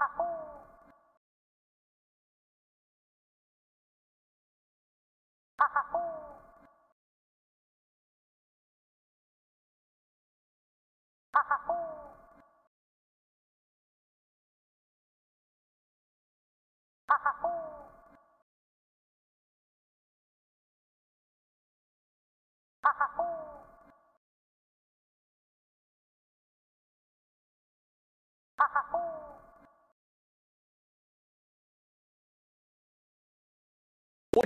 Ha ha ha!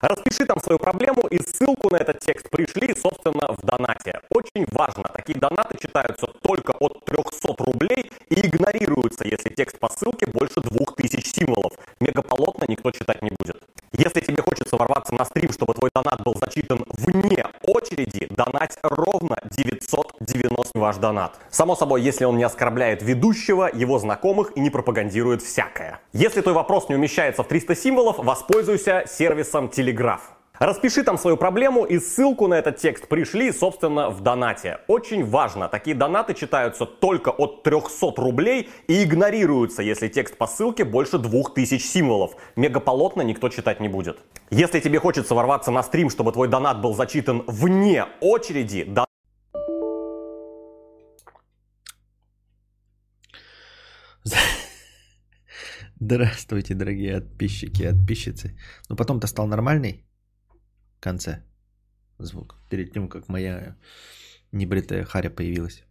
Распиши там свою проблему и ссылку на этот текст пришли, собственно, в донате. Очень важно, такие донаты читаются только от 300 рублей и игнорируются, если текст по ссылке больше 2000 символов. Мегаполотно никто читать не будет. Если тебе хочется ворваться на стрим, чтобы твой донат был зачитан вне очереди, донать ровно 990 ваш донат. Само собой, если он не оскорбляет ведущего, его знакомых и не пропагандирует всякое. Если твой вопрос не умещается в 300 символов, воспользуйся сервисом Телеграф. Распиши там свою проблему и ссылку на этот текст пришли, собственно, в донате. Очень важно, такие донаты читаются только от 300 рублей и игнорируются, если текст по ссылке больше 2000 символов. Мегаполотно никто читать не будет. Если тебе хочется ворваться на стрим, чтобы твой донат был зачитан вне очереди, да Здравствуйте, дорогие подписчики и подписчицы. Ну, потом-то стал нормальный конце звук. Перед тем, как моя небритая харя появилась.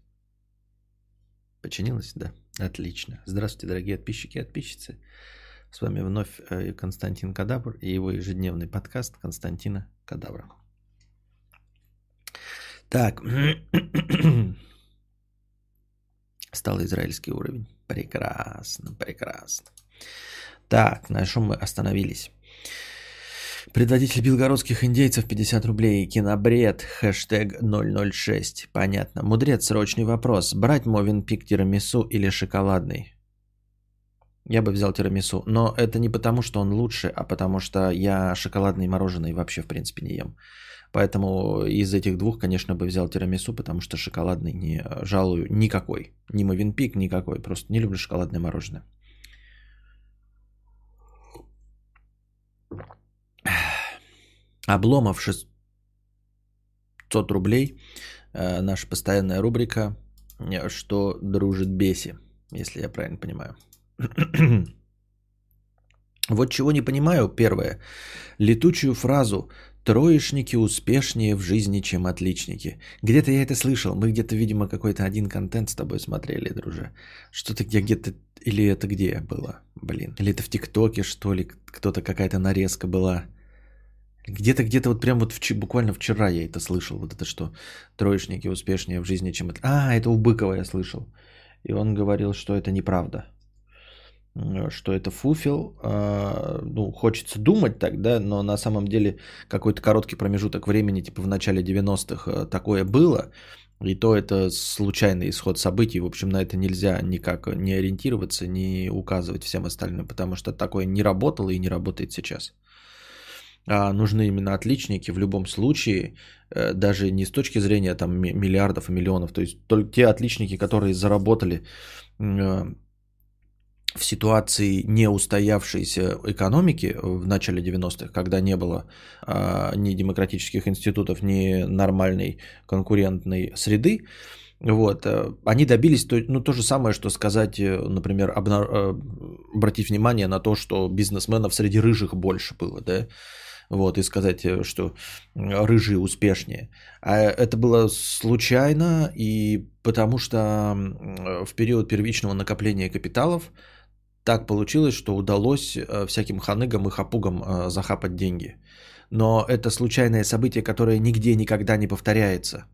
Починилась? Да. Отлично. Здравствуйте, дорогие подписчики и подписчицы. С вами вновь э, Константин Кадабр и его ежедневный подкаст Константина Кадабра. Так. Стал израильский уровень. Прекрасно, прекрасно. Так, на чем мы остановились? Предводитель белгородских индейцев 50 рублей. Кинобред. Хэштег 006. Понятно. Мудрец, срочный вопрос. Брать Мовин пик тирамису или шоколадный? Я бы взял тирамису. Но это не потому, что он лучше, а потому что я шоколадный мороженое вообще в принципе не ем. Поэтому из этих двух, конечно, бы взял тирамису, потому что шоколадный не жалую никакой. Ни Мовинпик никакой. Просто не люблю шоколадное мороженое. Обломов 600 рублей. Э, наша постоянная рубрика э, «Что дружит беси», если я правильно понимаю. Вот чего не понимаю, первое. Летучую фразу «Троечники успешнее в жизни, чем отличники». Где-то я это слышал. Мы где-то, видимо, какой-то один контент с тобой смотрели, друже. Что-то где где-то... Или это где было? Блин. Или это в ТикТоке, что ли? Кто-то какая-то нарезка была. Где-то, где-то вот прям вот в, буквально вчера я это слышал. Вот это что троечники успешнее в жизни, чем это. А, это у Быкова я слышал. И он говорил, что это неправда. Что это фуфел. А, ну, хочется думать так, да, но на самом деле какой-то короткий промежуток времени, типа в начале 90-х э, такое было. И то это случайный исход событий. В общем, на это нельзя никак не ориентироваться, не указывать всем остальным, потому что такое не работало и не работает сейчас а нужны именно отличники в любом случае, э, даже не с точки зрения там миллиардов и миллионов, то есть только те отличники, которые заработали э, в ситуации неустоявшейся экономики в начале 90-х, когда не было а, ни демократических институтов, ни нормальной конкурентной среды, вот, э, они добились то, ну, то же самое, что сказать, например, обна- обратить внимание на то, что бизнесменов среди рыжих больше было, да, вот, и сказать, э, что рыжие успешнее. А это было случайно, и потому что в период первичного накопления капиталов так получилось, что удалось э, всяким ханыгам и хапугам э, захапать деньги. Но это случайное событие, которое нигде никогда не повторяется.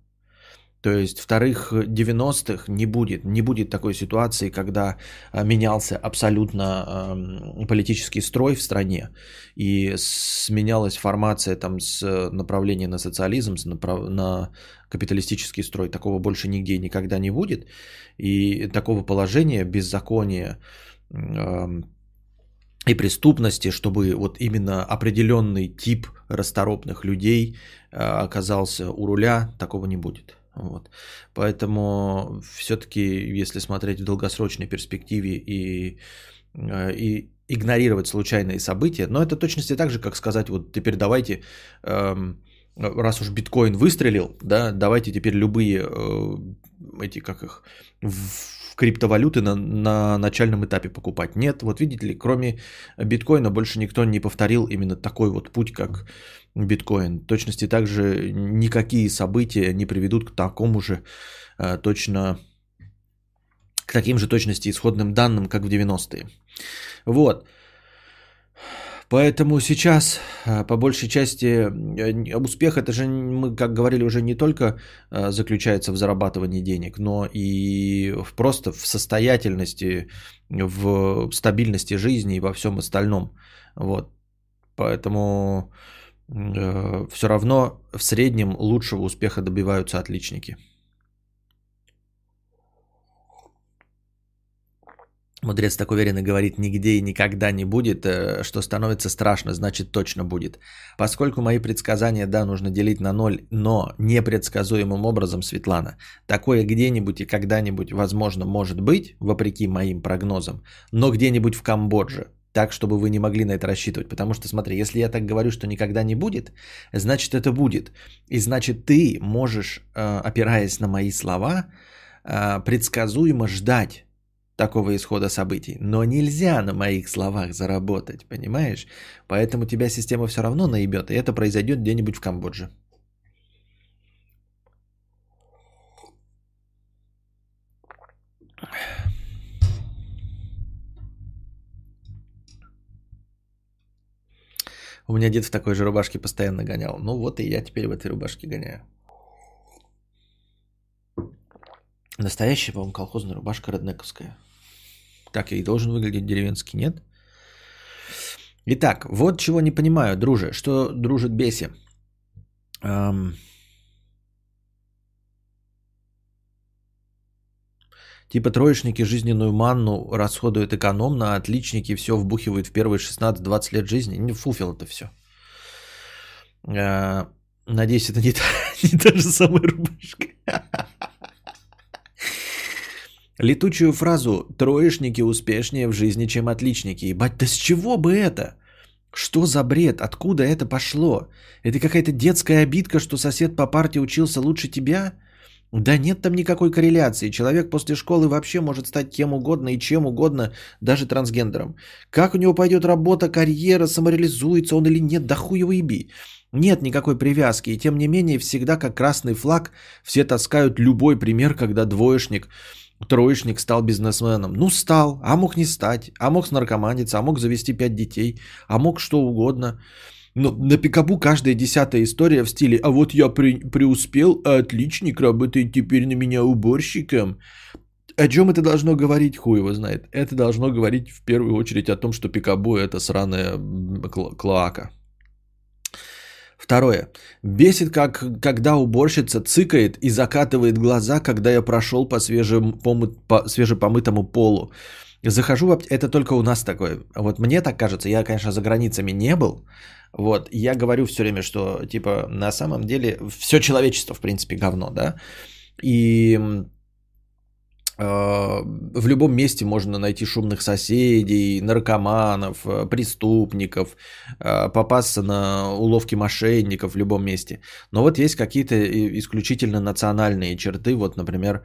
То есть вторых 90-х не будет. Не будет такой ситуации, когда а, менялся абсолютно политический строй в стране и сменялась формация там с направления на социализм, на капиталистический строй. Такого больше нигде никогда не будет. И такого положения, беззакония, и преступности, чтобы вот именно определенный тип расторопных людей а, оказался у руля, такого не будет. Вот. Поэтому все-таки, если смотреть в долгосрочной перспективе и, а, и игнорировать случайные события, но это точности так же, как сказать, вот теперь давайте, эм, раз уж биткоин выстрелил, да, давайте теперь любые э, эти, как их, криптовалюты на, на начальном этапе покупать. Нет, вот видите ли, кроме биткоина больше никто не повторил именно такой вот путь, как биткоин. Точности также никакие события не приведут к такому же э, точно, к таким же точности исходным данным, как в 90-е. Вот. Поэтому сейчас, э, по большей части, э, успех это же, мы как говорили, уже не только заключается в зарабатывании денег, но и просто в состоятельности, в стабильности жизни и во всем остальном. Вот. Поэтому все равно в среднем лучшего успеха добиваются отличники. Мудрец так уверенно говорит, нигде и никогда не будет, э, что становится страшно, значит точно будет. Поскольку мои предсказания, да, нужно делить на ноль, но непредсказуемым образом, Светлана, такое где-нибудь и когда-нибудь, возможно, может быть, вопреки моим прогнозам, но где-нибудь в Камбодже, так, чтобы вы не могли на это рассчитывать. Потому что, смотри, если я так говорю, что никогда не будет, значит это будет. И значит ты можешь, э, опираясь на мои слова, э, предсказуемо ждать такого исхода событий. Но нельзя на моих словах заработать, понимаешь? Поэтому тебя система все равно наебет, и это произойдет где-нибудь в Камбодже. У меня дед в такой же рубашке постоянно гонял. Ну вот и я теперь в этой рубашке гоняю. Настоящая, по-моему, колхозная рубашка реднековская. Так и должен выглядеть деревенский, нет? Итак, вот чего не понимаю, друже. Что дружит беси? Эм... Типа троечники жизненную манну расходуют экономно, а отличники все вбухивают в первые 16-20 лет жизни. Не фуфел это все. Э, надеюсь, это не та, не та же самая рубашка. Летучую фразу «троечники успешнее в жизни, чем отличники». Ебать, да с чего бы это? Что за бред? Откуда это пошло? Это какая-то детская обидка, что сосед по парте учился лучше тебя? Да нет там никакой корреляции. Человек после школы вообще может стать кем угодно и чем угодно, даже трансгендером. Как у него пойдет работа, карьера, самореализуется он или нет, да хуй его еби. Нет никакой привязки, и тем не менее всегда как красный флаг все таскают любой пример, когда двоечник троечник стал бизнесменом. Ну, стал, а мог не стать, а мог наркоманиться, а мог завести пять детей, а мог что угодно. Но на Пикабу каждая десятая история в стиле «А вот я при, преуспел, а отличник работает теперь на меня уборщиком». О чем это должно говорить, хуй его знает. Это должно говорить в первую очередь о том, что Пикабу это сраная клоака. Второе. Бесит, как, когда уборщица цыкает и закатывает глаза, когда я прошел по, свежем, помы, по свежепомытому полу. Захожу, в... это только у нас такое. Вот мне так кажется, я, конечно, за границами не был. Вот, я говорю все время, что, типа, на самом деле, все человечество, в принципе, говно, да. И Э, в любом месте можно найти шумных соседей, наркоманов, э, преступников, э, попасться на уловки мошенников в любом месте. Но вот есть какие-то исключительно национальные черты, вот, например,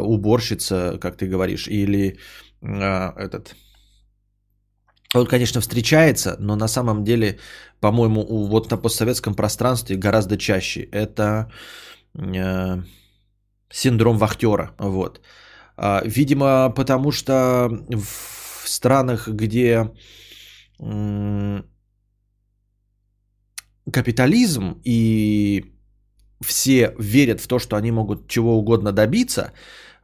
уборщица, как ты говоришь, или этот... Он, конечно, встречается, но на самом деле, по-моему, вот на постсоветском пространстве гораздо чаще. Это синдром вахтера. Вот. А, видимо, потому что в странах, где капитализм и все верят в то, что они могут чего угодно добиться,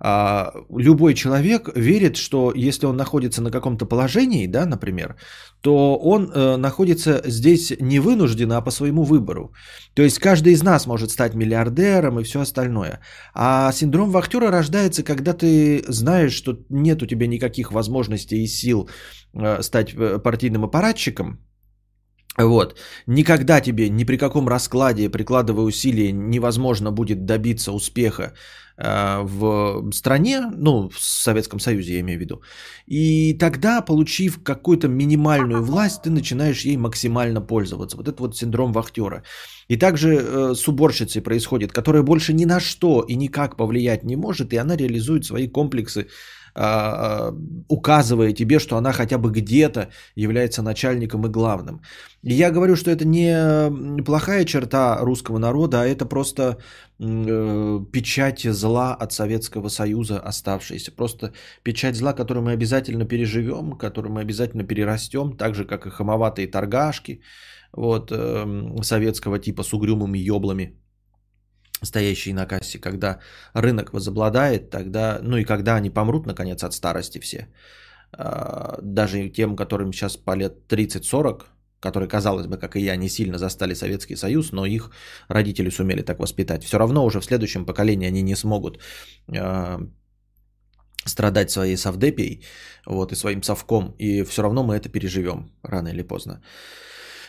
любой человек верит, что если он находится на каком-то положении, да, например, то он э, находится здесь не вынужденно, а по своему выбору. То есть каждый из нас может стать миллиардером и все остальное. А синдром вахтера рождается, когда ты знаешь, что нет у тебя никаких возможностей и сил э, стать э, партийным аппаратчиком, вот. Никогда тебе ни при каком раскладе, прикладывая усилия, невозможно будет добиться успеха в стране, ну, в Советском Союзе я имею в виду. И тогда, получив какую-то минимальную власть, ты начинаешь ей максимально пользоваться. Вот это вот синдром вахтера. И также э, с уборщицей происходит, которая больше ни на что и никак повлиять не может, и она реализует свои комплексы указывая тебе, что она хотя бы где-то является начальником и главным. И я говорю, что это не плохая черта русского народа, а это просто э, печать зла от Советского Союза оставшаяся. Просто печать зла, которую мы обязательно переживем, которую мы обязательно перерастем, так же, как и хамоватые торгашки вот, э, советского типа с угрюмыми еблами стоящие на кассе, когда рынок возобладает, тогда, ну и когда они помрут, наконец, от старости все, а, даже тем, которым сейчас по лет 30-40, которые, казалось бы, как и я, не сильно застали Советский Союз, но их родители сумели так воспитать. Все равно уже в следующем поколении они не смогут э, страдать своей совдепией вот, и своим совком, и все равно мы это переживем рано или поздно.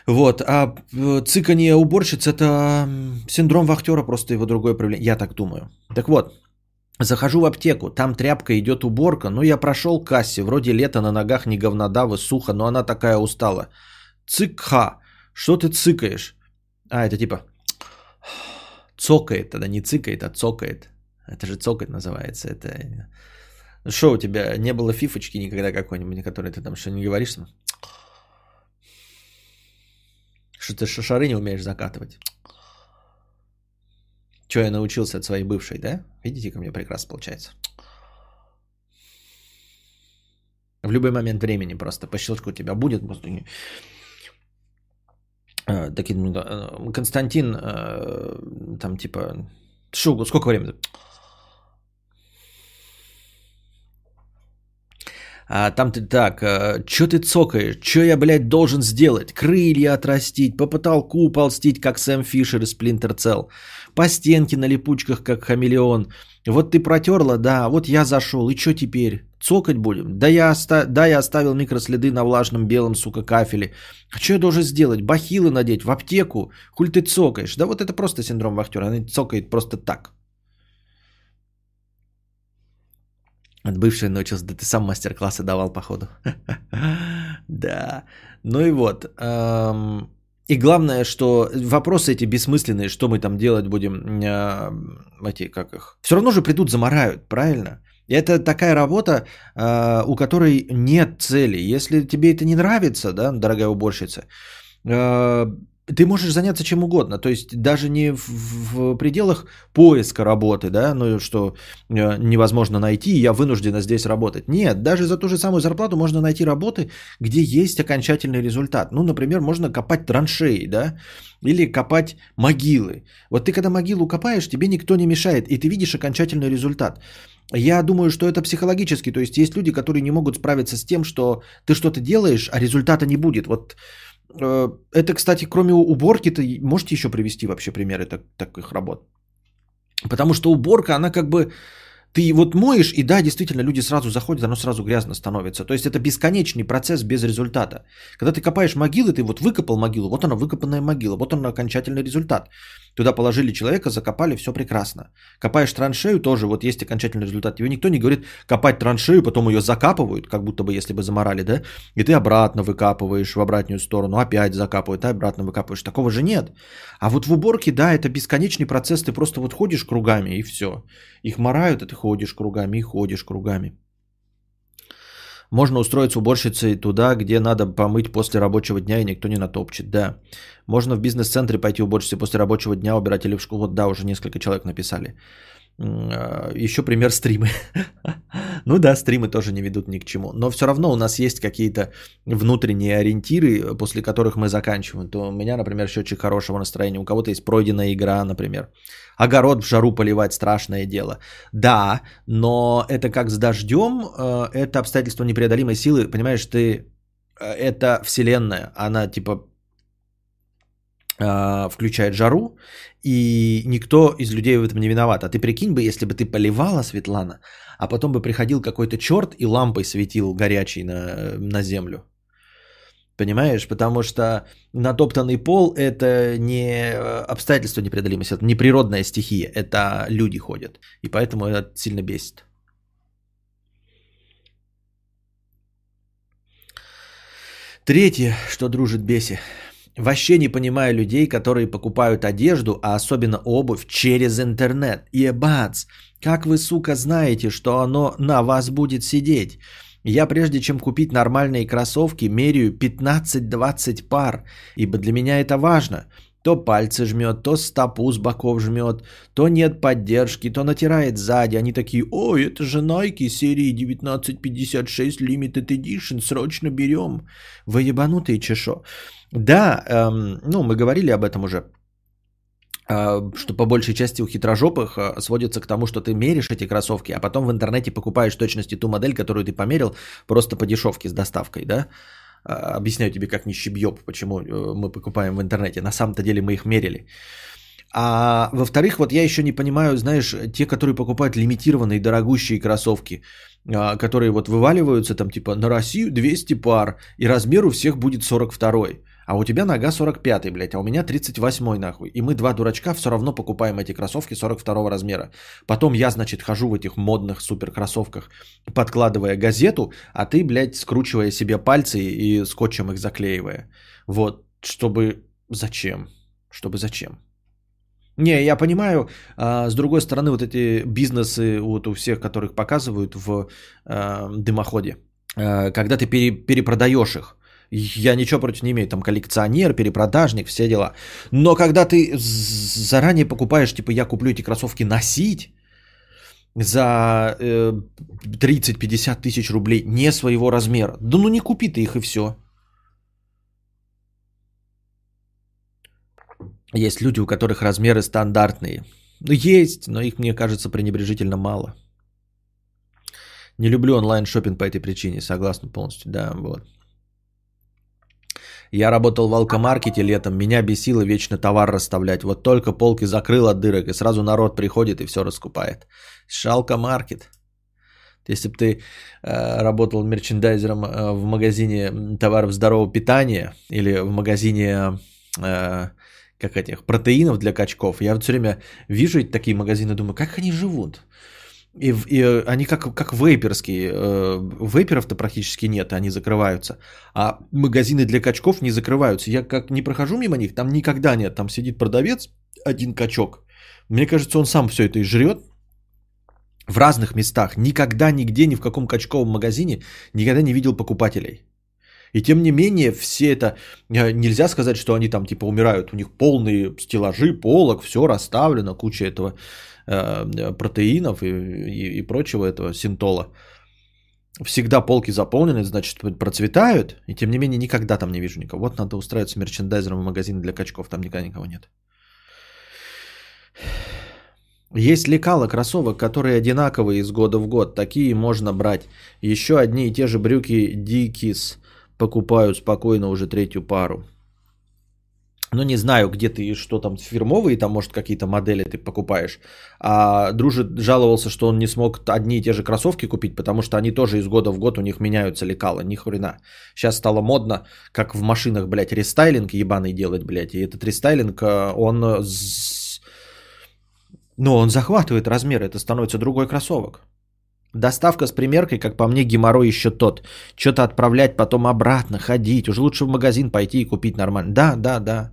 Вот, а э, цыканье уборщиц это синдром вахтера, просто его другое проявление. Я так думаю. Так вот, захожу в аптеку, там тряпка идет уборка, ну я прошел к кассе, вроде лето на ногах не говнодавы, сухо, но она такая устала. Цыкха, что ты цыкаешь? А, это типа цокает, тогда не цыкает, а цокает. Это же цокать называется. Это что у тебя не было фифочки никогда какой-нибудь, которой ты там что не говоришь? Что ты шары не умеешь закатывать. Что я научился от своей бывшей, да? Видите, как мне прекрасно получается. В любой момент времени просто по щелчку тебя будет. Такие, Константин, э, там типа, шо, сколько времени? А, там ты так, а, чё ты цокаешь? Чё я, блядь, должен сделать? Крылья отрастить, по потолку ползтить, как Сэм Фишер из Splinter Cell, по стенке на липучках, как хамелеон. Вот ты протерла, да, вот я зашел, и чё теперь? Цокать будем? Да я, оста... да, я оставил микроследы на влажном белом, сука, кафеле. А что я должен сделать? Бахилы надеть, в аптеку? Хуль ты цокаешь? Да вот это просто синдром вахтера, она цокает просто так. От бывшей научился, да ты сам мастер-классы давал, походу. Да. Ну и вот. И главное, что вопросы эти бессмысленные, что мы там делать будем, а, эти, как их, все равно же придут, заморают, правильно? Это такая работа, а, у которой нет цели. Если тебе это не нравится, да, дорогая уборщица, а, ты можешь заняться чем угодно, то есть даже не в, в пределах поиска работы, да, ну что э, невозможно найти, я вынуждена здесь работать. Нет, даже за ту же самую зарплату можно найти работы, где есть окончательный результат. Ну, например, можно копать траншеи, да, или копать могилы. Вот ты когда могилу копаешь, тебе никто не мешает, и ты видишь окончательный результат. Я думаю, что это психологически, то есть есть люди, которые не могут справиться с тем, что ты что-то делаешь, а результата не будет. Вот это, кстати, кроме уборки, ты можете еще привести вообще примеры так, таких работ? Потому что уборка, она как бы ты вот моешь, и да, действительно, люди сразу заходят, оно сразу грязно становится. То есть это бесконечный процесс без результата. Когда ты копаешь могилы, ты вот выкопал могилу, вот она выкопанная могила, вот он окончательный результат. Туда положили человека, закопали, все прекрасно. Копаешь траншею, тоже вот есть окончательный результат. Тебе никто не говорит копать траншею, потом ее закапывают, как будто бы если бы заморали, да? И ты обратно выкапываешь в обратную сторону, опять закапывают, а обратно выкапываешь. Такого же нет. А вот в уборке, да, это бесконечный процесс, ты просто вот ходишь кругами и все. Их морают, и ходишь кругами и ходишь кругами. Можно устроиться уборщицей туда, где надо помыть после рабочего дня и никто не натопчет. Да. Можно в бизнес-центре пойти уборщицей после рабочего дня убирать или в школу. Да, уже несколько человек написали. А, еще пример стримы. ну да, стримы тоже не ведут ни к чему. Но все равно у нас есть какие-то внутренние ориентиры, после которых мы заканчиваем. То у меня, например, счетчик хорошего настроения, у кого-то есть пройденная игра, например. Огород в жару поливать страшное дело. Да, но это как с дождем, э, это обстоятельство непреодолимой силы. Понимаешь, ты э, это вселенная, она типа включает жару, и никто из людей в этом не виноват. А ты прикинь бы, если бы ты поливала, Светлана, а потом бы приходил какой-то черт и лампой светил горячий на, на землю. Понимаешь? Потому что натоптанный пол – это не обстоятельство непреодолимости, это не природная стихия, это люди ходят. И поэтому это сильно бесит. Третье, что дружит беси. Вообще не понимаю людей, которые покупают одежду, а особенно обувь, через интернет. Ебац, как вы, сука, знаете, что оно на вас будет сидеть? Я прежде чем купить нормальные кроссовки, меряю 15-20 пар, ибо для меня это важно. То пальцы жмет, то стопу с боков жмет, то нет поддержки, то натирает сзади. Они такие, ой, это же Nike серии 1956 Limited Edition, срочно берем. Вы ебанутые чешо. Да, эм, ну мы говорили об этом уже а, что по большей части у хитрожопых а, сводится к тому, что ты меришь эти кроссовки, а потом в интернете покупаешь точности ту модель, которую ты померил, просто по дешевке с доставкой, да? А, объясняю тебе как нищебьеб, почему э, мы покупаем в интернете. На самом-то деле мы их мерили. А во-вторых, вот я еще не понимаю, знаешь, те, которые покупают лимитированные дорогущие кроссовки, которые вот вываливаются там типа на Россию 200 пар, и размер у всех будет 42. А у тебя нога 45, блядь, а у меня 38 нахуй. И мы два дурачка все равно покупаем эти кроссовки 42 размера. Потом я, значит, хожу в этих модных супер кроссовках, подкладывая газету, а ты, блядь, скручивая себе пальцы и скотчем их заклеивая. Вот, чтобы... Зачем? Чтобы зачем? Не, я понимаю, а, с другой стороны, вот эти бизнесы вот у всех, которых показывают в а, дымоходе, а, когда ты пере, перепродаешь их, я ничего против не имею, там коллекционер, перепродажник, все дела. Но когда ты заранее покупаешь, типа я куплю эти кроссовки носить за э, 30-50 тысяч рублей не своего размера, да ну не купи ты их и все. Есть люди, у которых размеры стандартные. Ну, есть, но их, мне кажется, пренебрежительно мало. Не люблю онлайн шопинг по этой причине, согласен полностью, да, вот. Я работал в алкомаркете летом, меня бесило вечно товар расставлять. Вот только полки закрыл от дырок, и сразу народ приходит и все раскупает. Шалкомаркет. Если бы ты э, работал мерчендайзером э, в магазине товаров здорового питания или в магазине э, как этих протеинов для качков, я вот все время вижу эти такие магазины, думаю, как они живут. И, и они как, как вейперские. Э, вейперов-то практически нет, они закрываются. А магазины для качков не закрываются. Я как не прохожу мимо них, там никогда нет. Там сидит продавец, один качок. Мне кажется, он сам все это и жрет. В разных местах. Никогда, нигде, ни в каком качковом магазине никогда не видел покупателей. И тем не менее, все это, э, нельзя сказать, что они там типа умирают. У них полные стеллажи, полок, все расставлено, куча этого Э, протеинов и, и, и прочего этого синтола. Всегда полки заполнены, значит, процветают, и тем не менее никогда там не вижу никого. Вот надо устраиваться мерчендайзером в магазин для качков, там никогда никого нет. Есть лекала кроссовок, которые одинаковые из года в год. Такие можно брать. Еще одни и те же брюки Dickies покупаю спокойно уже третью пару. Ну, не знаю, где ты, что там фирмовые, там, может, какие-то модели ты покупаешь. А дружит жаловался, что он не смог одни и те же кроссовки купить, потому что они тоже из года в год у них меняются лекала, ни хрена. Сейчас стало модно, как в машинах, блядь, рестайлинг ебаный делать, блядь. И этот рестайлинг, э, он... Ну, он захватывает размер, это становится другой кроссовок. Доставка с примеркой, как по мне, геморрой еще тот. Что-то отправлять, потом обратно, ходить. Уже лучше в магазин пойти и купить нормально. Да, да, да.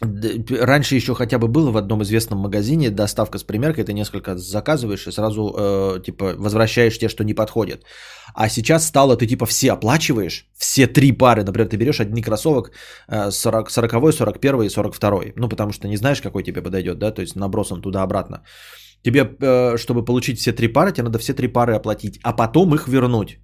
Раньше еще хотя бы было в одном известном магазине доставка с примеркой, ты несколько заказываешь и сразу э, типа возвращаешь те, что не подходят. А сейчас стало, ты типа все оплачиваешь, все три пары, например, ты берешь одни кроссовок 40, 40 41 и 42, ну потому что не знаешь, какой тебе подойдет, да, то есть набросом туда-обратно. Тебе, э, чтобы получить все три пары, тебе надо все три пары оплатить, а потом их вернуть.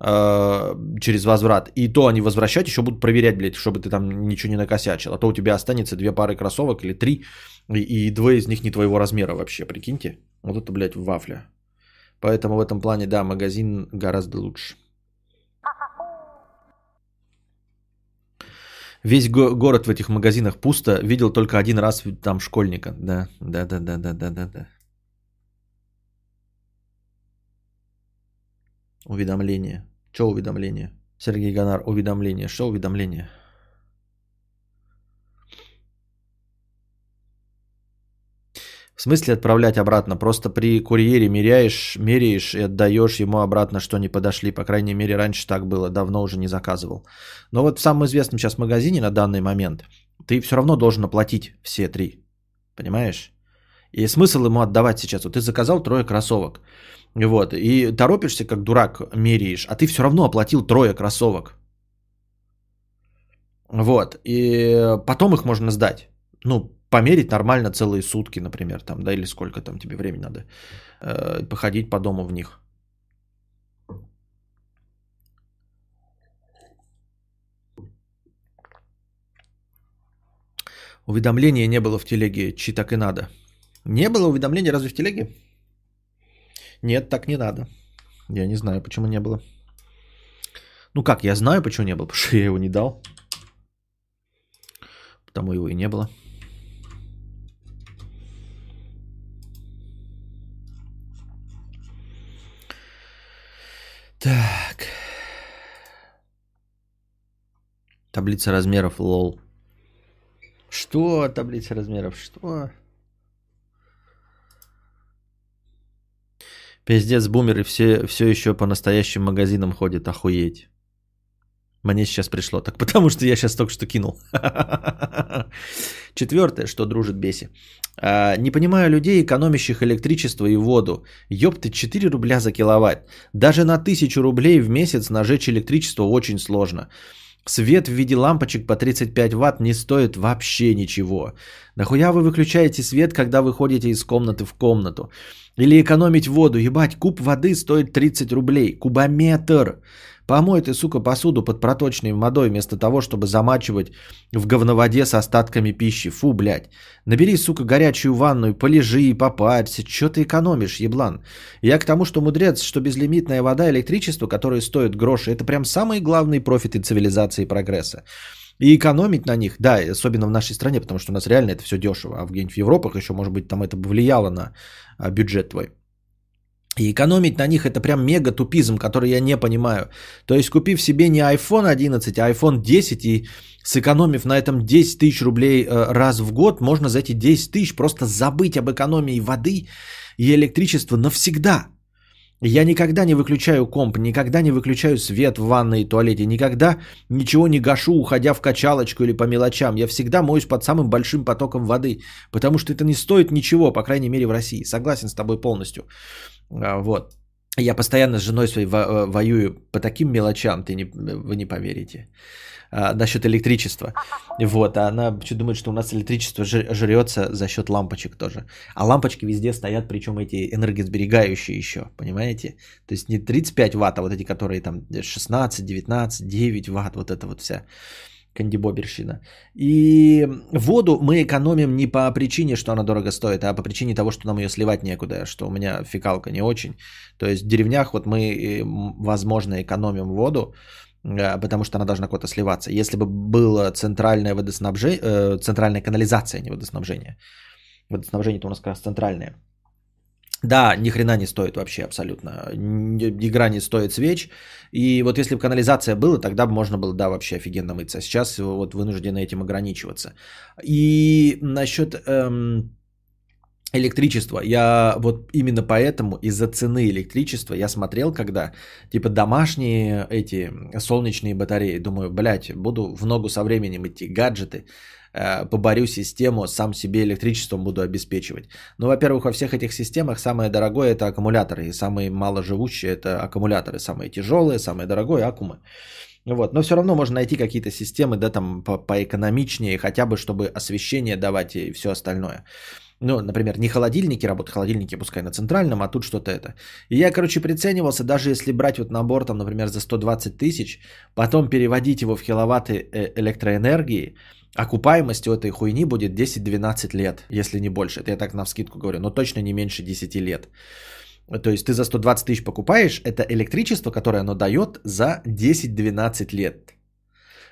Э, через возврат. И то они возвращать еще будут проверять, блядь, чтобы ты там ничего не накосячил. А то у тебя останется две пары кроссовок или три, и, и двое из них не твоего размера вообще, прикиньте. Вот это, блядь, вафля. Поэтому в этом плане, да, магазин гораздо лучше. Весь го- город в этих магазинах пусто. Видел только один раз там школьника. Да, да, да, да, да, да, да, да. Уведомление. Что уведомление? Сергей Гонар, уведомление. Что уведомление? В смысле отправлять обратно? Просто при курьере меряешь, меряешь и отдаешь ему обратно, что не подошли. По крайней мере, раньше так было, давно уже не заказывал. Но вот в самом известном сейчас магазине на данный момент ты все равно должен оплатить все три. Понимаешь? И смысл ему отдавать сейчас. Вот ты заказал трое кроссовок. Вот, и торопишься, как дурак, меряешь, а ты все равно оплатил трое кроссовок. Вот, и потом их можно сдать. Ну, померить нормально целые сутки, например, там, да, или сколько там тебе времени надо, э, походить по дому в них. Уведомления не было в телеге, чи так и надо. Не было уведомления разве в телеге? Нет, так не надо. Я не знаю, почему не было. Ну как, я знаю, почему не было, потому что я его не дал. Потому его и не было. Так. Таблица размеров, лол. Что таблица размеров? Что? Пиздец, бумеры все, все еще по настоящим магазинам ходят, охуеть. Мне сейчас пришло, так потому что я сейчас только что кинул. Четвертое, что дружит беси. А, не понимаю людей, экономящих электричество и воду. Ёпты, 4 рубля за киловатт. Даже на 1000 рублей в месяц нажечь электричество очень сложно. Свет в виде лампочек по 35 ватт не стоит вообще ничего. Нахуя вы выключаете свет, когда вы ходите из комнаты в комнату? Или экономить воду. Ебать, куб воды стоит 30 рублей. Кубометр. Помой ты, сука, посуду под проточной водой, вместо того, чтобы замачивать в говноводе с остатками пищи. Фу, блядь. Набери, сука, горячую ванную, полежи и попарься. Чё ты экономишь, еблан? Я к тому, что мудрец, что безлимитная вода, электричество, которое стоит гроши, это прям самые главные профиты цивилизации и прогресса. И экономить на них, да, особенно в нашей стране, потому что у нас реально это все дешево, а в где-нибудь в Европах еще, может быть, там это влияло на а, бюджет твой. И экономить на них это прям мега тупизм, который я не понимаю. То есть купив себе не iPhone 11, а iPhone 10 и сэкономив на этом 10 тысяч рублей э, раз в год, можно за эти 10 тысяч просто забыть об экономии воды и электричества навсегда. Я никогда не выключаю комп, никогда не выключаю свет в ванной и туалете, никогда ничего не гашу, уходя в качалочку или по мелочам. Я всегда моюсь под самым большим потоком воды, потому что это не стоит ничего, по крайней мере в России. Согласен с тобой полностью. А, вот. Я постоянно с женой своей э, воюю по таким мелочам, ты не, вы не поверите а, насчет электричества. Вот, а она что думает, что у нас электричество жрется за счет лампочек тоже. А лампочки везде стоят, причем эти энергосберегающие еще, понимаете? То есть не 35 ватт, а вот эти, которые там 16, 19, 9 ватт, вот это вот вся кандибоберщина. И воду мы экономим не по причине, что она дорого стоит, а по причине того, что нам ее сливать некуда, что у меня фекалка не очень. То есть в деревнях вот мы, э, возможно, экономим воду, потому что она должна куда-то сливаться. Если бы было центральное водоснабжение, э, центральная канализация, а не водоснабжение. Водоснабжение то у нас как раз центральное. Да, ни хрена не стоит вообще абсолютно. Игра не стоит свеч. И вот если бы канализация была, тогда бы можно было, да, вообще офигенно мыться. Сейчас вот вынуждены этим ограничиваться. И насчет эм, электричество. Я вот именно поэтому из-за цены электричества я смотрел, когда типа домашние эти солнечные батареи. Думаю, блядь, буду в ногу со временем идти, гаджеты, э, поборю систему, сам себе электричеством буду обеспечивать. Ну, во-первых, во всех этих системах самое дорогое это аккумуляторы, и самые маложивущие это аккумуляторы, самые тяжелые, самое дорогое аккумы. Вот. Но все равно можно найти какие-то системы, да, там по поэкономичнее, хотя бы чтобы освещение давать и все остальное. Ну, например, не холодильники работают, холодильники пускай на центральном, а тут что-то это. И я, короче, приценивался, даже если брать вот набор, там, например, за 120 тысяч, потом переводить его в киловатты э, электроэнергии, окупаемость у этой хуйни будет 10-12 лет, если не больше. Это я так на вскидку говорю, но точно не меньше 10 лет. То есть ты за 120 тысяч покупаешь, это электричество, которое оно дает за 10-12 лет.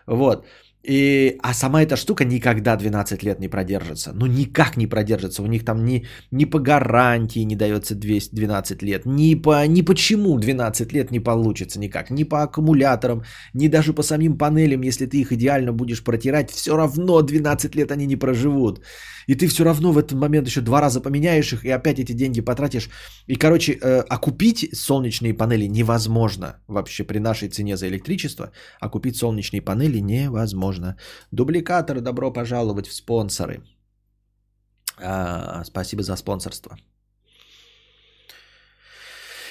Вот. И, а сама эта штука никогда 12 лет не продержится. Ну, никак не продержится. У них там ни, ни по гарантии не дается 200, 12 лет. Ни, по, ни почему 12 лет не получится никак. Ни по аккумуляторам, ни даже по самим панелям. Если ты их идеально будешь протирать, все равно 12 лет они не проживут. И ты все равно в этот момент еще два раза поменяешь их и опять эти деньги потратишь. И, короче, э, а купить солнечные панели невозможно вообще при нашей цене за электричество. А купить солнечные панели невозможно. Дубликатор, добро пожаловать в спонсоры. А, спасибо за спонсорство.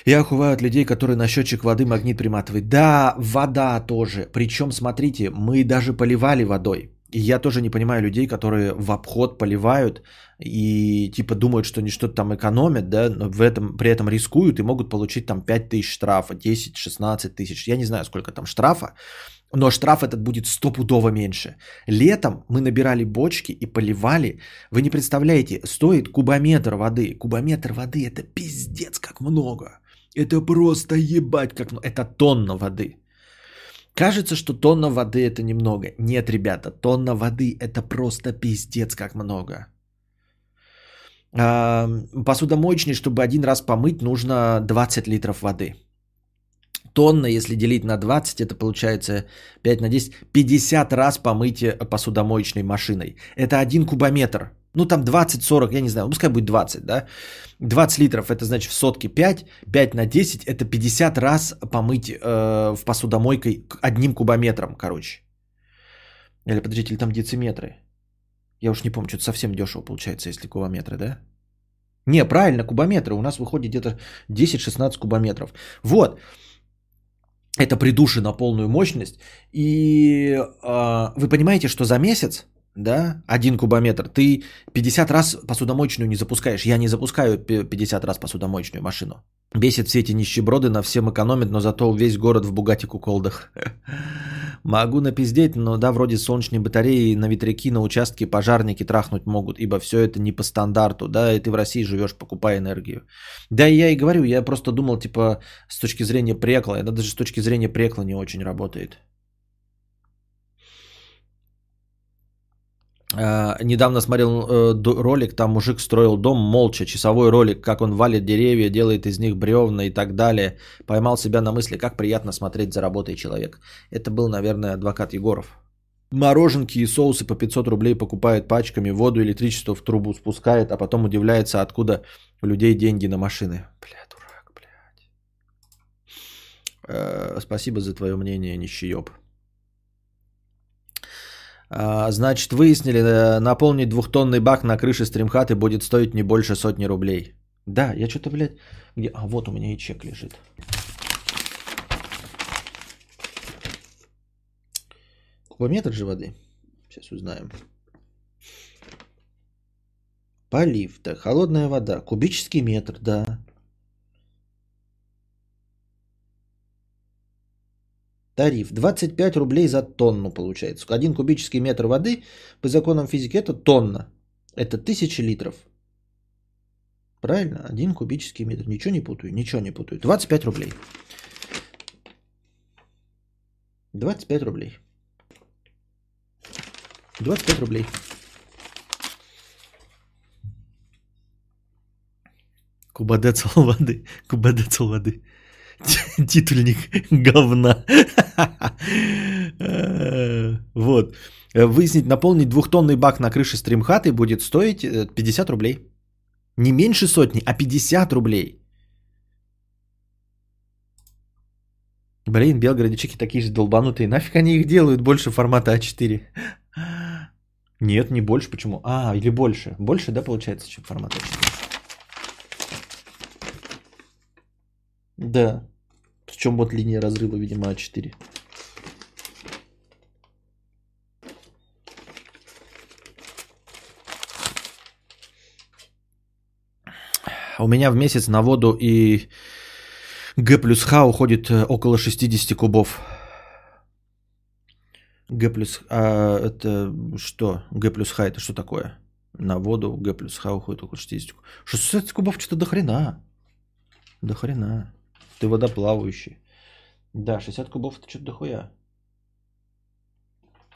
Я охуваю от людей, которые на счетчик воды магнит приматывают. Да, вода тоже. Причем, смотрите, мы даже поливали водой. И я тоже не понимаю людей, которые в обход поливают и типа думают, что они что-то там экономят, да, но в этом, при этом рискуют и могут получить там 5 тысяч штрафа, 10-16 тысяч. Я не знаю, сколько там штрафа, но штраф этот будет стопудово меньше. Летом мы набирали бочки и поливали. Вы не представляете, стоит кубометр воды. Кубометр воды это пиздец как много. Это просто ебать как много. Это тонна воды. Кажется, что тонна воды это немного. Нет, ребята, тонна воды это просто пиздец как много. А, посудомоечный, чтобы один раз помыть, нужно 20 литров воды. Тонна, если делить на 20, это получается 5 на 10, 50 раз помыть посудомоечной машиной. Это один кубометр. Ну там 20-40, я не знаю, пускай будет 20, да. 20 литров это значит в сотке 5, 5 на 10 это 50 раз помыть э, в посудомойкой одним кубометром, короче. Или подождите, или там дециметры. Я уж не помню, что-то совсем дешево получается, если кубометры, да? Не, правильно, кубометры. У нас выходит где-то 10-16 кубометров. Вот. Это при на полную мощность. И э, вы понимаете, что за месяц да, один кубометр, ты 50 раз посудомоечную не запускаешь. Я не запускаю 50 раз посудомоечную машину. Бесит все эти нищеброды, на всем экономят, но зато весь город в Бугати куколдах. Могу напиздеть, но да, вроде солнечные батареи на ветряки, на участке пожарники трахнуть могут, ибо все это не по стандарту, да, и ты в России живешь, покупая энергию. Да, я и говорю, я просто думал, типа, с точки зрения прекла, это даже с точки зрения прекла не очень работает. Недавно смотрел uh, ролик, там мужик строил дом молча, часовой ролик, как он валит деревья, делает из них бревна и так далее. Поймал себя на мысли, как приятно смотреть за работой человек. Это был, наверное, адвокат Егоров. Мороженки и соусы по 500 рублей покупает пачками, воду, электричество в трубу спускает, а потом удивляется, откуда у людей деньги на машины. Бля, дурак, блядь. Uh, спасибо за твое мнение, нищеёб. А, значит, выяснили, э, наполнить двухтонный бак на крыше стримхаты будет стоить не больше сотни рублей. Да, я что-то, блядь... Где? А, вот у меня и чек лежит. Кубометр же воды. Сейчас узнаем. Полив, да, холодная вода, кубический метр, да. Тариф 25 рублей за тонну получается. Один кубический метр воды по законам физики это тонна. Это тысяча литров. Правильно? Один кубический метр. Ничего не путаю, ничего не путаю. 25 рублей. 25 рублей. 25 рублей. Кубадецл воды. Кубадецл воды. Титульник говна. Вот. Выяснить, наполнить двухтонный бак на крыше стримхаты будет стоить 50 э, рублей. Не меньше сотни, а 50 рублей. Блин, белгородичики такие же долбанутые. Нафиг они их делают больше формата А4? Нет, не больше. Почему? А, или больше. Больше, да, получается, чем формат А4? Да. В чем вот линия разрыва, видимо, А4. У меня в месяц на воду и Г плюс Х уходит э, около 60 кубов. Г плюс... А это что? Г плюс Х это что такое? На воду Г плюс Х уходит около 60 кубов. 60 кубов что-то до хрена. До хрена. Ты водоплавающий. Да, 60 кубов это что-то дохуя.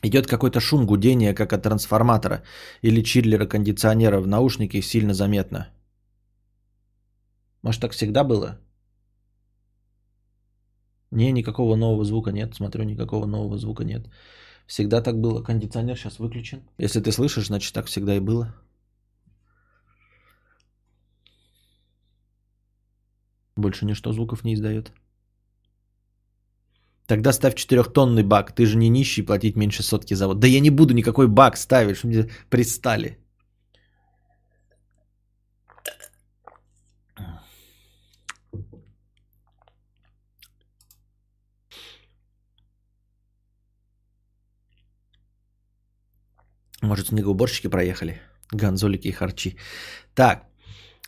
Идет какой-то шум гудения, как от трансформатора или чиллера кондиционера в наушнике сильно заметно. Может, так всегда было? Не, никакого нового звука нет. Смотрю, никакого нового звука нет. Всегда так было. Кондиционер сейчас выключен. Если ты слышишь, значит так всегда и было. Больше ничто звуков не издает. Тогда ставь четырехтонный бак. Ты же не нищий, платить меньше сотки за вот. Да я не буду никакой бак ставить, что мне пристали. Может, снегоуборщики проехали? Гонзолики и харчи. Так,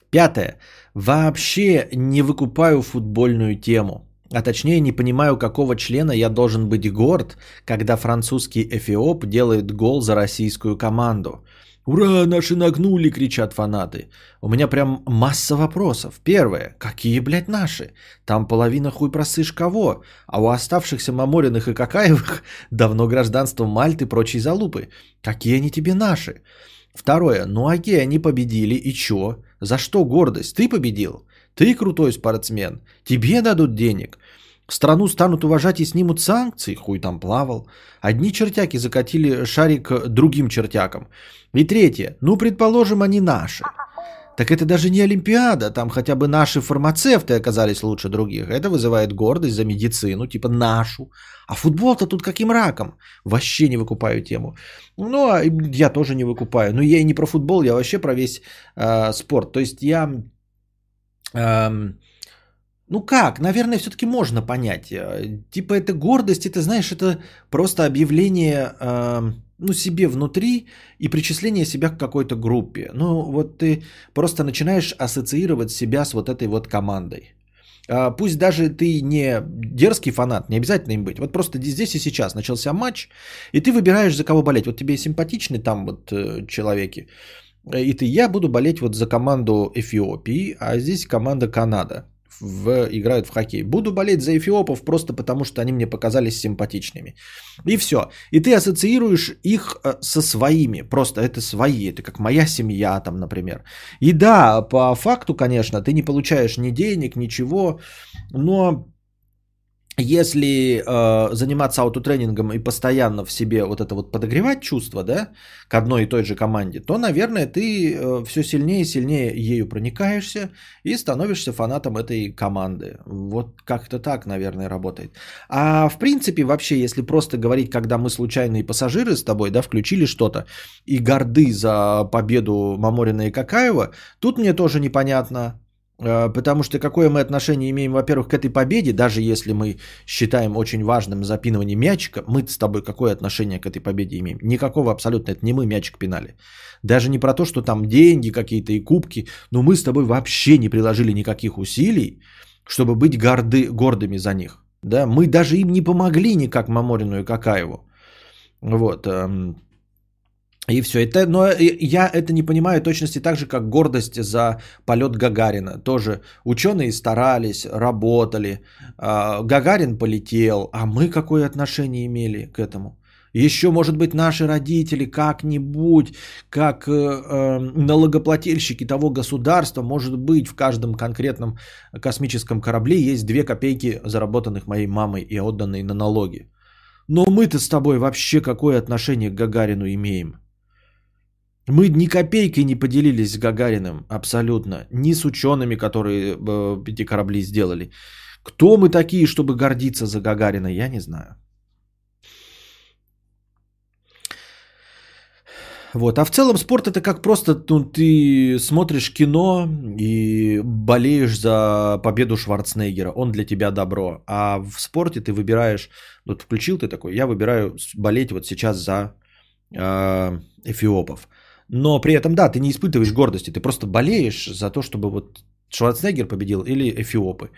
пятое. Вообще не выкупаю футбольную тему. А точнее не понимаю, какого члена я должен быть горд, когда французский эфиоп делает гол за российскую команду. «Ура, наши нагнули!» – кричат фанаты. У меня прям масса вопросов. Первое. Какие, блядь, наши? Там половина хуй просышь кого? А у оставшихся Мамориных и Какаевых давно гражданство Мальты и прочие залупы. Какие они тебе наши? Второе. Ну окей, они победили, и чё? За что гордость? Ты победил? Ты крутой спортсмен. Тебе дадут денег. Страну станут уважать и снимут санкции, хуй там плавал. Одни чертяки закатили шарик другим чертякам. И третье, ну предположим, они наши. Так это даже не Олимпиада, там хотя бы наши фармацевты оказались лучше других. Это вызывает гордость за медицину, типа нашу. А футбол-то тут каким раком? Вообще не выкупаю тему. Ну, а я тоже не выкупаю. Но я и не про футбол, я вообще про весь э, спорт. То есть я... Э, ну как, наверное, все-таки можно понять. Э, типа это гордость, это, знаешь, это просто объявление э, ну, себе внутри и причисление себя к какой-то группе. Ну вот ты просто начинаешь ассоциировать себя с вот этой вот командой. А, пусть даже ты не дерзкий фанат, не обязательно им быть. Вот просто здесь и сейчас начался матч, и ты выбираешь, за кого болеть. Вот тебе симпатичны там вот э, человеки, и ты, я буду болеть вот за команду Эфиопии, а здесь команда Канада в, играют в хоккей. Буду болеть за эфиопов просто потому, что они мне показались симпатичными. И все. И ты ассоциируешь их э, со своими. Просто это свои. Это как моя семья там, например. И да, по факту, конечно, ты не получаешь ни денег, ничего. Но если э, заниматься аутотренингом и постоянно в себе вот это вот подогревать чувство, да, к одной и той же команде, то, наверное, ты э, все сильнее и сильнее ею проникаешься и становишься фанатом этой команды. Вот как-то так, наверное, работает. А в принципе, вообще, если просто говорить, когда мы случайные пассажиры с тобой, да, включили что-то и горды за победу Маморина и Какаева, тут мне тоже непонятно, потому что какое мы отношение имеем, во-первых, к этой победе, даже если мы считаем очень важным запинывание мячика, мы с тобой какое отношение к этой победе имеем? Никакого абсолютно, это не мы мячик пинали. Даже не про то, что там деньги какие-то и кубки, но мы с тобой вообще не приложили никаких усилий, чтобы быть горды, гордыми за них. Да? Мы даже им не помогли никак Маморину и Какаеву. Вот. Эм, и все. Это, но я это не понимаю точности так же, как гордость за полет Гагарина. Тоже ученые старались, работали. А, Гагарин полетел, а мы какое отношение имели к этому? Еще, может быть, наши родители как-нибудь, как э, э, налогоплательщики того государства, может быть, в каждом конкретном космическом корабле есть две копейки, заработанных моей мамой и отданные на налоги. Но мы-то с тобой вообще какое отношение к Гагарину имеем? Мы ни копейкой не поделились с Гагариным абсолютно. Ни с учеными, которые э, эти корабли сделали. Кто мы такие, чтобы гордиться за Гагарина, я не знаю. Вот. А в целом спорт это как просто ну, ты смотришь кино и болеешь за победу Шварценеггера. Он для тебя добро. А в спорте ты выбираешь, вот включил ты такой, я выбираю болеть вот сейчас за э, эфиопов. Но при этом, да, ты не испытываешь гордости, ты просто болеешь за то, чтобы вот Шварценеггер победил или эфиопы.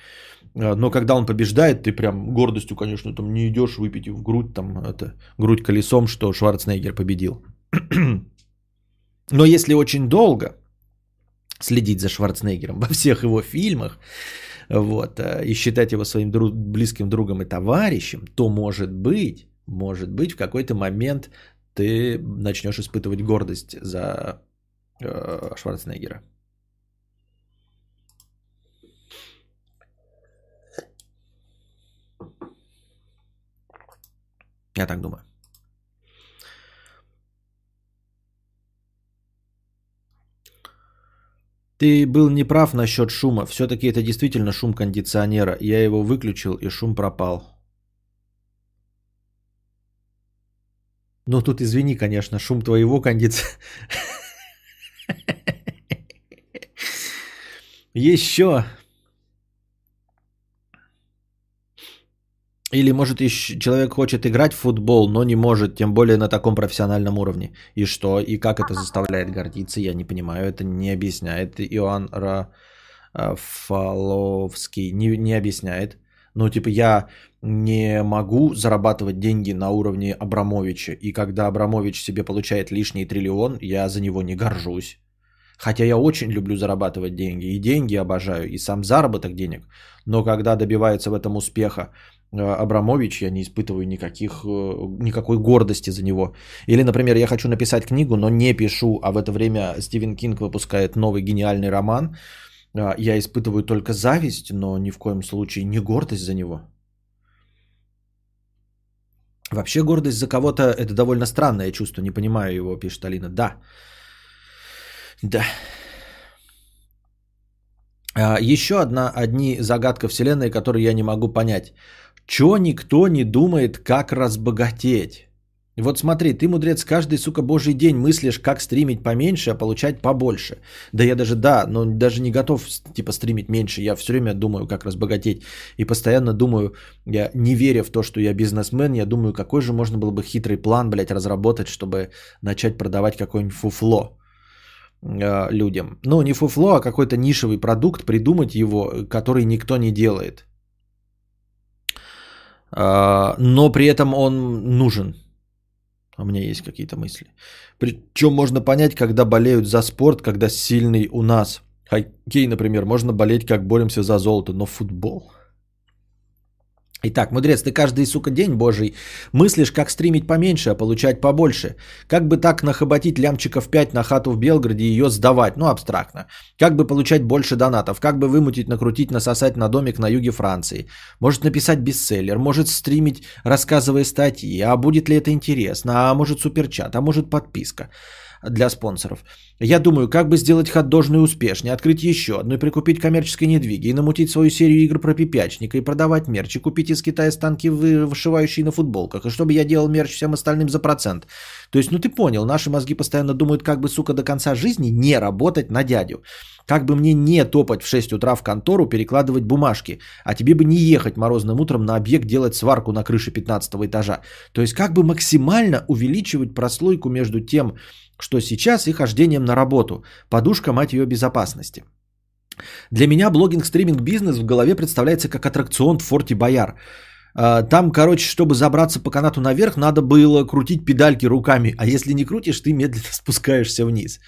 А, но когда он побеждает, ты прям гордостью, конечно, там не идешь выпить в грудь, там это, грудь колесом, что Шварценеггер победил. Но если очень долго следить за Шварценеггером во всех его фильмах, вот, э, и считать его своим друг, близким другом и товарищем, то может быть, может быть, в какой-то момент ты начнешь испытывать гордость за э, Шварценеггера. Я так думаю. Ты был неправ насчет шума. Все-таки это действительно шум кондиционера. Я его выключил, и шум пропал. Ну тут извини, конечно, шум твоего кондиционера. Еще Или, может, еще человек хочет играть в футбол, но не может, тем более на таком профессиональном уровне. И что? И как это заставляет гордиться? Я не понимаю. Это не объясняет Иоанн Рафаловский. Не, не объясняет. Ну, типа, я не могу зарабатывать деньги на уровне Абрамовича. И когда Абрамович себе получает лишний триллион, я за него не горжусь. Хотя я очень люблю зарабатывать деньги. И деньги обожаю, и сам заработок денег. Но когда добивается в этом успеха Э, Абрамович, я не испытываю никаких, э, никакой гордости за него. Или, например, я хочу написать книгу, но не пишу, а в это время Стивен Кинг выпускает новый гениальный роман. Э, я испытываю только зависть, но ни в коем случае не гордость за него. Вообще гордость за кого-то это довольно странное чувство, не понимаю его, пишет Алина. Да. Да. Еще одна, одни загадка Вселенной, которые я не могу понять. Чё никто не думает, как разбогатеть? Вот смотри, ты, мудрец, каждый, сука, божий день мыслишь, как стримить поменьше, а получать побольше. Да я даже, да, но даже не готов, типа, стримить меньше. Я все время думаю, как разбогатеть. И постоянно думаю, я не веря в то, что я бизнесмен, я думаю, какой же можно было бы хитрый план, блядь, разработать, чтобы начать продавать какое-нибудь фуфло э, людям. Ну, не фуфло, а какой-то нишевый продукт, придумать его, который никто не делает. А, но при этом он нужен. У меня есть какие-то мысли. Причем можно понять, когда болеют за спорт, когда сильный у нас. Хоккей, например, можно болеть, как боремся за золото, но футбол – Итак, мудрец, ты каждый, сука, день божий мыслишь, как стримить поменьше, а получать побольше. Как бы так нахоботить лямчиков 5 на хату в Белгороде и ее сдавать, ну абстрактно. Как бы получать больше донатов, как бы вымутить, накрутить, насосать на домик на юге Франции. Может написать бестселлер, может стримить, рассказывая статьи, а будет ли это интересно, а может суперчат, а может подписка для спонсоров. Я думаю, как бы сделать хот-дожный успешнее, открыть еще одну и прикупить коммерческой недвиги, и намутить свою серию игр про пипячника, и продавать мерч, и купить из Китая станки, вышивающие на футболках, и чтобы я делал мерч всем остальным за процент. То есть, ну ты понял, наши мозги постоянно думают, как бы, сука, до конца жизни не работать на дядю. Как бы мне не топать в 6 утра в контору, перекладывать бумажки, а тебе бы не ехать морозным утром на объект делать сварку на крыше 15 этажа. То есть как бы максимально увеличивать прослойку между тем, что сейчас и хождением на работу. Подушка, мать ее, безопасности. Для меня блогинг-стриминг бизнес в голове представляется как аттракцион в форте Бояр. А, там, короче, чтобы забраться по канату наверх, надо было крутить педальки руками, а если не крутишь, ты медленно спускаешься вниз.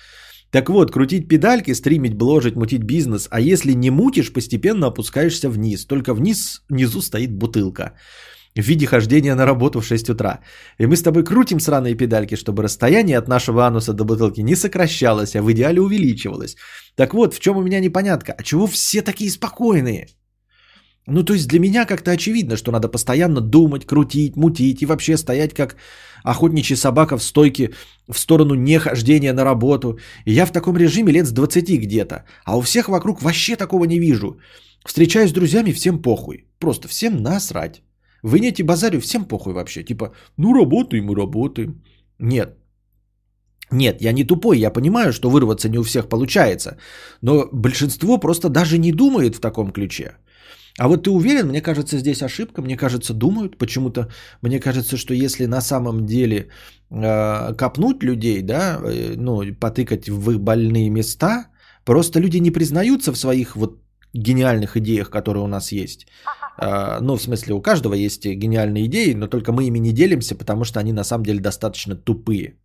Так вот, крутить педальки, стримить, бложить, мутить бизнес, а если не мутишь, постепенно опускаешься вниз. Только вниз, внизу стоит бутылка в виде хождения на работу в 6 утра. И мы с тобой крутим сраные педальки, чтобы расстояние от нашего ануса до бутылки не сокращалось, а в идеале увеличивалось. Так вот, в чем у меня непонятка? А чего все такие спокойные? Ну, то есть для меня как-то очевидно, что надо постоянно думать, крутить, мутить и вообще стоять как охотничья собака в стойке в сторону нехождения на работу. И я в таком режиме лет с 20 где-то. А у всех вокруг вообще такого не вижу. Встречаюсь с друзьями, всем похуй. Просто всем насрать. Вы не базарю, всем похуй вообще. Типа, ну работаем и работаем. Нет. Нет, я не тупой, я понимаю, что вырваться не у всех получается. Но большинство просто даже не думает в таком ключе. А вот ты уверен, мне кажется, здесь ошибка, мне кажется, думают почему-то. Мне кажется, что если на самом деле э, копнуть людей, да, э, ну, потыкать в их больные места, просто люди не признаются в своих вот гениальных идеях, которые у нас есть. Э, ну, в смысле, у каждого есть гениальные идеи, но только мы ими не делимся, потому что они на самом деле достаточно тупые.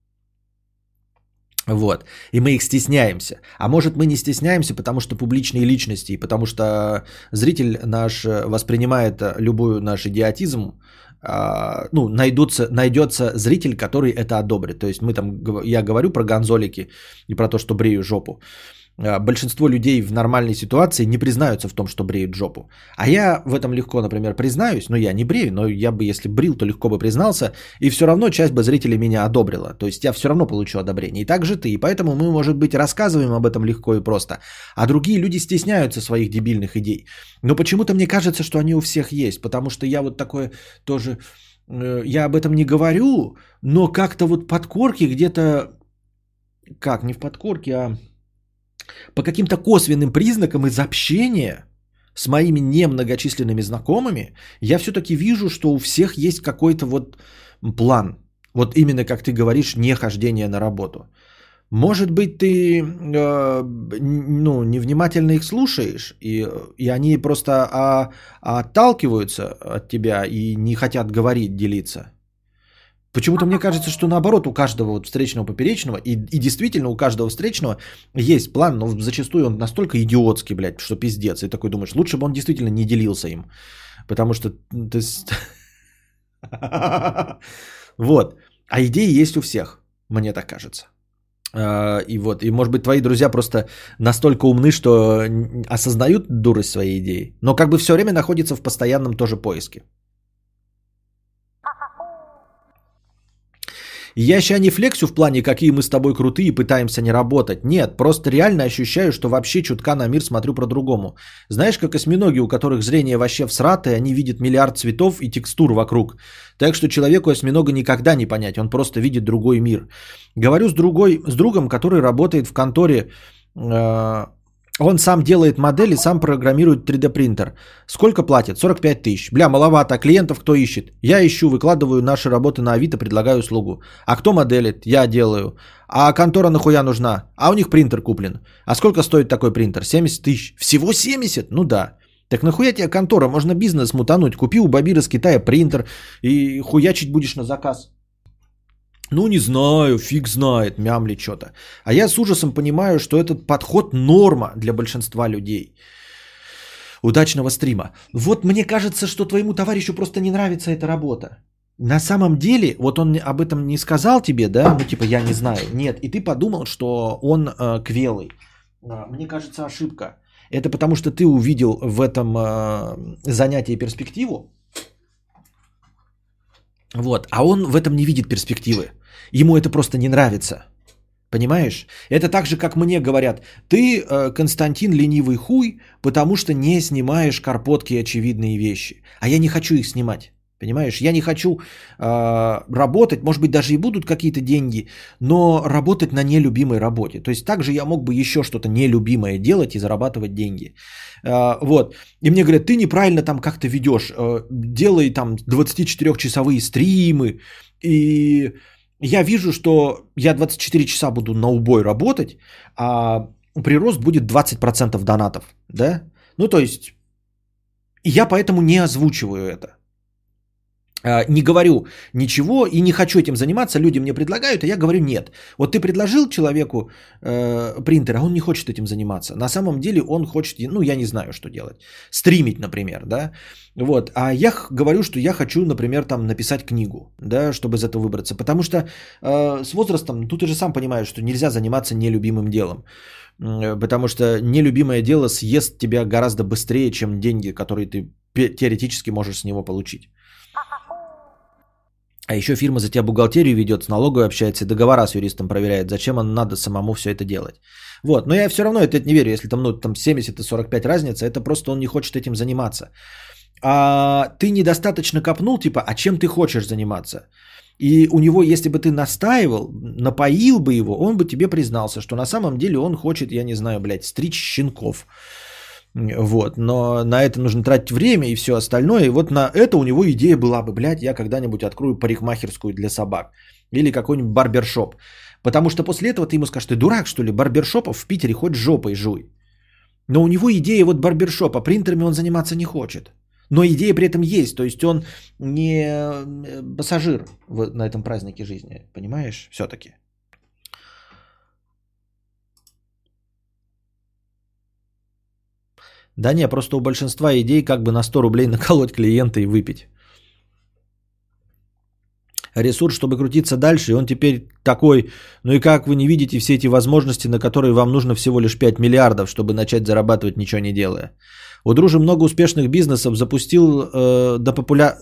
Вот. И мы их стесняемся. А может мы не стесняемся, потому что публичные личности, и потому что зритель наш воспринимает любой наш идиотизм, а, ну, найдутся, найдется зритель, который это одобрит. То есть мы там, я говорю про гонзолики и про то, что брею жопу. А, большинство людей в нормальной ситуации не признаются в том, что бреют жопу. А я в этом легко, например, признаюсь, но я не брею, но я бы, если брил, то легко бы признался, и все равно часть бы зрителей меня одобрила. То есть я все равно получу одобрение. И так же ты. И поэтому мы, может быть, рассказываем об этом легко и просто. А другие люди стесняются своих дебильных идей. Но почему-то мне кажется, что они у всех есть, потому что я вот такое тоже... Э, я об этом не говорю, но как-то вот подкорки где-то... Как, не в подкорке, а по каким-то косвенным признакам из общения с моими немногочисленными знакомыми, я все-таки вижу, что у всех есть какой-то вот план. Вот именно, как ты говоришь, не хождение на работу. Может быть, ты э, ну, невнимательно их слушаешь, и, и они просто а, отталкиваются от тебя и не хотят говорить, делиться. Почему-то мне кажется, что наоборот у каждого вот встречного поперечного, и, и действительно у каждого встречного есть план, но зачастую он настолько идиотский, блядь, что пиздец. И такой думаешь, лучше бы он действительно не делился им. Потому что... Ты... Вот. А идеи есть у всех, мне так кажется. А, и вот, и может быть твои друзья просто настолько умны, что осознают дурость своей идеи, но как бы все время находятся в постоянном тоже поиске. Я сейчас не флексю в плане, какие мы с тобой крутые, пытаемся не работать. Нет, просто реально ощущаю, что вообще чутка на мир смотрю про-другому. Знаешь, как осьминоги, у которых зрение вообще всратое, они видят миллиард цветов и текстур вокруг. Так что человеку осьминога никогда не понять, он просто видит другой мир. Говорю с, другой, с другом, который работает в конторе э, он сам делает модели, сам программирует 3D принтер. Сколько платит? 45 тысяч. Бля, маловато. А клиентов кто ищет? Я ищу, выкладываю наши работы на Авито, предлагаю услугу. А кто моделит? Я делаю. А контора нахуя нужна? А у них принтер куплен. А сколько стоит такой принтер? 70 тысяч. Всего 70? Ну да. Так нахуя тебе контора? Можно бизнес мутануть. Купи у Бабира с Китая принтер и хуячить будешь на заказ. Ну, не знаю, фиг знает, мямли что-то. А я с ужасом понимаю, что этот подход норма для большинства людей. Удачного стрима. Вот мне кажется, что твоему товарищу просто не нравится эта работа. На самом деле, вот он об этом не сказал тебе, да, ну типа я не знаю, нет, и ты подумал, что он э, квелый. А, мне кажется, ошибка. Это потому, что ты увидел в этом э, занятии перспективу, вот. А он в этом не видит перспективы. Ему это просто не нравится. Понимаешь? Это так же, как мне говорят, ты, э, Константин, ленивый хуй, потому что не снимаешь карпотки и очевидные вещи. А я не хочу их снимать. Понимаешь, я не хочу э, работать, может быть, даже и будут какие-то деньги, но работать на нелюбимой работе. То есть также я мог бы еще что-то нелюбимое делать и зарабатывать деньги. Э, вот. И мне говорят, ты неправильно там как-то ведешь, э, делай там 24-часовые стримы. И я вижу, что я 24 часа буду на убой работать, а прирост будет 20% донатов. Да? Ну, то есть, я поэтому не озвучиваю это. А, не говорю ничего и не хочу этим заниматься, люди мне предлагают, а я говорю нет. Вот ты предложил человеку э, принтер, а он не хочет этим заниматься. На самом деле он хочет, ну я не знаю, что делать. Стримить, например, да. Вот. А я говорю, что я хочу, например, там написать книгу, да, чтобы из этого выбраться. Потому что э, с возрастом, тут ты же сам понимаешь, что нельзя заниматься нелюбимым делом. Потому что нелюбимое дело съест тебя гораздо быстрее, чем деньги, которые ты теоретически можешь с него получить. А еще фирма за тебя бухгалтерию ведет, с налоговой общается, договора с юристом проверяет. Зачем он надо самому все это делать? Вот, но я все равно это не верю, если там, ну, там 70 и 45 разница, это просто он не хочет этим заниматься. А ты недостаточно копнул, типа, а чем ты хочешь заниматься? И у него, если бы ты настаивал, напоил бы его, он бы тебе признался, что на самом деле он хочет, я не знаю, блядь, стричь щенков. Вот, но на это нужно тратить время и все остальное. И вот на это у него идея была бы, блядь, я когда-нибудь открою парикмахерскую для собак. Или какой-нибудь барбершоп. Потому что после этого ты ему скажешь, ты дурак, что ли, барбершопов в Питере хоть жопой жуй. Но у него идея вот барбершопа, принтерами он заниматься не хочет. Но идея при этом есть, то есть он не э, пассажир на этом празднике жизни, понимаешь, все-таки. Да не, просто у большинства идей как бы на 100 рублей наколоть клиента и выпить. Ресурс, чтобы крутиться дальше, и он теперь такой, ну и как вы не видите все эти возможности, на которые вам нужно всего лишь 5 миллиардов, чтобы начать зарабатывать ничего не делая. У Дружи много успешных бизнесов запустил э, до популя...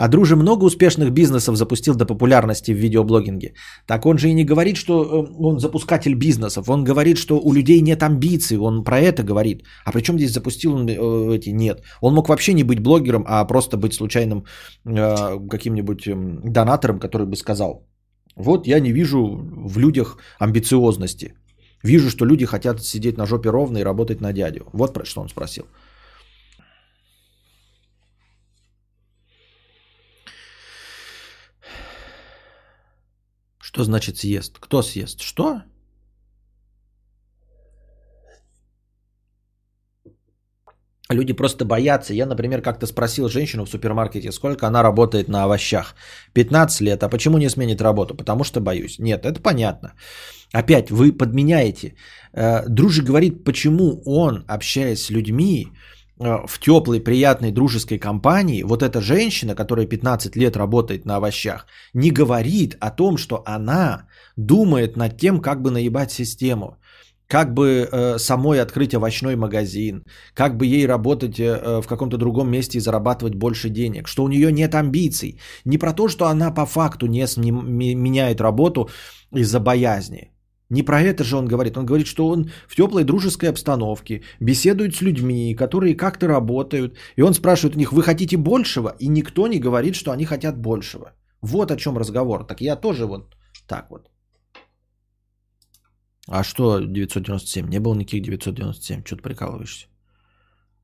А Дружи много успешных бизнесов запустил до популярности в видеоблогинге. Так он же и не говорит, что э, он запускатель бизнесов. Он говорит, что у людей нет амбиций. Он про это говорит. А при чем здесь запустил он э, эти? Нет. Он мог вообще не быть блогером, а просто быть случайным э, каким-нибудь э, донатором, который бы сказал, вот я не вижу в людях амбициозности. Вижу, что люди хотят сидеть на жопе ровно и работать на дядю. Вот про что он спросил. Что значит съест? Кто съест? Что? Люди просто боятся. Я, например, как-то спросил женщину в супермаркете, сколько она работает на овощах. 15 лет. А почему не сменит работу? Потому что боюсь. Нет, это понятно. Опять вы подменяете. Э, Дружи говорит, почему он, общаясь с людьми, в теплой, приятной, дружеской компании, вот эта женщина, которая 15 лет работает на овощах, не говорит о том, что она думает над тем, как бы наебать систему как бы э, самой открыть овощной магазин, как бы ей работать э, в каком-то другом месте и зарабатывать больше денег, что у нее нет амбиций. Не про то, что она по факту не, не меняет работу из-за боязни. Не про это же он говорит. Он говорит, что он в теплой дружеской обстановке беседует с людьми, которые как-то работают. И он спрашивает у них, вы хотите большего? И никто не говорит, что они хотят большего. Вот о чем разговор. Так я тоже вот так вот. А что 997? Не было никаких 997. Что ты прикалываешься?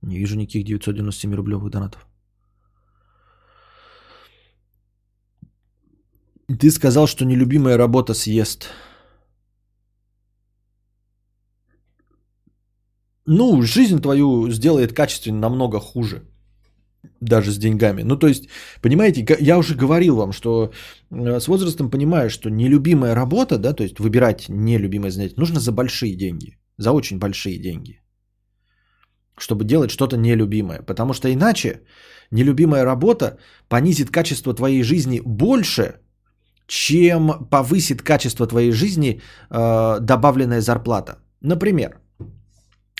Не вижу никаких 997 рублевых донатов. Ты сказал, что нелюбимая работа съест. Ну, жизнь твою сделает качественно намного хуже даже с деньгами. Ну, то есть, понимаете, я уже говорил вам, что э, с возрастом понимаешь, что нелюбимая работа, да, то есть выбирать нелюбимое занятие, нужно за большие деньги, за очень большие деньги, чтобы делать что-то нелюбимое. Потому что иначе нелюбимая работа понизит качество твоей жизни больше, чем повысит качество твоей жизни э, добавленная зарплата. Например,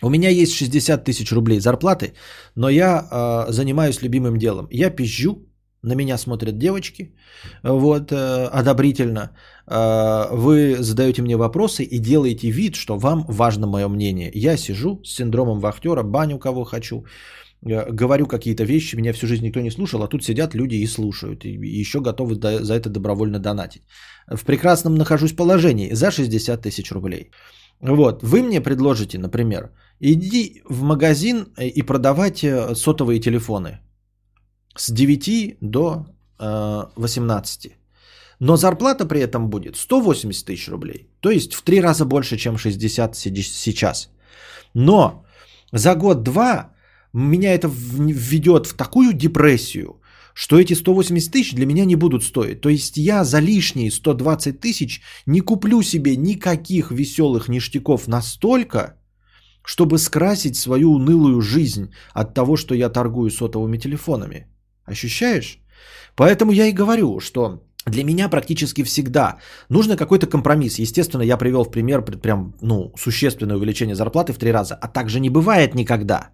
у меня есть 60 тысяч рублей зарплаты, но я э, занимаюсь любимым делом. Я пизжу, на меня смотрят девочки, вот, э, одобрительно. Э, вы задаете мне вопросы и делаете вид, что вам важно мое мнение. Я сижу с синдромом вахтера, баню кого хочу, э, говорю какие-то вещи, меня всю жизнь никто не слушал, а тут сидят люди и слушают, и еще готовы за это добровольно донатить. В прекрасном нахожусь положении за 60 тысяч рублей. Вот, вы мне предложите, например, иди в магазин э, и продавать э, сотовые телефоны с 9 до э, 18. Но зарплата при этом будет 180 тысяч рублей. То есть в три раза больше, чем 60 сейчас. Но за год-два меня это введет в такую депрессию, что эти 180 тысяч для меня не будут стоить. То есть я за лишние 120 тысяч не куплю себе никаких веселых ништяков настолько, чтобы скрасить свою унылую жизнь от того, что я торгую сотовыми телефонами. Ощущаешь? Поэтому я и говорю, что для меня практически всегда нужно какой-то компромисс. Естественно, я привел в пример прям ну, существенное увеличение зарплаты в три раза, а также не бывает никогда.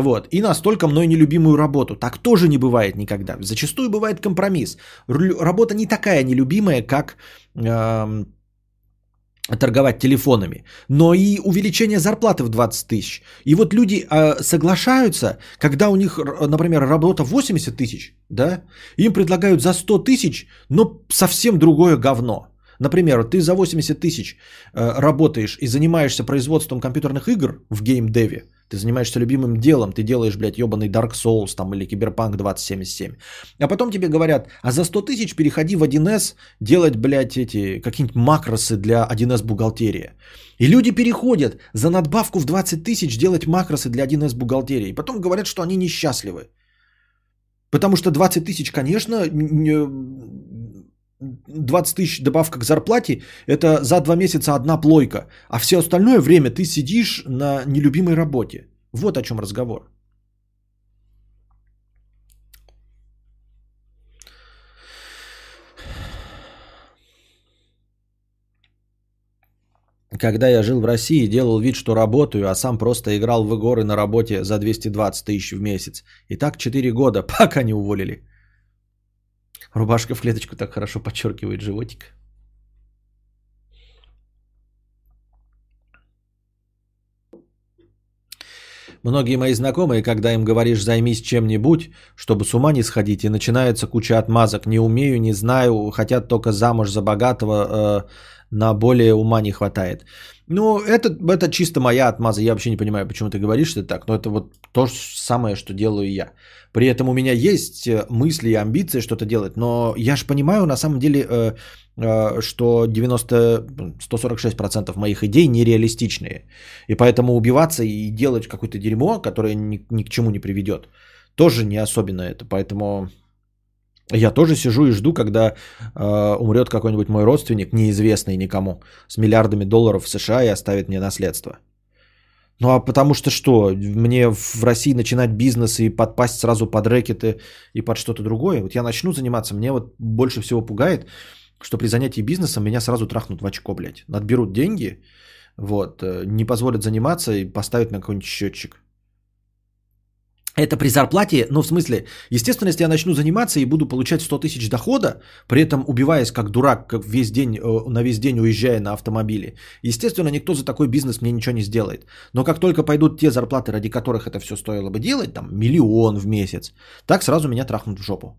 Вот. И настолько мной нелюбимую работу. Так тоже не бывает никогда. Зачастую бывает компромисс. Работа не такая нелюбимая, как э, торговать телефонами, но и увеличение зарплаты в 20 тысяч. И вот люди э, соглашаются, когда у них, например, работа 80 тысяч, да, им предлагают за 100 тысяч, но совсем другое говно. Например, ты за 80 тысяч э, работаешь и занимаешься производством компьютерных игр в геймдеве, ты занимаешься любимым делом, ты делаешь, блядь, ебаный Dark Souls там или Киберпанк 2077. А потом тебе говорят, а за 100 тысяч переходи в 1С делать, блядь, эти какие-нибудь макросы для 1С бухгалтерия. И люди переходят за надбавку в 20 тысяч делать макросы для 1С бухгалтерии. И потом говорят, что они несчастливы. Потому что 20 тысяч, конечно, 20 тысяч добавка к зарплате, это за два месяца одна плойка, а все остальное время ты сидишь на нелюбимой работе. Вот о чем разговор. Когда я жил в России, делал вид, что работаю, а сам просто играл в игры на работе за 220 тысяч в месяц. И так 4 года, пока не уволили. Рубашка в клеточку так хорошо подчеркивает животик. Многие мои знакомые, когда им говоришь «займись чем-нибудь», чтобы с ума не сходить, и начинается куча отмазок. Не умею, не знаю, хотят только замуж за богатого, э, на более ума не хватает. Ну, это, это чисто моя отмаза. Я вообще не понимаю, почему ты говоришь это так, но это вот то же самое, что делаю я. При этом у меня есть э, мысли и амбиции что-то делать, но я же понимаю на самом деле, э, э, что 90, 146% моих идей нереалистичные. И поэтому убиваться и делать какое-то дерьмо, которое ни, ни к чему не приведет, тоже не особенно это. Поэтому я тоже сижу и жду, когда э, умрет какой-нибудь мой родственник, неизвестный никому, с миллиардами долларов в США и оставит мне наследство. Ну а потому что что, мне в России начинать бизнес и подпасть сразу под рэкеты и под что-то другое? Вот я начну заниматься, мне вот больше всего пугает, что при занятии бизнесом меня сразу трахнут в очко, блядь. Отберут деньги, вот, э, не позволят заниматься и поставят на какой-нибудь счетчик. Это при зарплате, ну в смысле, естественно, если я начну заниматься и буду получать 100 тысяч дохода, при этом убиваясь как дурак, как весь день, э, на весь день уезжая на автомобиле, естественно, никто за такой бизнес мне ничего не сделает. Но как только пойдут те зарплаты, ради которых это все стоило бы делать, там миллион в месяц, так сразу меня трахнут в жопу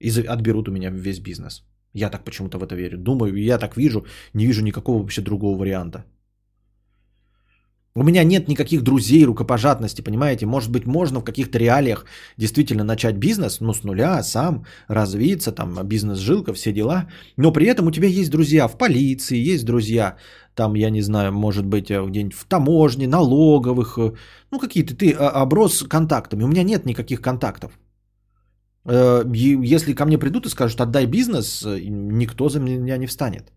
и отберут у меня весь бизнес. Я так почему-то в это верю. Думаю, я так вижу, не вижу никакого вообще другого варианта. У меня нет никаких друзей, рукопожатности, понимаете? Может быть, можно в каких-то реалиях действительно начать бизнес, ну, с нуля, сам, развиться, там, бизнес-жилка, все дела. Но при этом у тебя есть друзья в полиции, есть друзья, там, я не знаю, может быть, э, где-нибудь в таможне, налоговых, э, ну, какие-то ты а, оброс контактами. У меня нет никаких контактов. Э, если ко мне придут и скажут, отдай бизнес, никто за меня не встанет.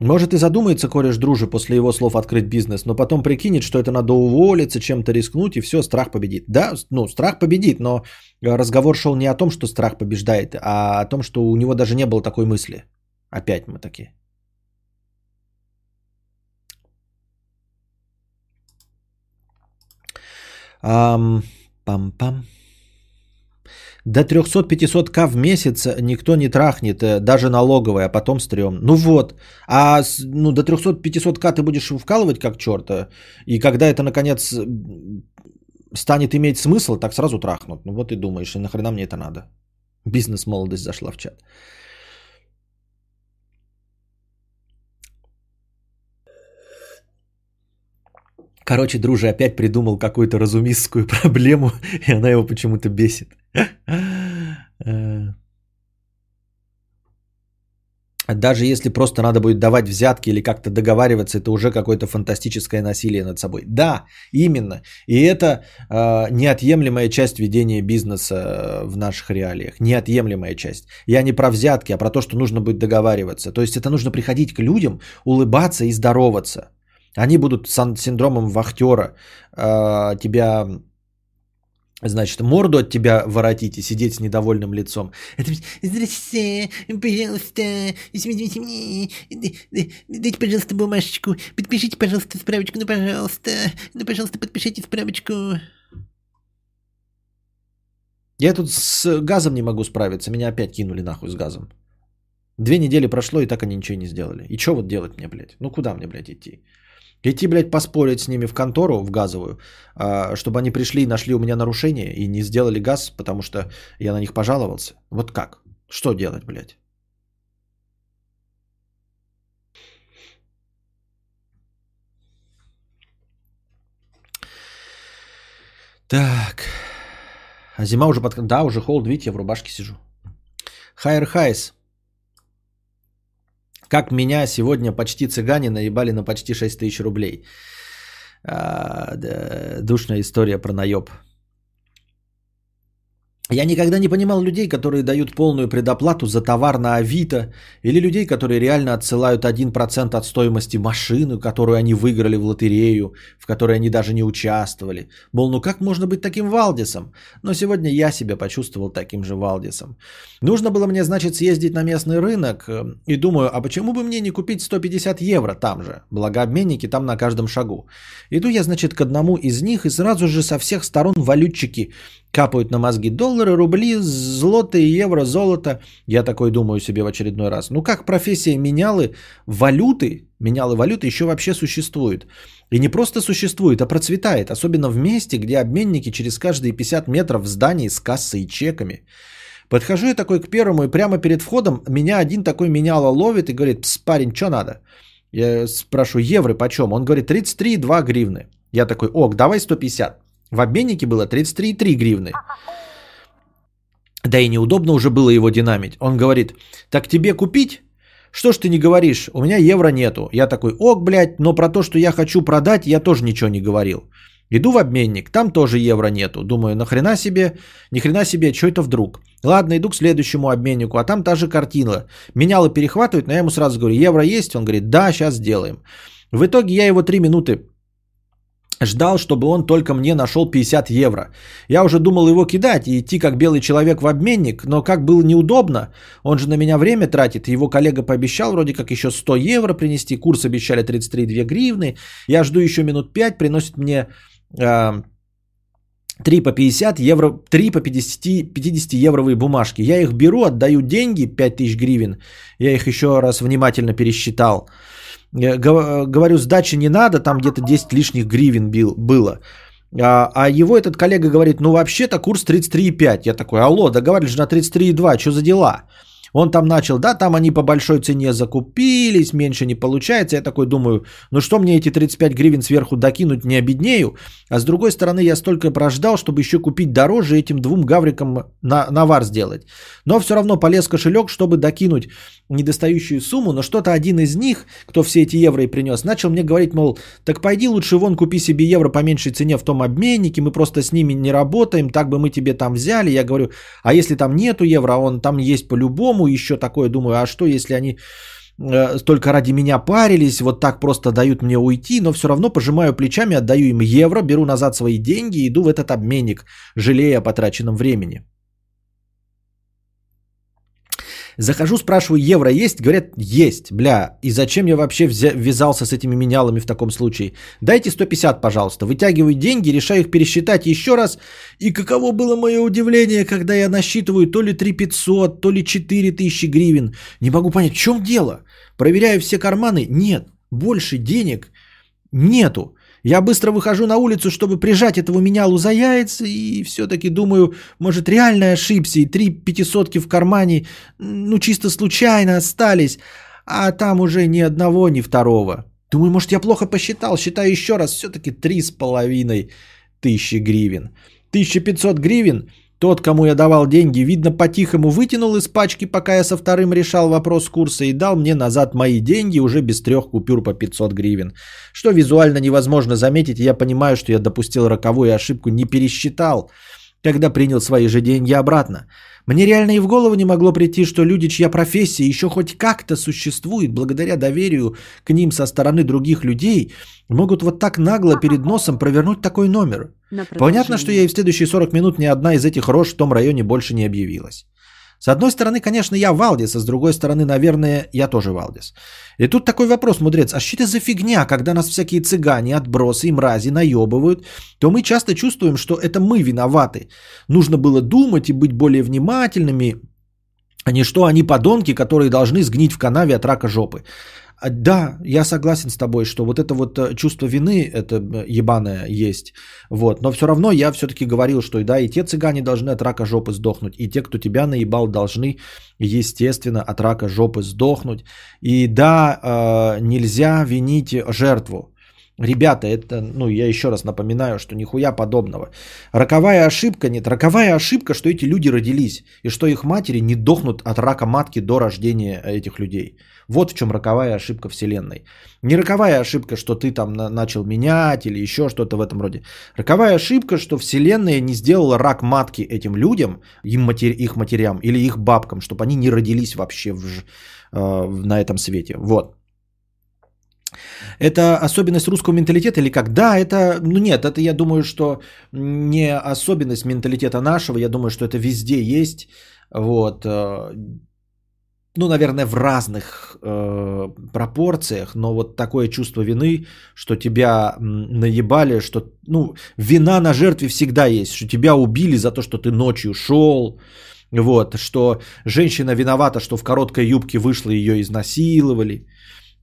Может и задумается кореш дружи после его слов открыть бизнес, но потом прикинет, что это надо уволиться, чем-то рискнуть, и все, страх победит. Да, ну, страх победит, но разговор шел не о том, что страх побеждает, а о том, что у него даже не было такой мысли. Опять мы такие. Um, пам-пам. До 300-500к в месяц никто не трахнет, э, даже налоговая, а потом стрём. Ну вот, а ну, до 300-500к ты будешь вкалывать как черта, и когда это наконец станет иметь смысл, так сразу трахнут. Ну вот и думаешь, и нахрена мне это надо? Бизнес-молодость зашла в чат. Короче, друже опять придумал какую-то разумистскую проблему, и она его почему-то бесит. Даже если просто надо будет давать взятки или как-то договариваться, это уже какое-то фантастическое насилие над собой. Да, именно. И это э, неотъемлемая часть ведения бизнеса э, в наших реалиях. Неотъемлемая часть. Я не про взятки, а про то, что нужно будет договариваться. То есть это нужно приходить к людям, улыбаться и здороваться. Они будут с синдромом вахтера э, тебя значит, морду от тебя воротить и сидеть с недовольным лицом. Это, Здрасте, пожалуйста, извините мне, дайте, пожалуйста, бумажечку, подпишите, пожалуйста, справочку, ну, пожалуйста, ну, пожалуйста, подпишите справочку. Я тут с газом не могу справиться, меня опять кинули нахуй с газом. Две недели прошло, и так они ничего не сделали. И что вот делать мне, блядь? Ну куда мне, блядь, идти? Идти, блядь, поспорить с ними в контору, в газовую, а, чтобы они пришли и нашли у меня нарушение и не сделали газ, потому что я на них пожаловался. Вот как? Что делать, блядь? Так. А зима уже под... Да, уже холод, видите, я в рубашке сижу. Хайер Хайс. Как меня сегодня почти цыгане наебали на почти 6 тысяч рублей. А, да, душная история про наеб. Я никогда не понимал людей, которые дают полную предоплату за товар на Авито, или людей, которые реально отсылают 1% от стоимости машины, которую они выиграли в лотерею, в которой они даже не участвовали. Мол, ну как можно быть таким Валдисом? Но сегодня я себя почувствовал таким же Валдисом. Нужно было мне, значит, съездить на местный рынок, э, и думаю, а почему бы мне не купить 150 евро там же? Благо обменники там на каждом шагу. Иду я, значит, к одному из них, и сразу же со всех сторон валютчики капают на мозги доллары, рубли, злоты, евро, золото. Я такой думаю себе в очередной раз. Ну как профессия менялы валюты, менялы валюты еще вообще существует. И не просто существует, а процветает. Особенно в месте, где обменники через каждые 50 метров в здании с кассой и чеками. Подхожу я такой к первому, и прямо перед входом меня один такой меняло ловит и говорит, Пс, парень, что надо? Я спрашиваю, евро почем? Он говорит, 33,2 гривны. Я такой, ок, давай 150. В обменнике было 33,3 гривны. Да и неудобно уже было его динамить. Он говорит, так тебе купить? Что ж ты не говоришь? У меня евро нету. Я такой, ок, блядь, но про то, что я хочу продать, я тоже ничего не говорил. Иду в обменник, там тоже евро нету. Думаю, нахрена себе, ни хрена себе, что это вдруг? Ладно, иду к следующему обменнику, а там та же картина. Меняло перехватывают, но я ему сразу говорю, евро есть? Он говорит, да, сейчас сделаем. В итоге я его три минуты ждал, чтобы он только мне нашел 50 евро. Я уже думал его кидать и идти как белый человек в обменник, но как было неудобно, он же на меня время тратит, его коллега пообещал вроде как еще 100 евро принести, курс обещали 33,2 гривны, я жду еще минут 5, приносит мне э, 3 по 50 евро, 3 по 50, 50 евровые бумажки. Я их беру, отдаю деньги, 5000 гривен, я их еще раз внимательно пересчитал. Э, говорю, сдачи не надо, там где-то 10 лишних гривен было. А, а его этот коллега говорит, ну вообще-то курс 33,5. Я такой, алло, договорились же на 33,2, что за дела? Он там начал, да, там они по большой цене закупились, меньше не получается. Я такой думаю, ну что мне эти 35 гривен сверху докинуть, не обеднею. А с другой стороны, я столько прождал, чтобы еще купить дороже этим двум гаврикам на, навар сделать. Но все равно полез кошелек, чтобы докинуть недостающую сумму. Но что-то один из них, кто все эти евро и принес, начал мне говорить, мол, так пойди лучше вон купи себе евро по меньшей цене в том обменнике, мы просто с ними не работаем, так бы мы тебе там взяли. Я говорю, а если там нету евро, а он там есть по-любому, по еще такое, думаю, а что если они э, только ради меня парились, вот так просто дают мне уйти, но все равно пожимаю плечами, отдаю им евро, беру назад свои деньги и иду в этот обменник, жалея о потраченном времени. Захожу, спрашиваю, евро есть? Говорят, есть, бля. И зачем я вообще ввязался с этими менялами в таком случае? Дайте 150, пожалуйста. Вытягиваю деньги, решаю их пересчитать еще раз. И каково было мое удивление, когда я насчитываю то ли 3 500, то ли 4 тысячи гривен. Не могу понять, в чем дело? Проверяю все карманы. Нет, больше денег нету. Я быстро выхожу на улицу, чтобы прижать этого менялу за яйца, и все-таки думаю, может реально ошибся, и три пятисотки в кармане, ну чисто случайно остались, а там уже ни одного, ни второго. Думаю, может я плохо посчитал, считаю еще раз, все-таки три с половиной тысячи гривен. 1500 гривен тот, кому я давал деньги, видно, по-тихому вытянул из пачки, пока я со вторым решал вопрос курса и дал мне назад мои деньги уже без трех купюр по 500 гривен. Что визуально невозможно заметить, я понимаю, что я допустил роковую ошибку, не пересчитал, когда принял свои же деньги обратно. Мне реально и в голову не могло прийти, что люди, чья профессия еще хоть как-то существует благодаря доверию к ним со стороны других людей, могут вот так нагло перед носом провернуть такой номер – Понятно, что я и в следующие 40 минут ни одна из этих рож в том районе больше не объявилась. С одной стороны, конечно, я Валдис, а с другой стороны, наверное, я тоже Валдис. И тут такой вопрос, мудрец, а что это за фигня, когда нас всякие цыгане, отбросы и мрази наебывают, то мы часто чувствуем, что это мы виноваты. Нужно было думать и быть более внимательными, а не что они подонки, которые должны сгнить в канаве от рака жопы. А, да, я согласен с тобой, что вот это вот э, чувство вины, это э, ебаное есть. Вот. Но все равно я все-таки говорил, что да, и те цыгане должны от рака жопы сдохнуть, и те, кто тебя наебал, должны, естественно, от рака жопы сдохнуть. И да, э, нельзя винить жертву. Ребята, это, ну, я еще раз напоминаю, что нихуя подобного. Роковая ошибка нет. Роковая ошибка, что эти люди родились, и что их матери не дохнут от рака матки до рождения этих людей. Вот в чем роковая ошибка Вселенной. Не роковая ошибка, что ты там начал менять или еще что-то в этом роде. Роковая ошибка, что Вселенная не сделала рак матки этим людям, им матери, их матерям или их бабкам, чтобы они не родились вообще в, э, на этом свете. Вот. Это особенность русского менталитета или как? Да, это, ну нет, это я думаю, что не особенность менталитета нашего, я думаю, что это везде есть. Вот. Ну, наверное, в разных э, пропорциях, но вот такое чувство вины, что тебя наебали, что, ну, вина на жертве всегда есть, что тебя убили за то, что ты ночью шел, вот, что женщина виновата, что в короткой юбке вышла, ее изнасиловали,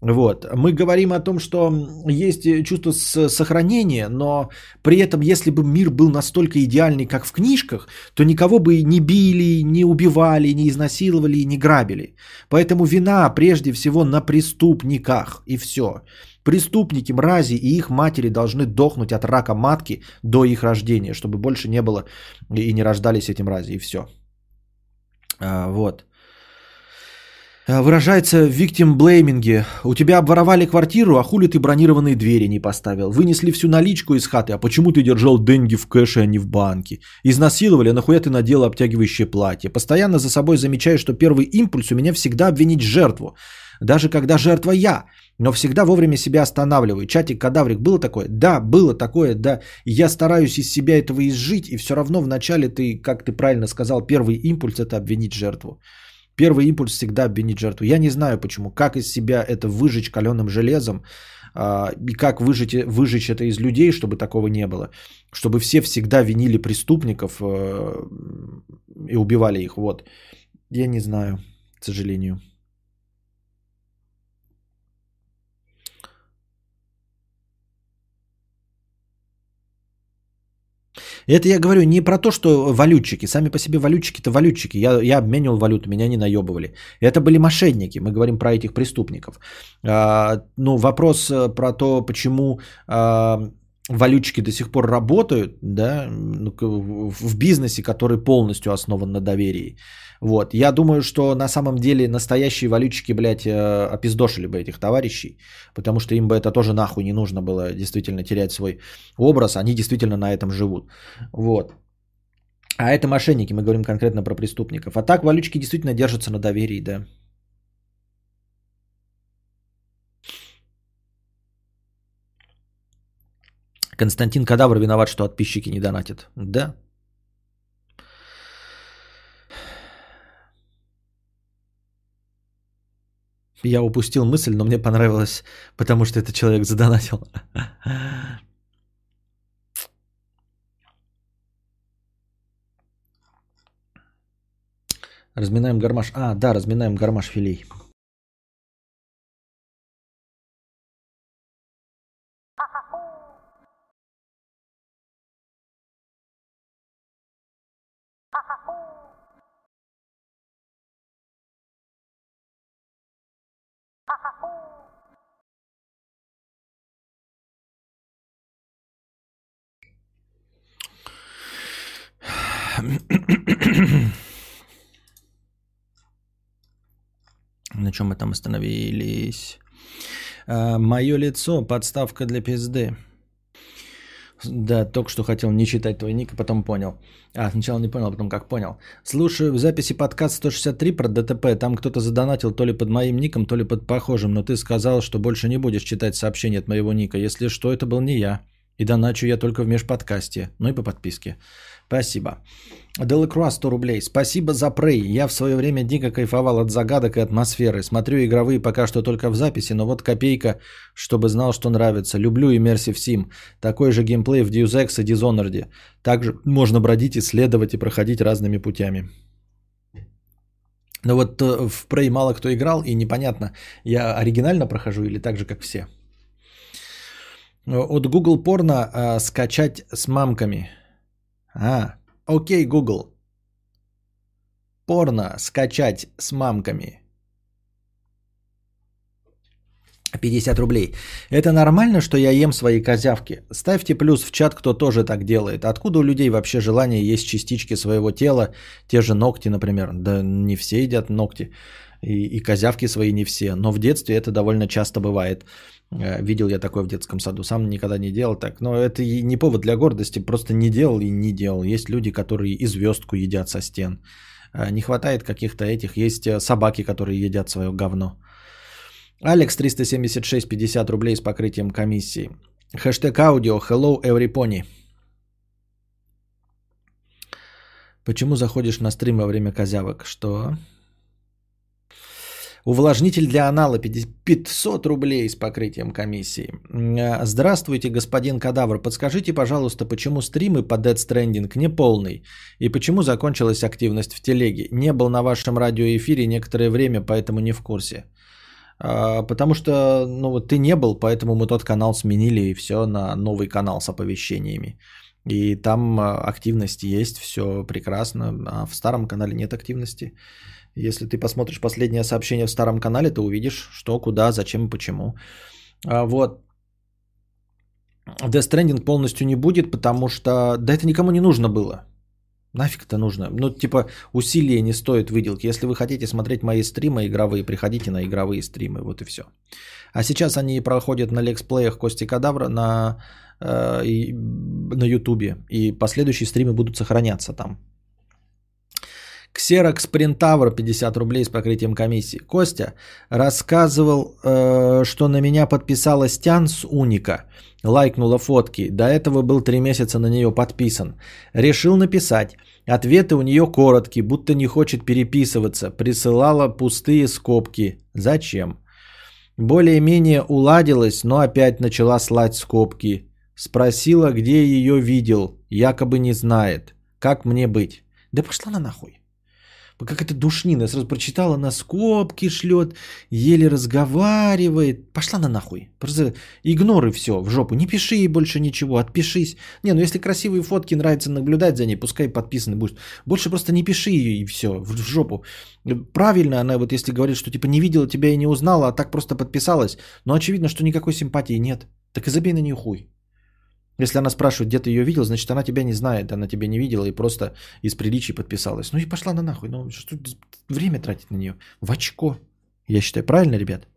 вот. Мы говорим о том, что есть чувство сохранения, но при этом, если бы мир был настолько идеальный, как в книжках, то никого бы не били, не убивали, не изнасиловали, не грабили. Поэтому вина прежде всего на преступниках и все. Преступники, мрази и их матери должны дохнуть от рака матки до их рождения, чтобы больше не было и не рождались эти мрази, и все. А, вот. Э, выражается в victim блейминге. У тебя обворовали квартиру, а хули ты бронированные двери не поставил? Вынесли всю наличку из хаты, а почему ты держал деньги в кэше, а не в банке? Изнасиловали, а нахуя ты надела обтягивающее платье? Постоянно за собой замечаю, что первый импульс у меня всегда обвинить жертву. Даже когда жертва я, но всегда вовремя себя останавливаю. Чатик Кадаврик, было такое? Да, было такое, да. я стараюсь из себя этого изжить, и все равно вначале ты, как ты правильно сказал, первый импульс это обвинить жертву. Первый импульс всегда обвинить жертву. Я не знаю почему. Как из себя это выжечь каленым железом а, и как выжечь, выжечь это из людей, чтобы такого не было. Чтобы все всегда винили преступников э, и убивали их. Вот. Я не знаю, к сожалению. Это я говорю не про то, что валютчики. Сами по себе валютчики-то валютчики. Я, я обменивал валюту, меня не наебывали. Это были мошенники. Мы говорим про этих преступников. А, ну, вопрос э, про то, почему а, валютчики до сих пор работают да, ну, в бизнесе, который полностью основан на доверии. Вот. Я думаю, что на самом деле настоящие валютчики, блядь, э, опиздошили бы этих товарищей, потому что им бы это тоже нахуй не нужно было действительно терять свой образ, они действительно на этом живут. Вот. А это мошенники, мы говорим конкретно про преступников. А так валютчики действительно держатся на доверии, да. Константин Кадавр виноват, что подписчики не донатят. Да, Я упустил мысль, но мне понравилось, потому что этот человек задонатил. Разминаем гармаш. А, да, разминаем гармаш филей. На чем мы там остановились? А, Мое лицо, подставка для пизды. Да, только что хотел не читать твой ник, а потом понял. А, сначала не понял, а потом как понял. Слушаю в записи подкаст 163 про ДТП. Там кто-то задонатил то ли под моим ником, то ли под похожим. Но ты сказал, что больше не будешь читать сообщения от моего ника. Если что, это был не я. И доначу я только в межподкасте, ну и по подписке. Спасибо. Делакруа 100 рублей. Спасибо за прей. Я в свое время дико кайфовал от загадок и атмосферы. Смотрю игровые пока что только в записи, но вот копейка, чтобы знал, что нравится. Люблю Immersive Sim. Такой же геймплей в Deus Ex и Dishonored. Также можно бродить, исследовать и проходить разными путями. Но вот э, в Prey мало кто играл, и непонятно, я оригинально прохожу или так же, как все. От Google порно э, скачать с мамками. А, окей, Google. Порно скачать с мамками. 50 рублей. Это нормально, что я ем свои козявки? Ставьте плюс в чат, кто тоже так делает. Откуда у людей вообще желание есть частички своего тела, те же ногти, например? Да не все едят ногти. И, и козявки свои не все. Но в детстве это довольно часто бывает. Э, видел я такое в детском саду. Сам никогда не делал так. Но это и не повод для гордости. Просто не делал и не делал. Есть люди, которые и звездку едят со стен. Э, не хватает каких-то этих. Есть э, собаки, которые едят свое говно. Алекс 376, 50 рублей с покрытием комиссии. Хэштег аудио Hello Every Pony. Почему заходишь на стрим во время козявок? Что? Увлажнитель для анала 500 рублей с покрытием комиссии. Здравствуйте, господин Кадавр. Подскажите, пожалуйста, почему стримы по Dead Stranding не полный? И почему закончилась активность в телеге? Не был на вашем радиоэфире некоторое время, поэтому не в курсе. А, потому что ну, вот ты не был, поэтому мы тот канал сменили и все на новый канал с оповещениями. И там а, активность есть, все прекрасно, а в старом канале нет активности. Если ты посмотришь последнее сообщение в старом канале, ты увидишь, что, куда, зачем и почему. А, вот. Death Stranding полностью не будет, потому что да это никому не нужно было. Нафиг это нужно? Ну, типа, усилия не стоит выделки. Если вы хотите смотреть мои стримы игровые, приходите на игровые стримы, вот и все. А сейчас они проходят на лексплеях Кости Кадавра на, э, на Ютубе. И последующие стримы будут сохраняться там. Xerox Printavr 50 рублей с покрытием комиссии. Костя рассказывал, э, что на меня подписалась Тян с Уника. Лайкнула фотки. До этого был 3 месяца на нее подписан. Решил написать. Ответы у нее короткие, будто не хочет переписываться. Присылала пустые скобки. Зачем? Более-менее уладилась, но опять начала слать скобки. Спросила, где ее видел. Якобы не знает. Как мне быть? Да пошла на нахуй. Как это душнина. Я сразу прочитала, на скобки шлет, еле разговаривает. Пошла на нахуй. Просто игноры все в жопу. Не пиши ей больше ничего, отпишись. Не, ну если красивые фотки нравится наблюдать за ней, пускай подписаны будет. Больше просто не пиши ее и все, в, жопу. Правильно она вот если говорит, что типа не видела тебя и не узнала, а так просто подписалась. Но очевидно, что никакой симпатии нет. Так и забей на нее хуй. Если она спрашивает, где ты ее видел, значит, она тебя не знает, она тебя не видела и просто из приличий подписалась. Ну и пошла на нахуй. Ну что время тратить на нее? В очко. Я считаю, правильно, ребят?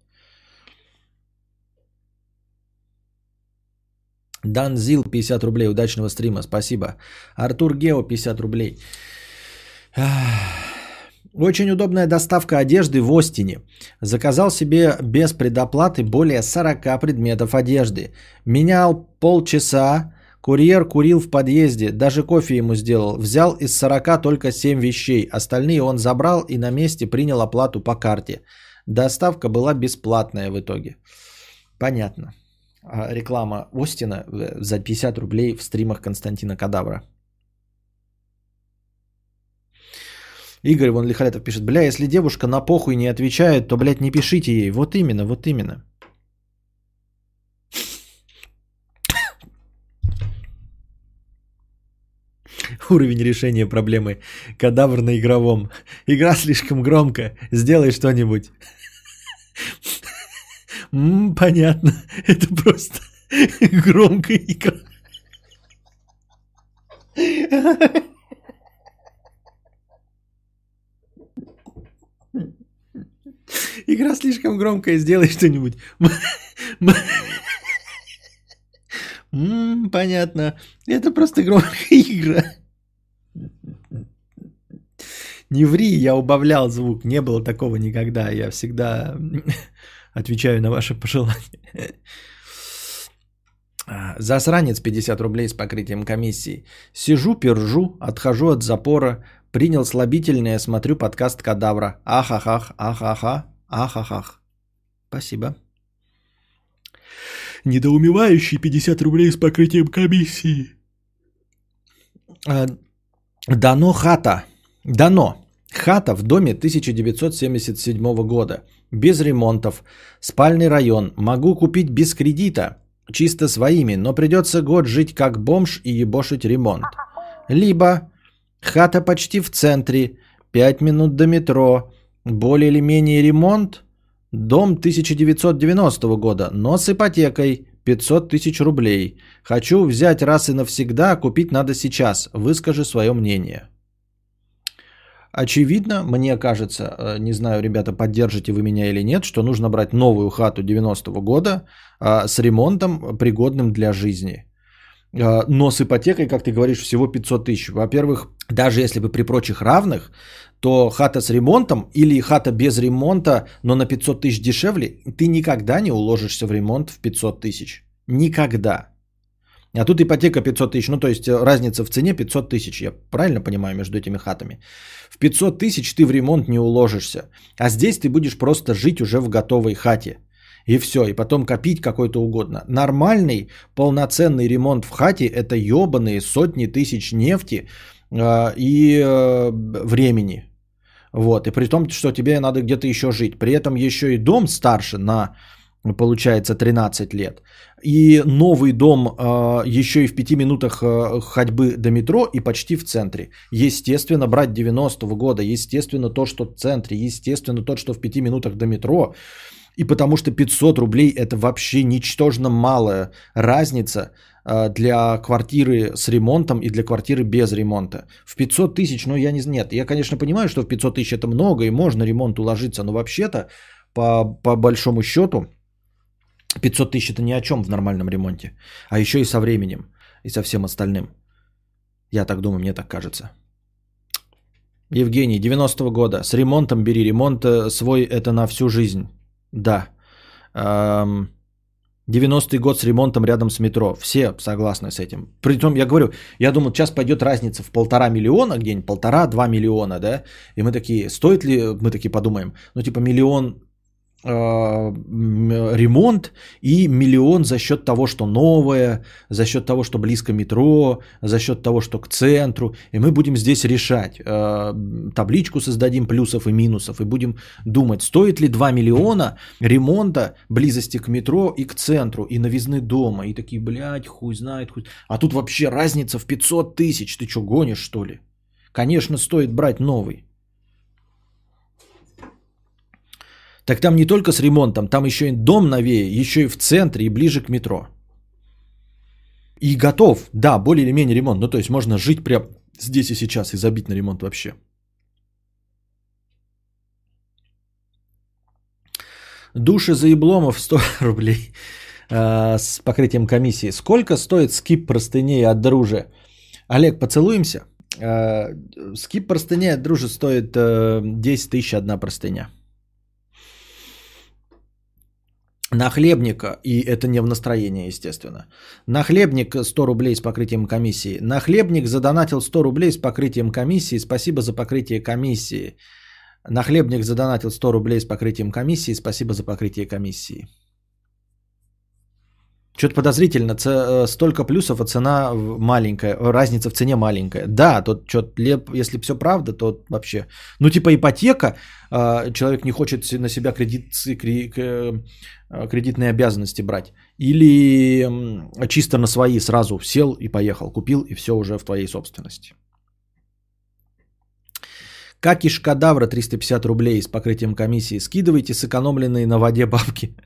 Данзил 50 рублей. Удачного стрима. Спасибо. Артур Гео 50 рублей. Очень удобная доставка одежды в Остине. Заказал себе без предоплаты более 40 предметов одежды. Менял полчаса, курьер курил в подъезде, даже кофе ему сделал. Взял из 40 только 7 вещей, остальные он забрал и на месте принял оплату по карте. Доставка была бесплатная в итоге. Понятно. А реклама Остина э, за 50 рублей в стримах Константина Кадавра. Игорь вон Лихолетов пишет, бля, если девушка на похуй не отвечает, то, блядь, не пишите ей. Вот именно, вот именно. Уровень решения проблемы. Кадавр на игровом. Игра слишком громко. Сделай что-нибудь. Понятно. Это просто громкая игра. Игра слишком громкая, сделай что-нибудь. понятно. Это просто громкая игра. Не ври, я убавлял звук. Не было такого никогда. Я всегда отвечаю на ваши пожелания. Засранец 50 рублей с покрытием комиссии. Сижу, пержу, отхожу от запора, принял слабительное, смотрю подкаст Кадавра. Ахахах, ахаха, ахахах. Спасибо. Недоумевающий 50 рублей с покрытием комиссии. А, Дано хата. Дано. Хата в доме 1977 года. Без ремонтов. Спальный район. Могу купить без кредита. Чисто своими, но придется год жить как бомж и ебошить ремонт. Либо хата почти в центре. 5 минут до метро. Более или менее ремонт. Дом 1990 года, но с ипотекой 500 тысяч рублей. Хочу взять раз и навсегда, купить надо сейчас. Выскажи свое мнение. Очевидно, мне кажется, э, не знаю, ребята, поддержите вы меня или нет, что нужно брать новую хату 90-го года а, с ремонтом, пригодным для жизни. А, но с ипотекой, как ты говоришь, всего 500 тысяч. Во-первых, даже если бы при прочих равных, то хата с ремонтом или хата без ремонта, но на 500 тысяч дешевле, ты никогда не уложишься в ремонт в 500 тысяч. Никогда. А тут ипотека 500 тысяч, ну то есть э, разница в цене 500 тысяч, я правильно понимаю, между этими хатами. В 500 тысяч ты в ремонт не уложишься, а здесь ты будешь просто жить уже в готовой хате. И все, и потом копить какой-то угодно. Нормальный, полноценный ремонт в хате – это ебаные сотни тысяч нефти э, и э, времени. Вот, и при том, что тебе надо где-то еще жить. При этом еще и дом старше на получается 13 лет. И новый дом э, еще и в 5 минутах э, ходьбы до метро и почти в центре. Естественно, брать 90-го года, естественно, то, что в центре, естественно, то, что в 5 минутах до метро. И потому что 500 рублей это вообще ничтожно малая разница э, для квартиры с ремонтом и для квартиры без ремонта. В 500 тысяч, ну я не знаю, нет, я, конечно, понимаю, что в 500 тысяч это много и можно ремонт уложиться, но вообще-то по, по большому счету 500 тысяч это ни о чем в нормальном ремонте. А еще и со временем. И со всем остальным. Я так думаю, мне так кажется. Евгений, 90-го года. С ремонтом бери. Ремонт э, свой это на всю жизнь. Да. 90-й год с ремонтом рядом с метро. Все согласны с этим. Притом, я говорю, я думаю, сейчас пойдет разница в полтора миллиона, где-нибудь полтора-два миллиона, да? И мы такие, стоит ли, мы такие подумаем, ну типа миллион ремонт и миллион за счет того, что новое, за счет того, что близко метро, за счет того, что к центру. И мы будем здесь решать. А, табличку создадим плюсов и минусов и будем думать, стоит ли 2 миллиона ремонта близости к метро и к центру, и новизны дома. И такие, блядь, хуй знает. Хуй... А тут вообще разница в 500 тысяч. Ты что, гонишь что ли? Конечно, стоит брать новый. Так там не только с ремонтом, там еще и дом новее, еще и в центре, и ближе к метро. И готов, да, более или менее ремонт. Ну, то есть можно жить прямо здесь и сейчас и забить на ремонт вообще. Души за ебломов 100 рублей э, с покрытием комиссии. Сколько стоит скип простыней от дружи? Олег, поцелуемся? Э, скип простыней от дружи стоит э, 10 тысяч одна простыня. Нахлебника, и это не в настроении, естественно. Нахлебник 100 рублей с покрытием комиссии. Нахлебник задонатил 100 рублей с покрытием комиссии. Спасибо за покрытие комиссии. Нахлебник задонатил 100 рублей с покрытием комиссии. Спасибо за покрытие комиссии. Что-то подозрительно, ц- э, столько плюсов, а цена маленькая, разница в цене маленькая. Да, тут что-то, если все правда, то вообще... Ну, типа ипотека, а, человек не хочет на себя кредит, э, кредитные обязанности брать. Или чисто на свои сразу сел и поехал, купил, и все уже в твоей собственности. Как и Шкадавра 350 рублей с покрытием комиссии. Скидывайте сэкономленные на воде бабки.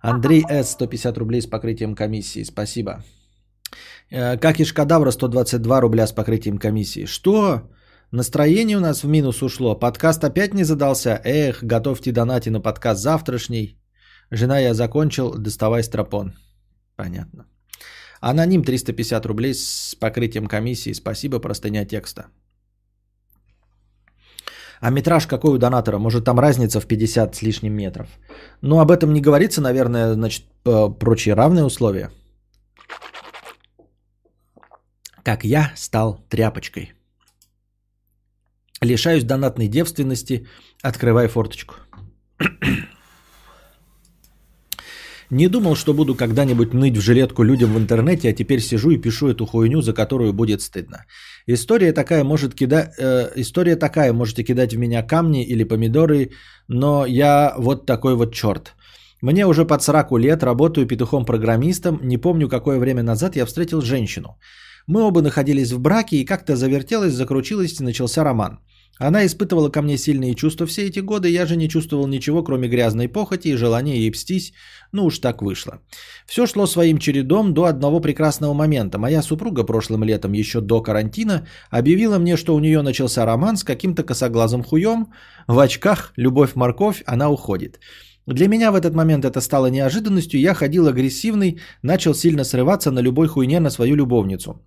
Андрей С. 150 рублей с покрытием комиссии. Спасибо. Э, как и Шкадавра 122 рубля с покрытием комиссии. Что? Настроение у нас в минус ушло. Подкаст опять не задался. Эх, готовьте донати на подкаст завтрашний. Жена, я закончил, доставай стропон. Понятно. Аноним 350 рублей с покрытием комиссии. Спасибо, простыня текста. А метраж какой у донатора? Может там разница в 50 с лишним метров? Ну об этом не говорится, наверное, значит, прочие равные условия. Как я стал тряпочкой. Лишаюсь донатной девственности, открывай форточку. Не думал, что буду когда-нибудь ныть в жилетку людям в интернете, а теперь сижу и пишу эту хуйню, за которую будет стыдно. История такая может кидать, э, история такая, можете кидать в меня камни или помидоры, но я вот такой вот черт. Мне уже под 40 лет, работаю петухом-программистом, не помню, какое время назад я встретил женщину. Мы оба находились в браке и как-то завертелось, закрутилось и начался роман. Она испытывала ко мне сильные чувства все эти годы, я же не чувствовал ничего, кроме грязной похоти и желания ей пстись, ну уж так вышло. Все шло своим чередом до одного прекрасного момента. Моя супруга прошлым летом, еще до карантина, объявила мне, что у нее начался роман с каким-то косоглазым хуем, в очках, любовь-морковь, она уходит. Для меня в этот момент это стало неожиданностью, я ходил агрессивный, начал сильно срываться на любой хуйне на свою любовницу.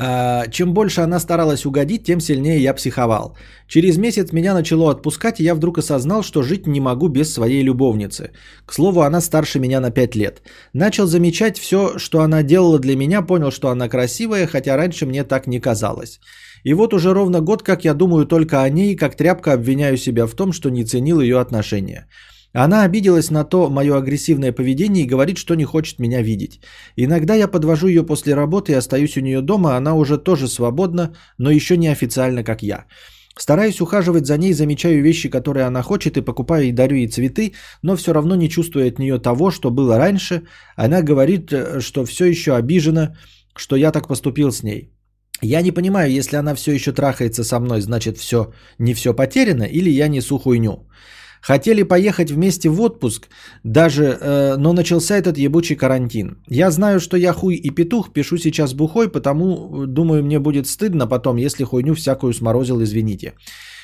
А, чем больше она старалась угодить, тем сильнее я психовал. Через месяц меня начало отпускать, и я вдруг осознал, что жить не могу без своей любовницы. К слову, она старше меня на 5 лет. Начал замечать все, что она делала для меня, понял, что она красивая, хотя раньше мне так не казалось. И вот уже ровно год, как я думаю только о ней, как тряпка обвиняю себя в том, что не ценил ее отношения. Она обиделась на то мое агрессивное поведение и говорит, что не хочет меня видеть. Иногда я подвожу ее после работы и остаюсь у нее дома, она уже тоже свободна, но еще не официально, как я. Стараюсь ухаживать за ней, замечаю вещи, которые она хочет, и покупаю и дарю ей цветы, но все равно не чувствую от нее того, что было раньше. Она говорит, э, что все еще обижена, что я так поступил с ней. Я не понимаю, если она все еще трахается со мной, значит все не все потеряно, или я несу хуйню. Хотели поехать вместе в отпуск, даже, э, но начался этот ебучий карантин. Я знаю, что я хуй и петух, пишу сейчас бухой, потому э, думаю, мне будет стыдно потом, если хуйню всякую сморозил, извините.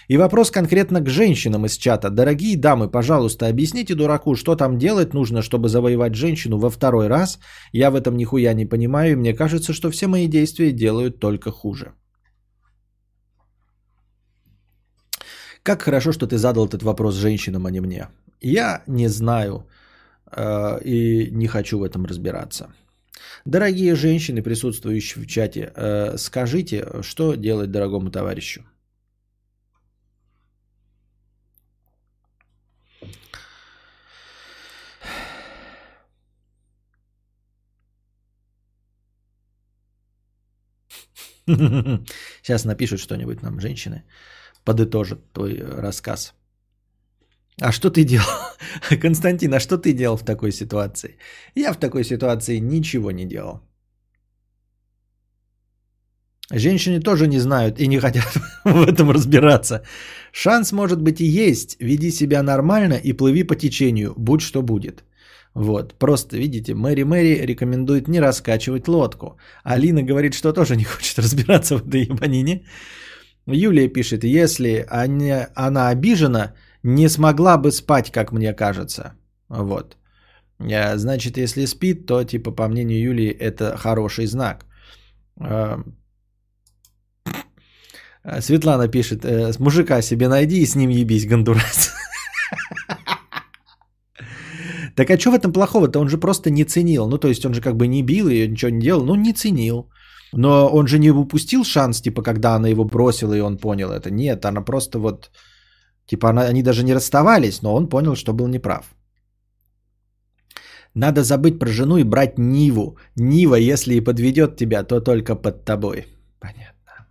И вопрос конкретно к женщинам из чата. Дорогие дамы, пожалуйста, объясните дураку, что там делать нужно, чтобы завоевать женщину во второй раз. Я в этом нихуя не понимаю, и мне кажется, что все мои действия делают только хуже. Как хорошо, что ты задал этот вопрос женщинам, а не мне. Я не знаю э, и не хочу в этом разбираться. Дорогие женщины, присутствующие в чате, э, скажите, что делать дорогому товарищу? Сейчас напишут что-нибудь нам женщины подытожит твой э, рассказ. А что ты делал? Константин, а что ты делал в такой ситуации? Я в такой ситуации ничего не делал. Женщины тоже не знают и не хотят в этом разбираться. Шанс может быть и есть. Веди себя нормально и плыви по течению, будь что будет. Вот, просто, видите, Мэри Мэри рекомендует не раскачивать лодку. Алина говорит, что тоже не хочет разбираться в этой ебанине. Юлия пишет, если она, она обижена, не смогла бы спать, как мне кажется. Вот. Э, значит, если спит, то, типа, по мнению Юлии, это хороший знак. Э, Светлана пишет, «Э, мужика себе найди и с ним ебись, гондурас. Так а что в этом плохого-то? Он же просто не ценил. Ну, то есть он же как бы не бил ее, ничего не делал, ну, не ценил. Но он же не упустил шанс, типа, когда она его бросила, и он понял это. Нет, она просто вот... Типа, она, они даже не расставались, но он понял, что был неправ. Надо забыть про жену и брать Ниву. Нива, если и подведет тебя, то только под тобой. Понятно.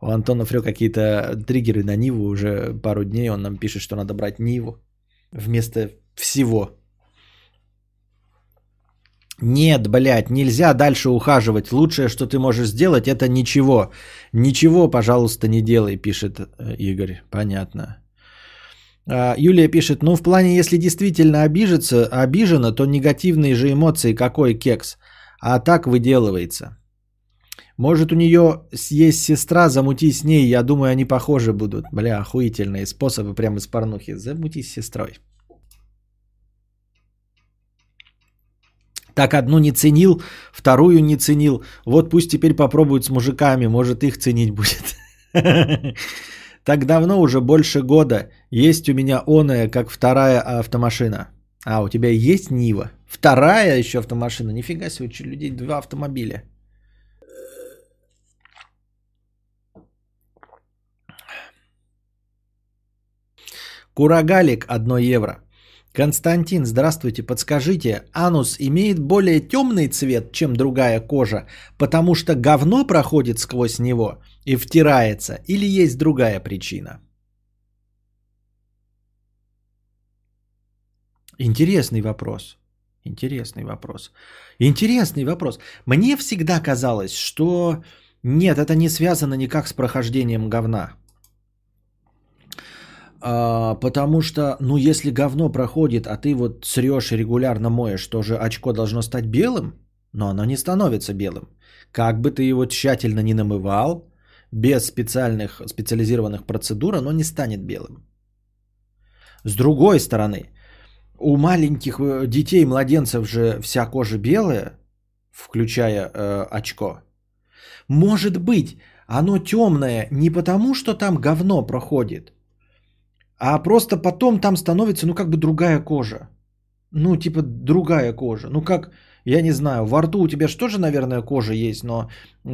У Антона Фрё какие-то триггеры на Ниву уже пару дней. Он нам пишет, что надо брать Ниву вместо всего. Нет, блядь, нельзя дальше ухаживать. Лучшее, что ты можешь сделать, это ничего. Ничего, пожалуйста, не делай, пишет э, Игорь. Понятно. А, Юлия пишет, ну в плане, если действительно обижется, обижена, то негативные же эмоции какой кекс. А так выделывается. Может у нее есть сестра, замути с ней, я думаю, они похожи будут. Бля, охуительные способы прямо из порнухи. Замути с сестрой. Так одну не ценил, вторую не ценил. Вот пусть теперь попробуют с мужиками, может их ценить будет. Так давно, уже больше года, есть у меня оная, как вторая автомашина. А, у тебя есть Нива? Вторая еще автомашина? Нифига себе, у людей два автомобиля. Курагалик 1 евро. Константин, здравствуйте, подскажите, анус имеет более темный цвет, чем другая кожа, потому что говно проходит сквозь него и втирается, или есть другая причина? Интересный вопрос. Интересный вопрос. Интересный вопрос. Мне всегда казалось, что нет, это не связано никак с прохождением говна. А, потому что, ну, если говно проходит, а ты вот срешь и регулярно моешь, тоже очко должно стать белым, но оно не становится белым. Как бы ты его тщательно не намывал, без специальных, специализированных процедур, оно не станет белым. С другой стороны, у маленьких э, детей, младенцев же вся кожа белая, включая э, очко. Может быть, оно темное не потому, что там говно проходит, а просто потом там становится, ну, как бы другая кожа. Ну, типа другая кожа. Ну, как, я не знаю, во рту у тебя же тоже, наверное, кожа есть, но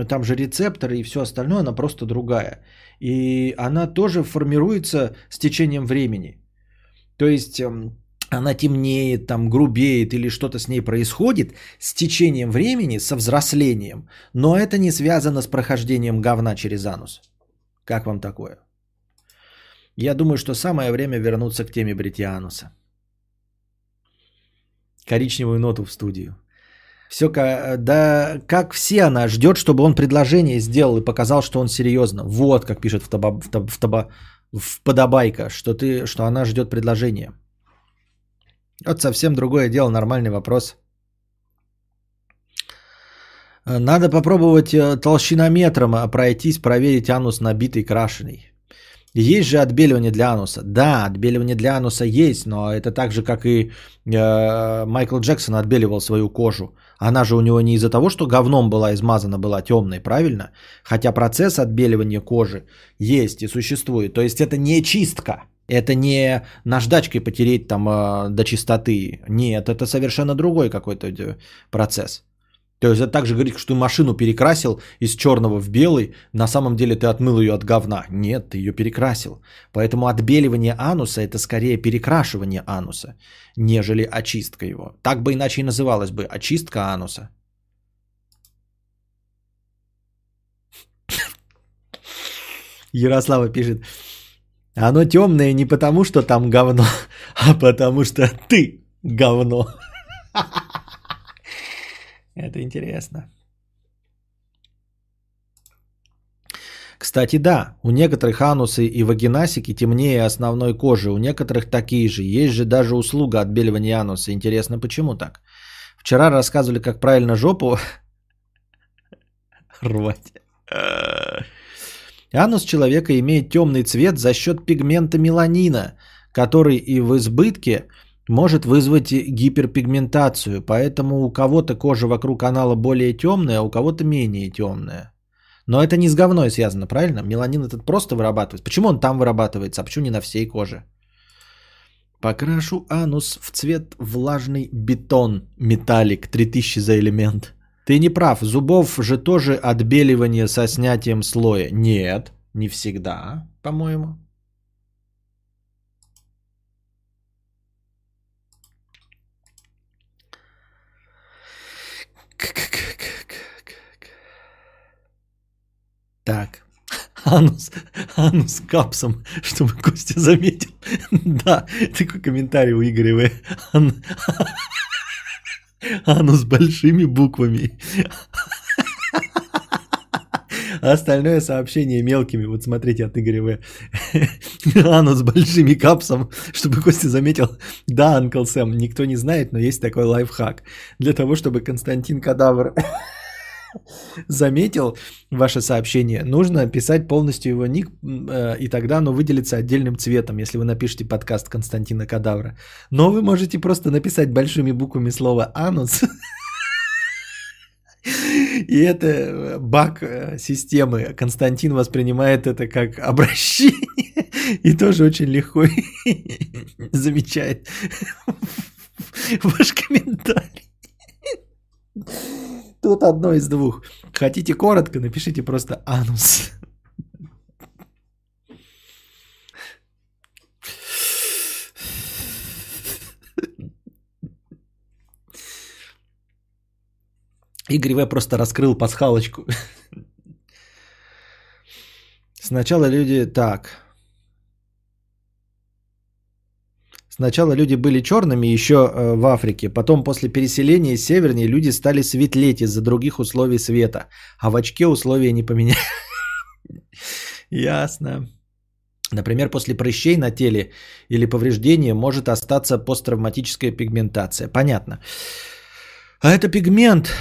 там же рецепторы и все остальное, она просто другая. И она тоже формируется с течением времени. То есть эм, она темнеет, там грубеет или что-то с ней происходит с течением времени, со взрослением. Но это не связано с прохождением говна через анус. Как вам такое? Я думаю, что самое время вернуться к теме бритья ануса. Коричневую ноту в студию. Все, да, как все она ждет, чтобы он предложение сделал и показал, что он серьезно. Вот, как пишет в, таба, в, таба, в, таба, в подобайка, что, ты, что она ждет предложения. Вот совсем другое дело, нормальный вопрос. Надо попробовать э, толщинометром пройтись, проверить анус набитый, крашеный. Есть же отбеливание для ануса. Да, отбеливание для ануса есть, но это так же, как и э, Майкл Джексон отбеливал свою кожу. Она же у него не из-за того, что говном была измазана, была темной, правильно? Хотя процесс отбеливания кожи есть и существует. То есть это не чистка. Это не наждачкой потереть там э, до чистоты. Нет, это совершенно другой какой-то э, процесс. То есть это также говорить, что ты машину перекрасил из черного в белый, на самом деле ты отмыл ее от говна. Нет, ты ее перекрасил. Поэтому отбеливание ануса это скорее перекрашивание ануса, нежели очистка его. Так бы иначе и называлось бы очистка ануса. Ярослава пишет, оно темное не потому, что там говно, а потому что ты говно. Это интересно. Кстати, да, у некоторых анусы и вагинасики темнее основной кожи, у некоторых такие же. Есть же даже услуга отбеливания ануса. Интересно, почему так? Вчера рассказывали, как правильно жопу рвать. Анус человека имеет темный цвет за счет пигмента меланина, который и в избытке может вызвать гиперпигментацию. Поэтому у кого-то кожа вокруг канала более темная, а у кого-то менее темная. Но это не с говной связано, правильно? Меланин этот просто вырабатывается. Почему он там вырабатывается, а почему не на всей коже? Покрашу анус в цвет влажный бетон, металлик, 3000 за элемент. Ты не прав, зубов же тоже отбеливание со снятием слоя. Нет, не всегда, по-моему. Так. Анус, анус капсом, чтобы Костя заметил. Да, такой комментарий у Игоря В. Ан... Анус большими буквами. А остальное сообщение мелкими. Вот смотрите от Игоря В. Анус большими капсом, чтобы Костя заметил. Да, Анкл Сэм, никто не знает, но есть такой лайфхак. Для того, чтобы Константин Кадавр заметил ваше сообщение, нужно писать полностью его ник, э, и тогда оно выделится отдельным цветом, если вы напишете подкаст Константина Кадавра. Но вы можете просто написать большими буквами слово «анус», И это баг э, системы. Константин воспринимает это как обращение и тоже очень легко замечает ваш комментарий. Тут одно из двух. Хотите коротко, напишите просто анус. Игорь В. просто раскрыл пасхалочку. Сначала люди так. Сначала люди были черными еще э, в Африке, потом после переселения севернее люди стали светлеть из-за других условий света, а в очке условия не поменяли. Ясно. Например, после прыщей на теле или повреждения может остаться посттравматическая пигментация. Понятно. А это пигмент,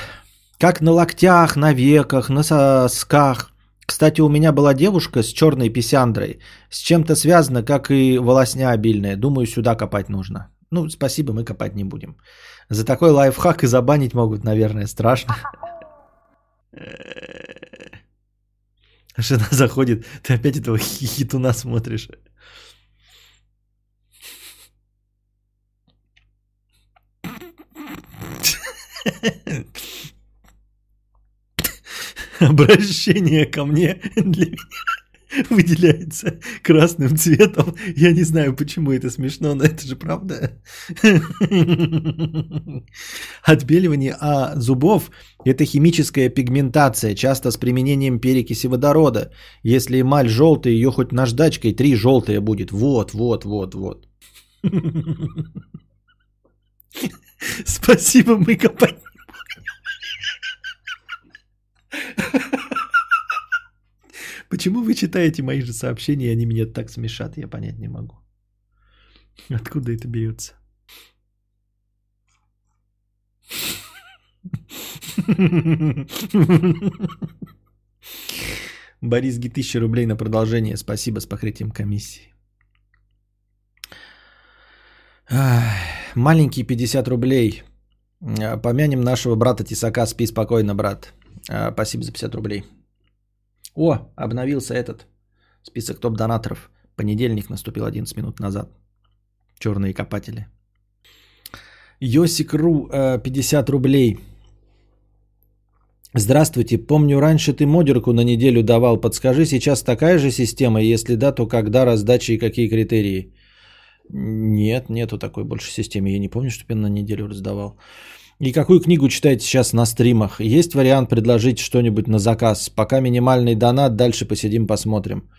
как на локтях, на веках, на сосках. Кстати, у меня была девушка с черной писяндрой. С чем-то связано, как и волосня обильная. Думаю, сюда копать нужно. Ну, спасибо, мы копать не будем. За такой лайфхак и забанить могут, наверное, страшно. Жена заходит, ты опять этого хитуна смотришь. обращение ко мне для меня выделяется красным цветом. Я не знаю, почему это смешно, но это же правда. Отбеливание а зубов – это химическая пигментация, часто с применением перекиси водорода. Если эмаль желтая, ее хоть наждачкой три желтая будет. Вот, вот, вот, вот. Спасибо, мы копать Почему вы читаете мои же сообщения, и они меня так смешат, я понять не могу. Откуда это берется? Борис Ги, 1000 рублей на продолжение. Спасибо с покрытием комиссии. Маленький 50 рублей. Помянем нашего брата Тисака. Спи спокойно, брат. Спасибо за 50 рублей. О, обновился этот список топ-донаторов. Понедельник наступил 11 минут назад. Черные копатели. Йосик.ру 50 рублей. Здравствуйте, помню, раньше ты модерку на неделю давал. Подскажи, сейчас такая же система? Если да, то когда раздача и какие критерии? Нет, нету такой больше системы. Я не помню, что я на неделю раздавал. И какую книгу читаете сейчас на стримах? Есть вариант предложить что-нибудь на заказ? Пока минимальный донат, дальше посидим, посмотрим.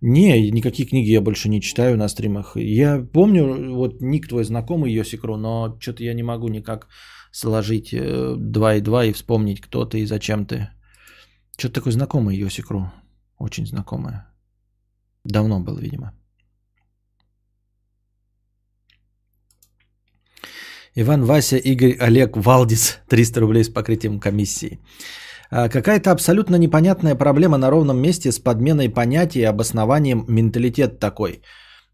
Не, никакие книги я больше не читаю на стримах. Я помню, вот ник твой знакомый Йосикру, но что-то я не могу никак сложить 2 э, и 2 и вспомнить, кто ты и зачем ты. Что-то такое знакомое Йосикру. Очень знакомое. Давно был, видимо. Иван, Вася, Игорь, Олег, Валдис. 300 рублей с покрытием комиссии. А, какая-то абсолютно непонятная проблема на ровном месте с подменой понятий и обоснованием менталитет такой.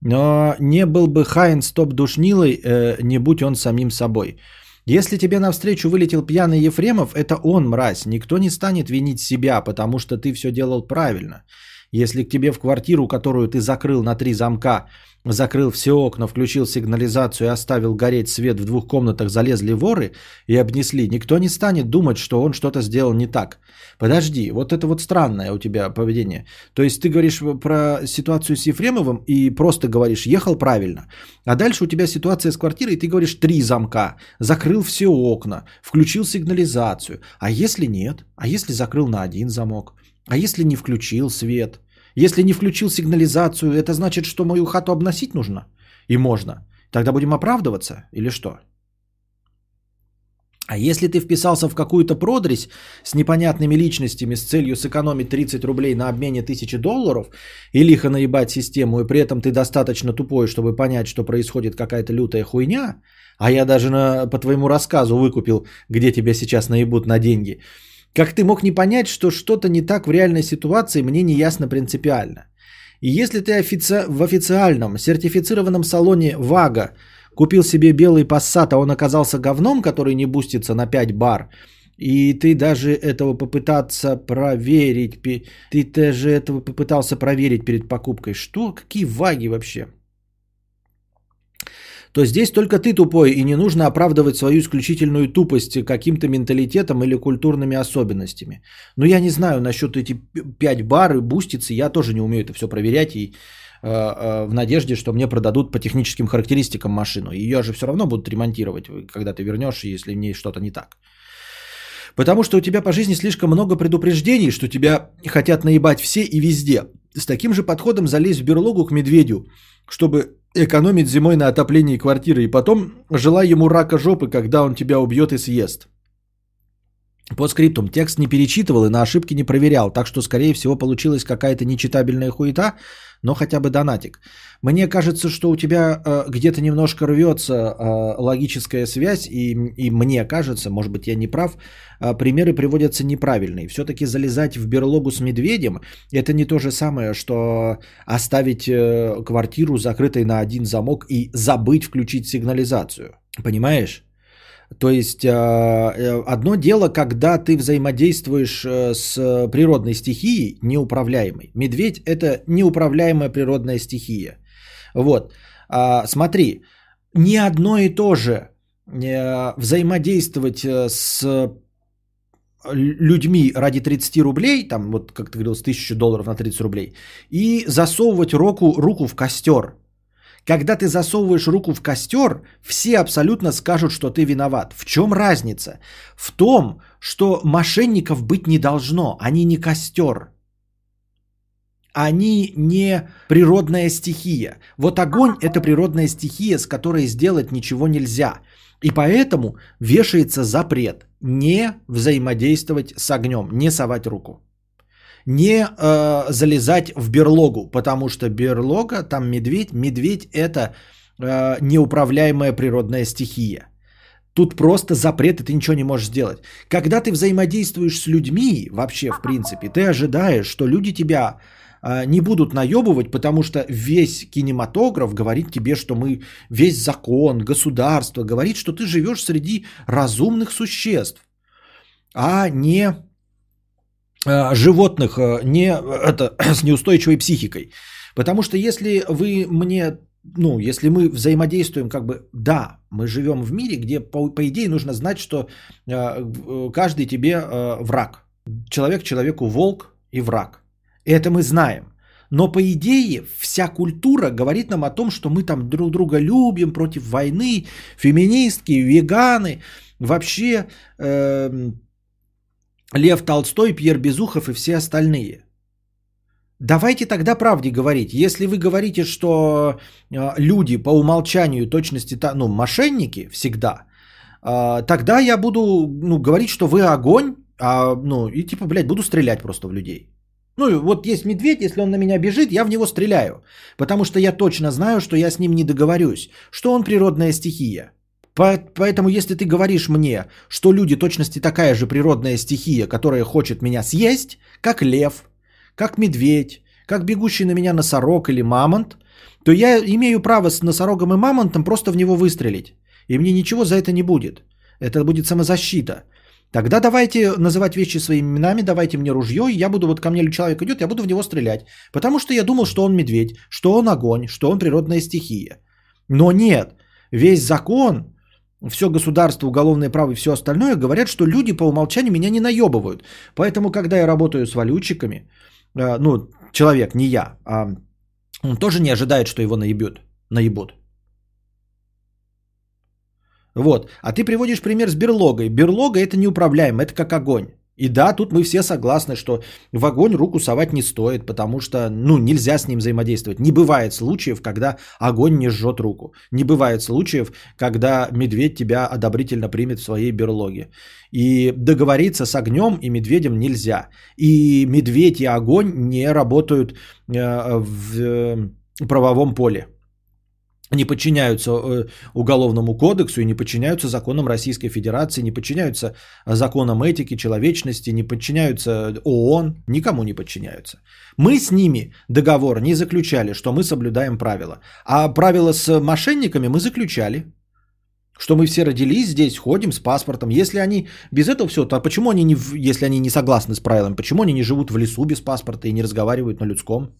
Но не был бы Хайн стоп душнилой, э, не будь он самим собой. Если тебе навстречу вылетел пьяный Ефремов, это он, мразь. Никто не станет винить себя, потому что ты все делал правильно. Если к тебе в квартиру, которую ты закрыл на три замка, закрыл все окна, включил сигнализацию и оставил гореть свет в двух комнатах, залезли воры и обнесли, никто не станет думать, что он что-то сделал не так. Подожди, вот это вот странное у тебя поведение. То есть ты говоришь про ситуацию с Ефремовым и просто говоришь, ехал правильно. А дальше у тебя ситуация с квартирой, и ты говоришь три замка, закрыл все окна, включил сигнализацию. А если нет? А если закрыл на один замок? А если не включил свет? Если не включил сигнализацию, это значит, что мою хату обносить нужно? И можно. Тогда будем оправдываться или что? А если ты вписался в какую-то продресь с непонятными личностями с целью сэкономить 30 рублей на обмене 1000 долларов и лихо наебать систему, и при этом ты достаточно тупой, чтобы понять, что происходит какая-то лютая хуйня, а я даже на, по твоему рассказу выкупил, где тебя сейчас наебут на деньги – как ты мог не понять, что что-то не так в реальной ситуации, мне не ясно принципиально. И если ты офици... в официальном сертифицированном салоне ВАГа купил себе белый пассат, а он оказался говном, который не бустится на 5 бар, И ты даже этого попытаться проверить, ты даже этого попытался проверить перед покупкой. Что? Какие ваги вообще? То здесь только ты тупой, и не нужно оправдывать свою исключительную тупость каким-то менталитетом или культурными особенностями. Но я не знаю насчет эти 5 бар и бустицы, я тоже не умею это все проверять и э, э, в надежде, что мне продадут по техническим характеристикам машину. Ее же все равно будут ремонтировать, когда ты вернешь, если мне что-то не так. Потому что у тебя по жизни слишком много предупреждений, что тебя хотят наебать все и везде. С таким же подходом залезть в берлогу к медведю, чтобы экономить зимой на отоплении квартиры, и потом желай ему рака жопы, когда он тебя убьет и съест. По скриптум текст не перечитывал и на ошибки не проверял, так что, скорее всего, получилась какая-то нечитабельная хуета, но хотя бы донатик. Мне кажется, что у тебя э, где-то немножко рвется э, логическая связь, и, и мне кажется, может быть, я не прав, э, примеры приводятся неправильные. Все-таки залезать в берлогу с медведем – это не то же самое, что оставить э, квартиру закрытой на один замок и забыть включить сигнализацию. Понимаешь? То есть э, э, одно дело, когда ты взаимодействуешь э, с природной стихией, неуправляемой. Медведь это неуправляемая природная стихия. Вот. А, смотри, не одно и то же взаимодействовать с людьми ради 30 рублей, там вот как ты говорил, с 1000 долларов на 30 рублей, и засовывать руку, руку в костер. Когда ты засовываешь руку в костер, все абсолютно скажут, что ты виноват. В чем разница? В том, что мошенников быть не должно. Они не костер. Они не природная стихия. Вот огонь – это природная стихия, с которой сделать ничего нельзя. И поэтому вешается запрет не взаимодействовать с огнем, не совать руку не э, залезать в берлогу, потому что берлога, там медведь, медведь это э, неуправляемая природная стихия. Тут просто запрет, и ты ничего не можешь сделать. Когда ты взаимодействуешь с людьми, вообще, в принципе, ты ожидаешь, что люди тебя э, не будут наебывать, потому что весь кинематограф говорит тебе, что мы, весь закон, государство говорит, что ты живешь среди разумных существ, а не животных э, не, это, с неустойчивой психикой. Потому что если вы мне, ну, если мы взаимодействуем, как бы, да, мы живем в мире, где, по, по идее, нужно знать, что э, каждый тебе э, враг. Человек человеку волк и враг. Это мы знаем. Но по идее вся культура говорит нам о том, что мы там друг друга любим против войны, феминистки, веганы, вообще э, Лев Толстой, Пьер Безухов и все остальные. Давайте тогда правде говорить. Если вы говорите, что э, люди по умолчанию точности, ну, мошенники всегда, э, тогда я буду ну, говорить, что вы огонь, а, ну, и типа, блядь, буду стрелять просто в людей. Ну, вот есть медведь, если он на меня бежит, я в него стреляю. Потому что я точно знаю, что я с ним не договорюсь, что он природная стихия. Поэтому, если ты говоришь мне, что люди точности такая же природная стихия, которая хочет меня съесть, как лев, как медведь, как бегущий на меня носорог или мамонт, то я имею право с носорогом и мамонтом просто в него выстрелить. И мне ничего за это не будет. Это будет самозащита. Тогда давайте называть вещи своими именами, давайте мне ружье, и я буду, вот ко мне человек идет, я буду в него стрелять. Потому что я думал, что он медведь, что он огонь, что он природная стихия. Но нет, весь закон все государство, уголовное право и все остальное говорят, что люди по умолчанию меня не наебывают. Поэтому, когда я работаю с валютчиками, э, ну, человек, не я, а он тоже не ожидает, что его наебют, наебут. Вот. А ты приводишь пример с берлогой. Берлога это неуправляемо, это как огонь. И да, тут мы все согласны, что в огонь руку совать не стоит, потому что, ну, нельзя с ним взаимодействовать. Не бывает случаев, когда огонь не жжет руку. Не бывает случаев, когда медведь тебя одобрительно примет в своей берлоге. И договориться с огнем и медведем нельзя. И медведь и огонь не работают э, в э, правовом поле не подчиняются э, уголовному кодексу и не подчиняются законам Российской Федерации, не подчиняются законам этики, человечности, не подчиняются ООН, никому не подчиняются. Мы с ними договор не заключали, что мы соблюдаем правила. А правила с мошенниками мы заключали. Что мы все родились здесь, ходим с паспортом. Если они без этого все, то почему они не, если они не согласны с правилами, почему они не живут в лесу без паспорта и не разговаривают на людском?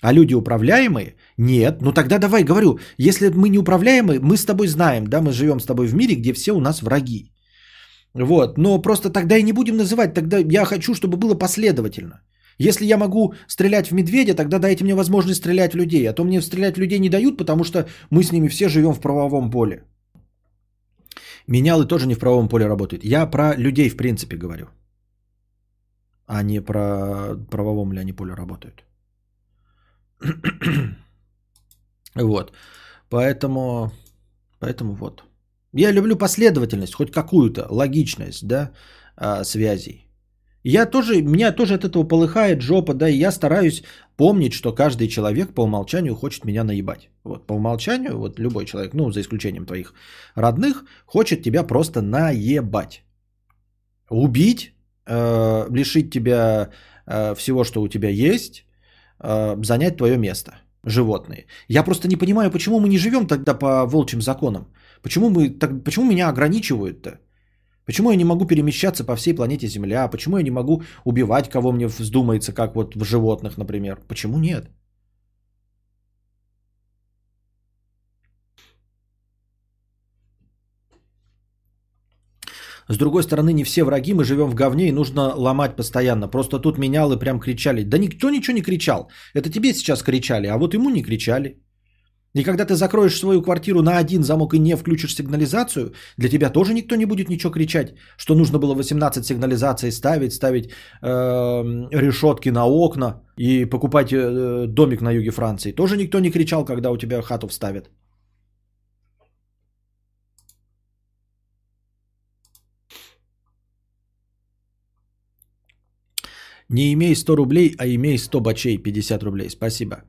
А люди управляемые? Нет. Ну тогда давай, говорю, если мы не управляемые, мы с тобой знаем, да, мы живем с тобой в мире, где все у нас враги. Вот, но просто тогда и не будем называть, тогда я хочу, чтобы было последовательно. Если я могу стрелять в медведя, тогда дайте мне возможность стрелять в людей. А то мне стрелять в людей не дают, потому что мы с ними все живем в правовом поле. Менялы тоже не в правовом поле работают. Я про людей в принципе говорю. А не про правовом ли они поле работают. вот. Поэтому, поэтому вот. Я люблю последовательность, хоть какую-то, логичность, да, а, связей. Я тоже, меня тоже от этого полыхает жопа, да, и я стараюсь помнить, что каждый человек по умолчанию хочет меня наебать. Вот, по умолчанию, вот любой человек, ну, за исключением твоих родных, хочет тебя просто наебать. Убить, э, лишить тебя э, всего, что у тебя есть, э, занять твое место. Животные. Я просто не понимаю, почему мы не живем тогда по волчьим законам. Почему, мы, так, почему меня ограничивают-то? Почему я не могу перемещаться по всей планете Земля? Почему я не могу убивать, кого мне вздумается, как вот в животных, например? Почему нет? С другой стороны, не все враги, мы живем в говне и нужно ломать постоянно. Просто тут менял и прям кричали. Да никто ничего не кричал. Это тебе сейчас кричали, а вот ему не кричали. И когда ты закроешь свою квартиру на один замок и не включишь сигнализацию, для тебя тоже никто не будет ничего кричать, что нужно было 18 сигнализаций ставить, ставить э, решетки на окна и покупать э, домик на юге Франции. Тоже никто не кричал, когда у тебя хату вставят. Не имей 100 рублей, а имей 100 бачей, 50 рублей. Спасибо.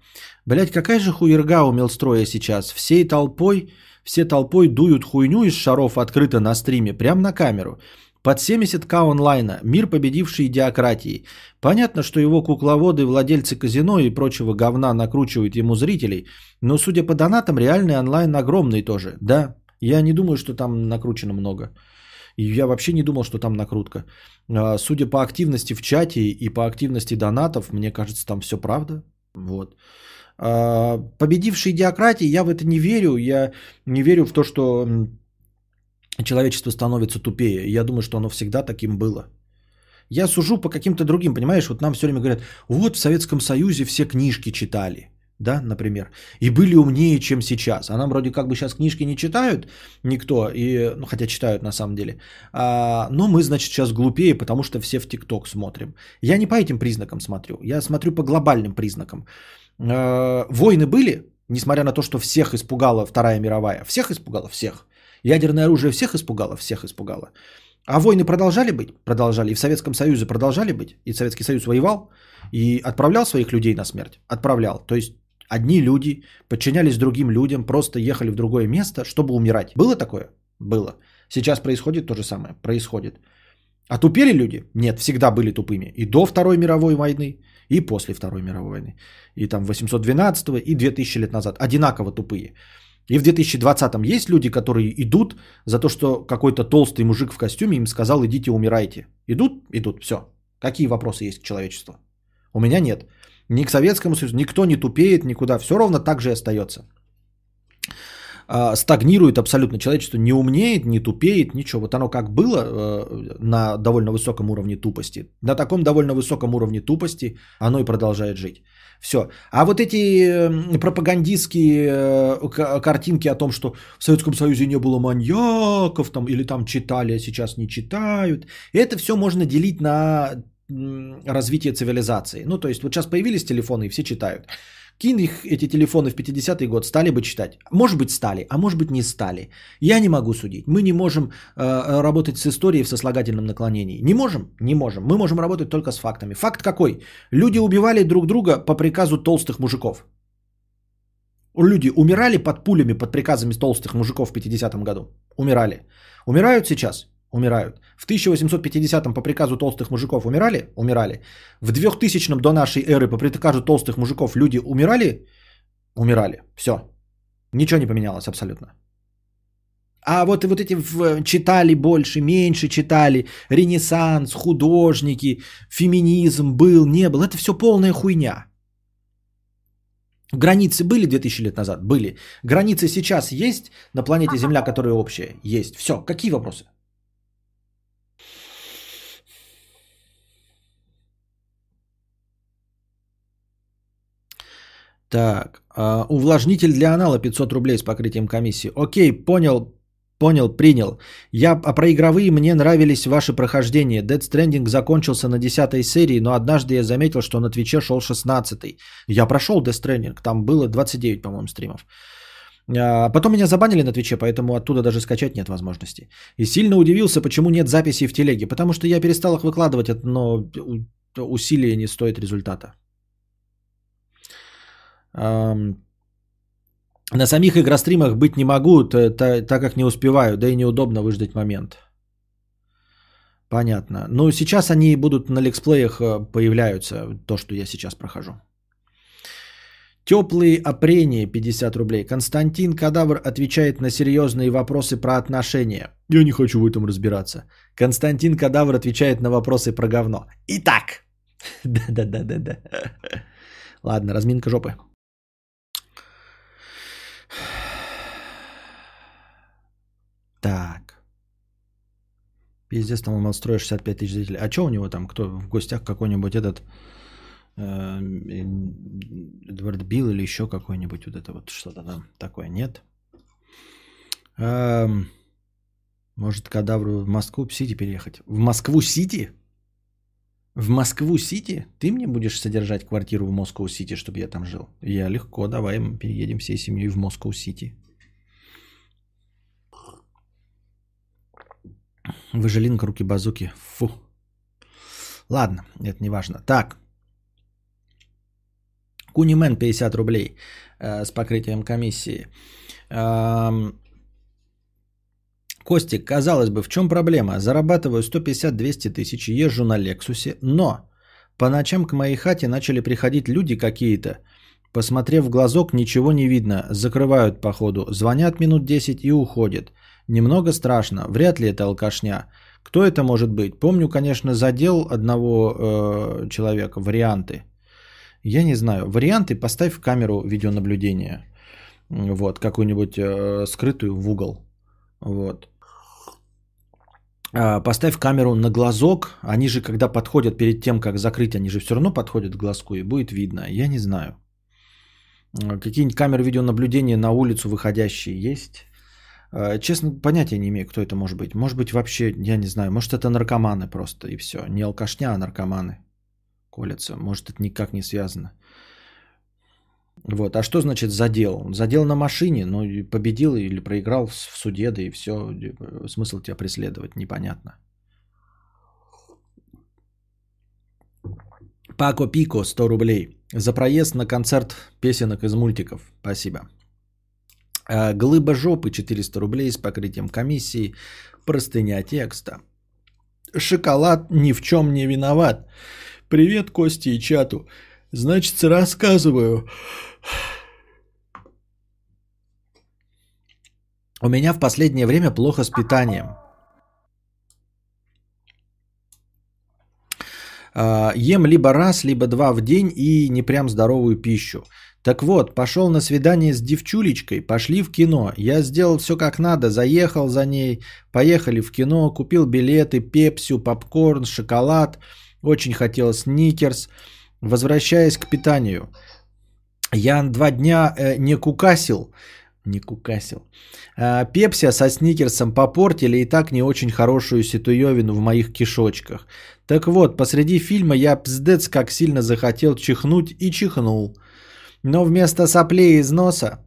Блять, какая же хуерга у Мелстроя сейчас? Всей толпой, все толпой дуют хуйню из шаров открыто на стриме, прямо на камеру. Под 70к онлайна, мир победивший идиократии. Понятно, что его кукловоды, владельцы казино и прочего говна накручивают ему зрителей, но судя по донатам, реальный онлайн огромный тоже. Да, я не думаю, что там накручено много. Я вообще не думал, что там накрутка. А, судя по активности в чате и по активности донатов, мне кажется, там все правда. Вот. А, победившей идиократии, я в это не верю. Я не верю в то, что человечество становится тупее. Я думаю, что оно всегда таким было. Я сужу по каким-то другим, понимаешь? Вот нам все время говорят, вот в Советском Союзе все книжки читали да, например, и были умнее, чем сейчас. А нам вроде как бы сейчас книжки не читают никто, и, ну, хотя читают на самом деле, а, но мы, значит, сейчас глупее, потому что все в ТикТок смотрим. Я не по этим признакам смотрю, я смотрю по глобальным признакам. А, войны были, несмотря на то, что всех испугала Вторая мировая. Всех испугала? Всех. Ядерное оружие всех испугало? Всех испугало. А войны продолжали быть? Продолжали. И в Советском Союзе продолжали быть? И Советский Союз воевал? И отправлял своих людей на смерть? Отправлял. То есть Одни люди подчинялись другим людям, просто ехали в другое место, чтобы умирать. Было такое? Было. Сейчас происходит то же самое. Происходит. А тупели люди? Нет, всегда были тупыми. И до Второй мировой войны, и после Второй мировой войны. И там 812 и 2000 лет назад. Одинаково тупые. И в 2020-м есть люди, которые идут за то, что какой-то толстый мужик в костюме им сказал, идите умирайте. Идут? Идут. Все. Какие вопросы есть к человечеству? У меня нет. Ни к Советскому Союзу, никто не тупеет никуда, все ровно так же и остается. А, стагнирует абсолютно человечество, не умнеет, не тупеет, ничего. Вот оно как было э, на довольно высоком уровне тупости, на таком довольно высоком уровне тупости оно и продолжает жить. Все. А вот эти пропагандистские э, картинки о том, что в Советском Союзе не было маньяков, там, или там читали, а сейчас не читают, это все можно делить на развитие цивилизации. Ну, то есть, вот сейчас появились телефоны, и все читают. Кинь их, эти телефоны в 50-й год, стали бы читать? Может быть, стали, а может быть, не стали. Я не могу судить. Мы не можем э, работать с историей в сослагательном наклонении. Не можем? Не можем. Мы можем работать только с фактами. Факт какой? Люди убивали друг друга по приказу толстых мужиков. Люди умирали под пулями, под приказами толстых мужиков в 50-м году. Умирали. Умирают сейчас? Умирают. В 1850-м по приказу толстых мужиков умирали? Умирали. В 2000-м до нашей эры по приказу толстых мужиков люди умирали? Умирали. Все. Ничего не поменялось абсолютно. А вот, вот эти читали больше, меньше читали, ренессанс, художники, феминизм был, не был. Это все полная хуйня. Границы были 2000 лет назад? Были. Границы сейчас есть на планете Земля, которые общие? Есть. Все. Какие вопросы? Так, э, увлажнитель для анала 500 рублей с покрытием комиссии. Окей, понял, понял, принял. Я, а про игровые мне нравились ваши прохождения. Dead Stranding закончился на 10 серии, но однажды я заметил, что на Твиче шел 16 Я прошел Death Stranding, там было 29, по-моему, стримов. А потом меня забанили на Твиче, поэтому оттуда даже скачать нет возможности. И сильно удивился, почему нет записей в телеге. Потому что я перестал их выкладывать, но усилия не стоит результата. На самих игростримах быть не могу, так как не успеваю, да и неудобно выждать момент. Понятно. Ну, сейчас они будут на лексплеях э, появляются, то, что я сейчас прохожу. Теплые опрения 50 рублей. Константин Кадавр отвечает на серьезные вопросы про отношения. Я не хочу в этом разбираться. Константин Кадавр отвечает на вопросы про говно. Итак. Да-да-да-да-да. Ладно, разминка жопы. Так. Пиздец, там он отстроил 65 тысяч зрителей. А что у него там? Кто в гостях какой-нибудь этот э, Эдвард Билл или еще какой-нибудь вот это вот что-то там такое? Нет? Эм, может, кадавру в Москву-Сити переехать? В Москву-Сити? В Москву-Сити? Ты мне будешь содержать квартиру в Москву-Сити, чтобы я там жил? Я легко, давай мы переедем всей семьей в Москву-Сити. Выжилинка, руки-базуки. Фу. Ладно, это не важно. Так. Кунимен 50 рублей э, с покрытием комиссии. Э, Костик, казалось бы, в чем проблема? Зарабатываю 150-200 тысяч, езжу на Лексусе, но по ночам к моей хате начали приходить люди какие-то. Посмотрев в глазок, ничего не видно, закрывают походу, звонят минут 10 и уходят. Немного страшно, вряд ли это алкашня. Кто это может быть? Помню, конечно, задел одного э, человека, варианты. Я не знаю. Варианты поставь камеру видеонаблюдения. Вот, какую-нибудь э, скрытую в угол. Вот. А, поставь камеру на глазок. Они же, когда подходят перед тем, как закрыть, они же все равно подходят к глазку и будет видно. Я не знаю. Какие-нибудь камеры видеонаблюдения на улицу выходящие есть? А, честно, понятия не имею, кто это может быть. Может быть, вообще, я не знаю, может, это наркоманы просто и все. Не алкашня, а наркоманы колятся. Может, это никак не связано. Вот. А что значит задел? Задел на машине, ну, победил или проиграл в суде, да и все. Смысл тебя преследовать, непонятно. Пако Пико, 100 рублей. За проезд на концерт песенок из мультиков. Спасибо. А, глыба жопы 400 рублей с покрытием комиссии. Простыня текста. Шоколад ни в чем не виноват. Привет, Кости и чату. Значит, рассказываю. У меня в последнее время плохо с питанием. А, ем либо раз, либо два в день и не прям здоровую пищу. Так вот, пошел на свидание с девчулечкой, пошли в кино. Я сделал все как надо, заехал за ней, поехали в кино, купил билеты, пепсю, попкорн, шоколад. Очень хотел сникерс. Возвращаясь к питанию. Я два дня э, не кукасил. Не кукасил. А, пепси со сникерсом попортили и так не очень хорошую ситуевину в моих кишочках. Так вот, посреди фильма я пздец как сильно захотел чихнуть и чихнул. Но вместо соплей из носа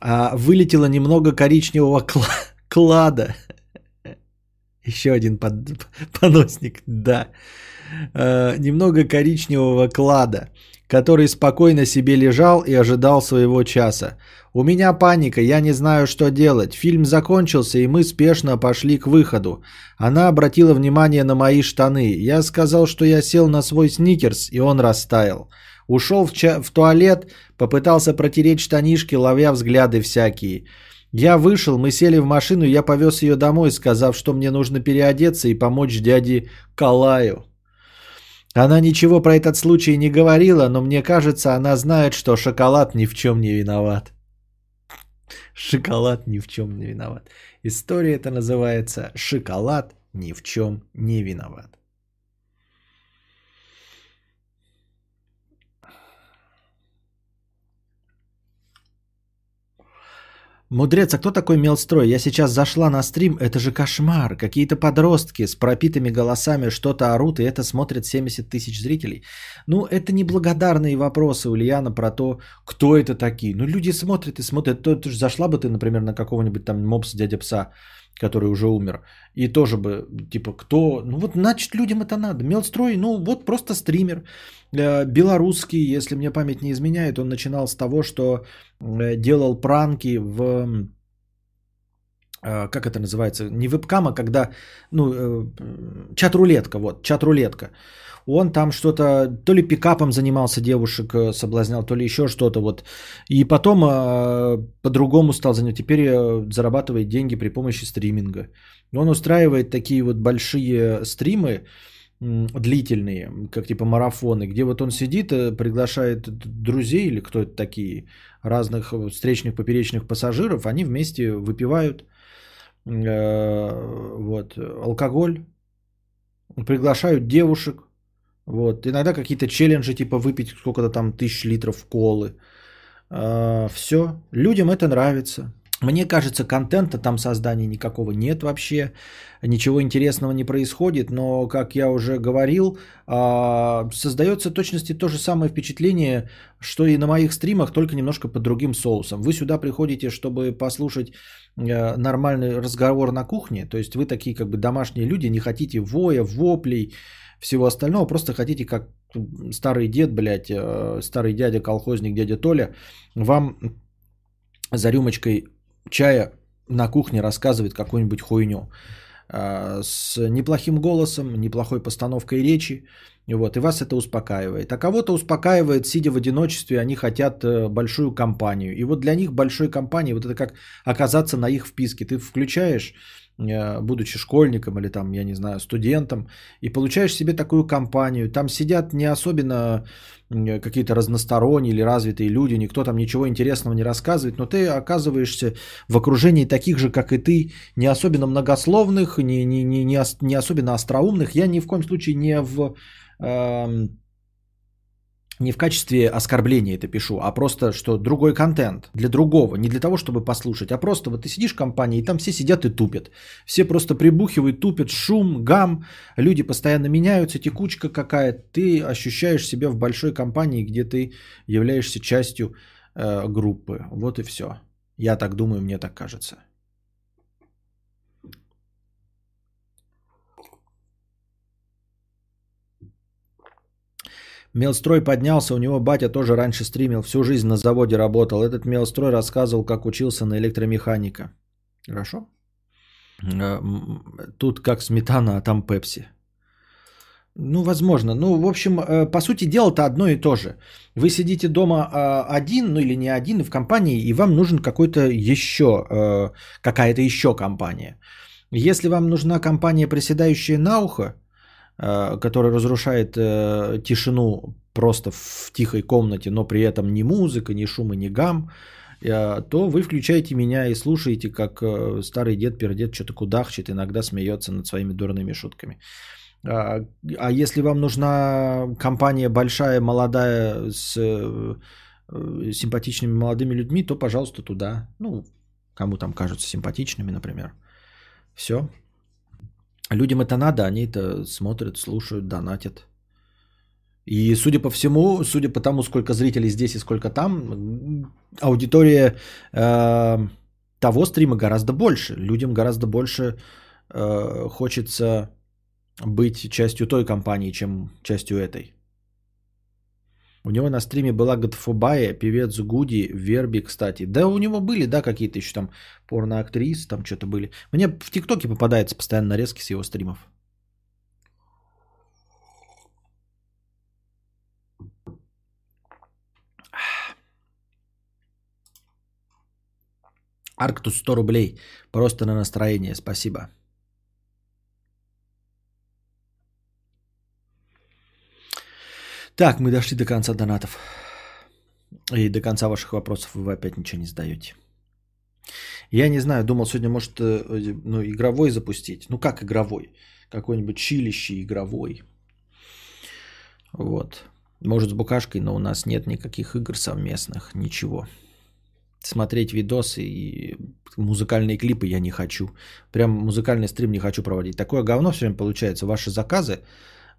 а, вылетело немного коричневого кла- клада. Еще один под, поносник, да. А, немного коричневого клада, который спокойно себе лежал и ожидал своего часа. У меня паника, я не знаю, что делать. Фильм закончился, и мы спешно пошли к выходу. Она обратила внимание на мои штаны. Я сказал, что я сел на свой сникерс, и он растаял. Ушел в, ча- в туалет, попытался протереть штанишки, ловя взгляды всякие. Я вышел, мы сели в машину, я повез ее домой, сказав, что мне нужно переодеться и помочь дяде Калаю. Она ничего про этот случай не говорила, но мне кажется, она знает, что шоколад ни в чем не виноват. Шоколад ни в чем не виноват. История это называется «Шоколад ни в чем не виноват». Мудрец, а кто такой Мелстрой? Я сейчас зашла на стрим, это же кошмар. Какие-то подростки с пропитыми голосами что-то орут, и это смотрят 70 тысяч зрителей. Ну, это неблагодарные вопросы, Ульяна, про то, кто это такие. Ну, люди смотрят и смотрят. То, то, зашла бы ты, например, на какого-нибудь там мопс дядя пса, который уже умер, и тоже бы, типа, кто... Ну, вот, значит, людям это надо. Мелстрой, ну, вот просто стример. Э, белорусский, если мне память не изменяет, он начинал с того, что э, делал пранки в э, как это называется, не вебкам, а когда, ну, чат-рулетка, вот, чат-рулетка. Он там что-то, то ли пикапом занимался, девушек соблазнял, то ли еще что-то, вот. И потом по-другому стал заниматься, теперь зарабатывает деньги при помощи стриминга. Он устраивает такие вот большие стримы, длительные, как типа марафоны, где вот он сидит, э, приглашает друзей или кто это такие, разных встречных поперечных пассажиров, они вместе выпивают э, вот, алкоголь, приглашают девушек, вот, иногда какие-то челленджи, типа выпить сколько-то там тысяч литров колы. Э, все, людям это нравится. Мне кажется, контента там создания никакого нет вообще, ничего интересного не происходит, но, как я уже говорил, а, создается точности то же самое впечатление, что и на моих стримах, только немножко под другим соусом. Вы сюда приходите, чтобы послушать э, нормальный разговор на кухне, то есть вы такие как бы домашние люди, не хотите воя, воплей, всего остального, просто хотите как старый дед, блядь, э, старый дядя, колхозник, дядя Толя, вам за рюмочкой чая на кухне рассказывает какую-нибудь хуйню а, с неплохим голосом, неплохой постановкой речи, вот, и вас это успокаивает. А кого-то успокаивает, сидя в одиночестве, они хотят э, большую компанию. И вот для них большой компании, вот это как оказаться на их вписке. Ты включаешь Э, будучи школьником или там, я не знаю, студентом, и получаешь себе такую компанию. Там сидят не особенно какие-то разносторонние или развитые люди, никто там ничего интересного не рассказывает, но ты оказываешься в окружении таких же, как и ты, не особенно многословных, не, не, не, не, не особенно остроумных. Я ни в коем случае не в... Э, не в качестве оскорбления это пишу, а просто, что другой контент для другого, не для того, чтобы послушать, а просто вот ты сидишь в компании, и там все сидят и тупят. Все просто прибухивают, тупят, шум, гам, люди постоянно меняются, текучка какая-то. Ты ощущаешь себя в большой компании, где ты являешься частью э, группы. Вот и все. Я так думаю, мне так кажется. Мелстрой поднялся, у него батя тоже раньше стримил, всю жизнь на заводе работал. Этот Мелстрой рассказывал, как учился на электромеханика. Хорошо. Э, тут как сметана, а там пепси. Ну, возможно. Ну, в общем, э, по сути дела-то одно и то же. Вы сидите дома э, один, ну или не один, в компании, и вам нужен какой-то еще, какая-то еще компания. Если вам нужна компания, приседающая на ухо, который разрушает э, тишину просто в тихой комнате, но при этом ни музыка, ни шум и ни гам, э, то вы включаете меня и слушаете, как старый дед пердет что-то кудахчет, иногда смеется над своими дурными шутками. А, а если вам нужна компания большая, молодая, с симпатичными молодыми людьми, то, пожалуйста, туда. Ну, кому там кажутся симпатичными, например. Все. Людям это надо, они это смотрят, слушают, донатят. И судя по всему, судя по тому, сколько зрителей здесь и сколько там, аудитория э, того стрима гораздо больше. Людям гораздо больше э, хочется быть частью той компании, чем частью этой. У него на стриме была Годфобая, певец Гуди, Верби, кстати. Да у него были, да, какие-то еще там порноактрисы, там что-то были. Мне в ТикТоке попадается постоянно нарезки с его стримов. Арктус 100 рублей. Просто на настроение. Спасибо. Так, мы дошли до конца донатов. И до конца ваших вопросов вы опять ничего не задаете. Я не знаю, думал сегодня, может, э, ну, игровой запустить. Ну, как игровой? Какой-нибудь чилище игровой. Вот. Может, с букашкой, но у нас нет никаких игр совместных, ничего. Смотреть видосы и музыкальные клипы я не хочу. Прям музыкальный стрим не хочу проводить. Такое говно все время получается. Ваши заказы,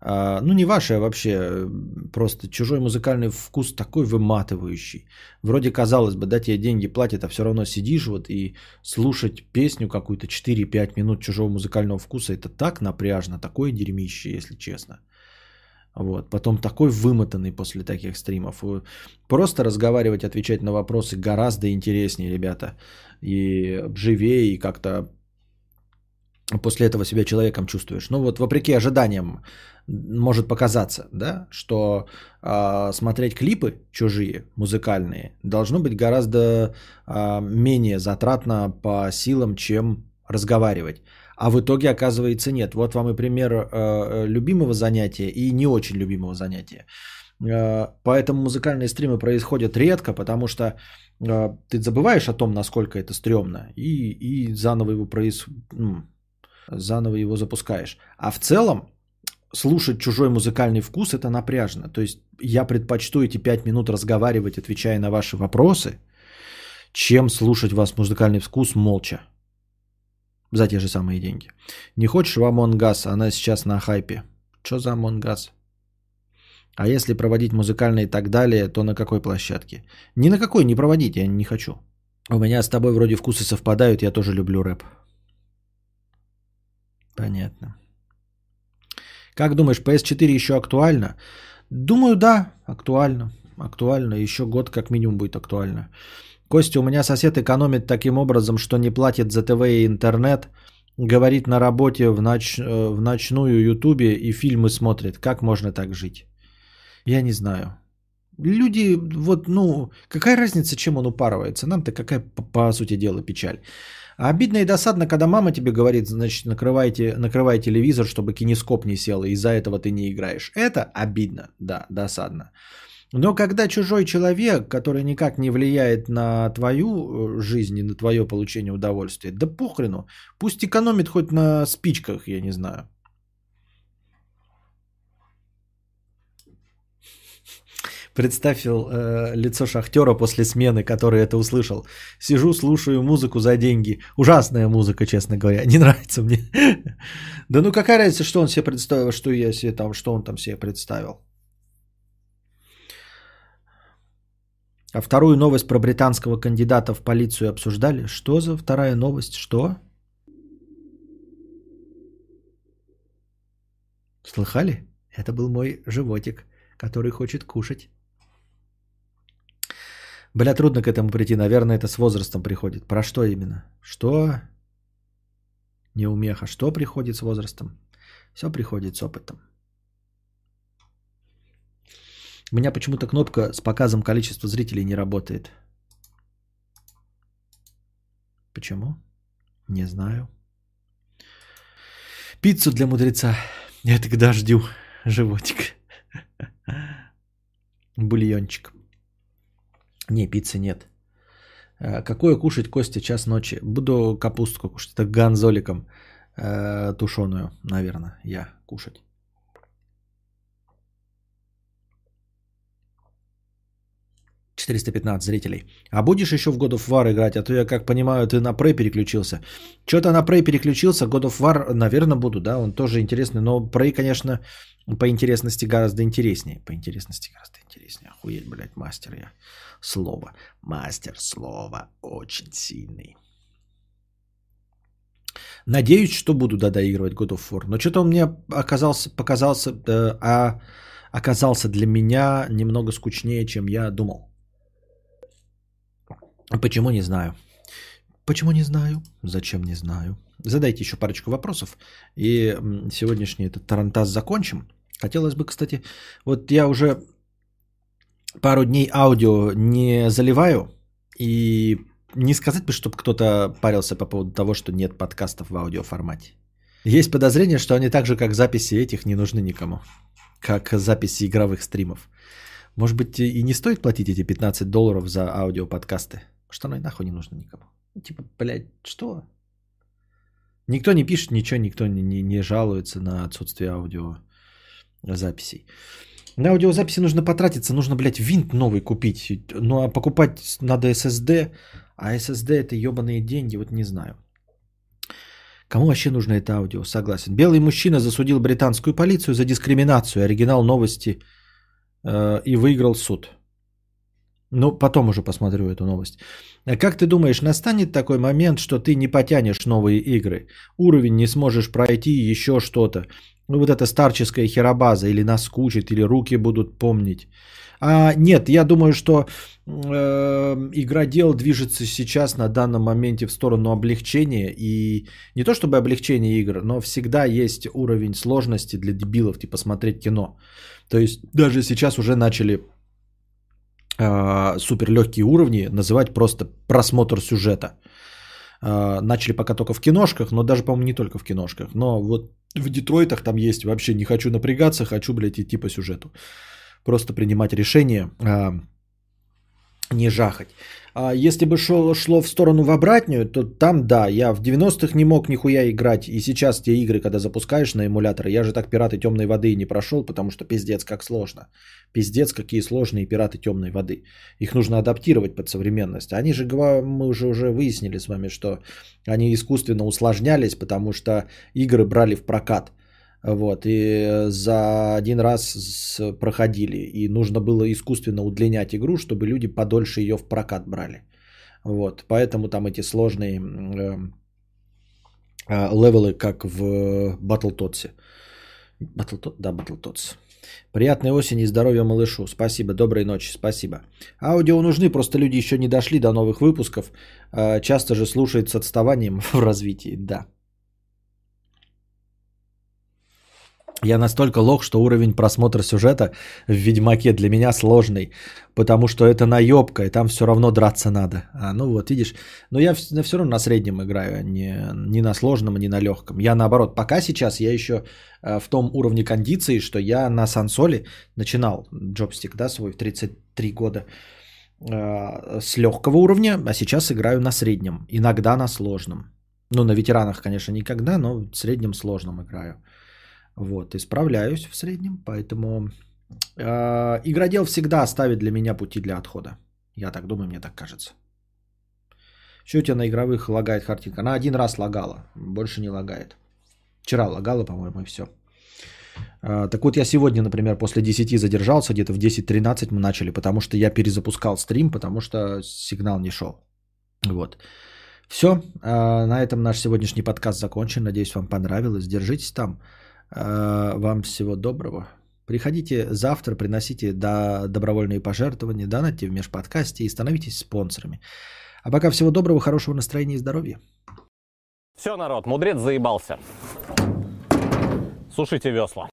ну не ваши, а вообще просто чужой музыкальный вкус такой выматывающий. Вроде казалось бы, да, тебе деньги платят, а все равно сидишь вот и слушать песню какую-то 4-5 минут чужого музыкального вкуса, это так напряжно, такое дерьмище, если честно. Вот. Потом такой вымотанный после таких стримов. Просто разговаривать, отвечать на вопросы гораздо интереснее, ребята. И живее, и как-то после этого себя человеком чувствуешь. Ну вот, вопреки ожиданиям, может показаться, да, что э, смотреть клипы чужие, музыкальные, должно быть гораздо э, менее затратно по силам, чем разговаривать. А в итоге оказывается нет. Вот вам и пример э, любимого занятия и не очень любимого занятия. Э, поэтому музыкальные стримы происходят редко, потому что э, ты забываешь о том, насколько это стрёмно, и, и заново его произ... ну, заново его запускаешь. А в целом слушать чужой музыкальный вкус это напряжно. То есть я предпочту эти пять минут разговаривать, отвечая на ваши вопросы, чем слушать вас музыкальный вкус молча. За те же самые деньги. Не хочешь в Among Us? Она сейчас на хайпе. Что за Us? А если проводить музыкальные и так далее, то на какой площадке? Ни на какой не проводить, я не хочу. У меня с тобой вроде вкусы совпадают, я тоже люблю рэп. Понятно. Как думаешь, PS4 еще актуально? Думаю, да, актуально. Актуально. Еще год как минимум будет актуально. Костя, у меня сосед экономит таким образом, что не платит за ТВ и интернет, говорит на работе в, ноч... Э, в ночную ютубе и фильмы смотрит. Как можно так жить? Я не знаю. Люди, вот, ну, какая разница, чем он упарывается? Нам-то какая, по, по сути дела, печаль. А обидно и досадно, когда мама тебе говорит, значит, накрывайте, накрывай телевизор, чтобы кинескоп не сел, и из-за этого ты не играешь. Это обидно, да, досадно. Но когда чужой человек, который никак не влияет на твою э, жизнь и на твое получение удовольствия, да похрену, пусть экономит хоть на спичках, я не знаю. Представил э, лицо шахтера после смены, который это услышал. Сижу, слушаю музыку за деньги. Ужасная музыка, честно говоря. Не нравится мне. да ну какая разница, что он себе представил, что я себе там, что он там себе представил. А вторую новость про британского кандидата в полицию обсуждали. Что за вторая новость? Что? Слыхали? Это был мой животик, который хочет кушать. Бля, трудно к этому прийти. Наверное, это с возрастом приходит. Про что именно? Что? Неумеха. Что приходит с возрастом? Все приходит с опытом. У меня почему-то кнопка с показом количества зрителей не работает. Почему? Не знаю. Пиццу для мудреца. Это к дождю. Животик. Бульончик. Не, пиццы нет. Э, какое кушать, Костя, час ночи? Буду капустку кушать. Это ганзоликом э, тушеную, наверное, я кушать. ...415 зрителей. А будешь еще в God of War играть? А то я, как понимаю, ты на Prey переключился. Что-то на Prey переключился. God of War, наверное, буду, да? Он тоже интересный. Но Prey, конечно, по интересности гораздо интереснее. По интересности гораздо интереснее. Охуеть, блядь, мастер я слова. Мастер слова очень сильный. Надеюсь, что буду да, доигрывать God of War. Но что-то он мне оказался, показался, э, а оказался для меня немного скучнее, чем я думал. Почему не знаю? Почему не знаю? Зачем не знаю? Задайте еще парочку вопросов. И сегодняшний этот тарантаз закончим. Хотелось бы, кстати, вот я уже пару дней аудио не заливаю, и не сказать бы, чтобы кто-то парился по поводу того, что нет подкастов в аудиоформате. Есть подозрение, что они так же, как записи этих, не нужны никому. Как записи игровых стримов. Может быть, и не стоит платить эти 15 долларов за аудиоподкасты? Что оно нахуй не нужно никому. Типа, блядь, что? Никто не пишет ничего, никто не, не, не жалуется на отсутствие аудиозаписей. На аудиозаписи нужно потратиться, нужно, блядь, винт новый купить. Ну, а покупать надо SSD, а SSD это ебаные деньги, вот не знаю. Кому вообще нужно это аудио? Согласен. Белый мужчина засудил британскую полицию за дискриминацию. Оригинал новости э, и выиграл суд. Ну, потом уже посмотрю эту новость. А как ты думаешь, настанет такой момент, что ты не потянешь новые игры? Уровень не сможешь пройти, еще что-то. Ну, вот эта старческая херобаза или наскучит, или руки будут помнить. А, нет, я думаю, что э, игродел движется сейчас на данном моменте в сторону облегчения. И не то чтобы облегчение игр, но всегда есть уровень сложности для дебилов, типа смотреть кино. То есть даже сейчас уже начали э, супер легкие уровни называть просто просмотр сюжета. Э, начали пока только в киношках, но даже, по-моему, не только в киношках. Но вот в Детройтах там есть вообще не хочу напрягаться, хочу, блядь, идти по сюжету просто принимать решение, а, не жахать. А если бы шло, шло в сторону в обратную, то там да, я в 90-х не мог нихуя играть. И сейчас те игры, когда запускаешь на эмуляторы, я же так пираты темной воды и не прошел, потому что пиздец как сложно. Пиздец какие сложные пираты темной воды. Их нужно адаптировать под современность. Они же, мы уже, уже выяснили с вами, что они искусственно усложнялись, потому что игры брали в прокат. Вот, и за один раз проходили. И нужно было искусственно удлинять игру, чтобы люди подольше ее в прокат брали. Вот, поэтому там эти сложные э, э, левелы, как в Battletoads. Battletoads? Да, Battletoads. Приятной осени и здоровья малышу. Спасибо, доброй ночи, спасибо. Аудио нужны, просто люди еще не дошли до новых выпусков. Э, часто же слушают с отставанием в развитии, да. Я настолько лох, что уровень просмотра сюжета в Ведьмаке для меня сложный, потому что это наебка, и там все равно драться надо. А, ну вот, видишь, но я все равно на среднем играю, а не, не на сложном, не на легком. Я наоборот, пока сейчас я еще э, в том уровне кондиции, что я на сансоле начинал джобстик, да, свой в 33 года э, с легкого уровня, а сейчас играю на среднем, иногда на сложном. Ну, на ветеранах, конечно, никогда, но в среднем сложном играю. Вот, исправляюсь в среднем, поэтому э, игродел всегда оставит для меня пути для отхода. Я так думаю, мне так кажется. Что у тебя на игровых лагает картинка? Она один раз лагала, больше не лагает. Вчера лагала, по-моему, и все. А, так вот, я сегодня, например, после 10 задержался, где-то в 10.13 мы начали, потому что я перезапускал стрим, потому что сигнал не шел. Вот. Все, а, на этом наш сегодняшний подкаст закончен. Надеюсь, вам понравилось. Держитесь там. А, вам всего доброго. Приходите завтра, приносите до добровольные пожертвования, донатьте в межподкасте и становитесь спонсорами. А пока всего доброго, хорошего настроения и здоровья. Все, народ, мудрец заебался. Сушите весла.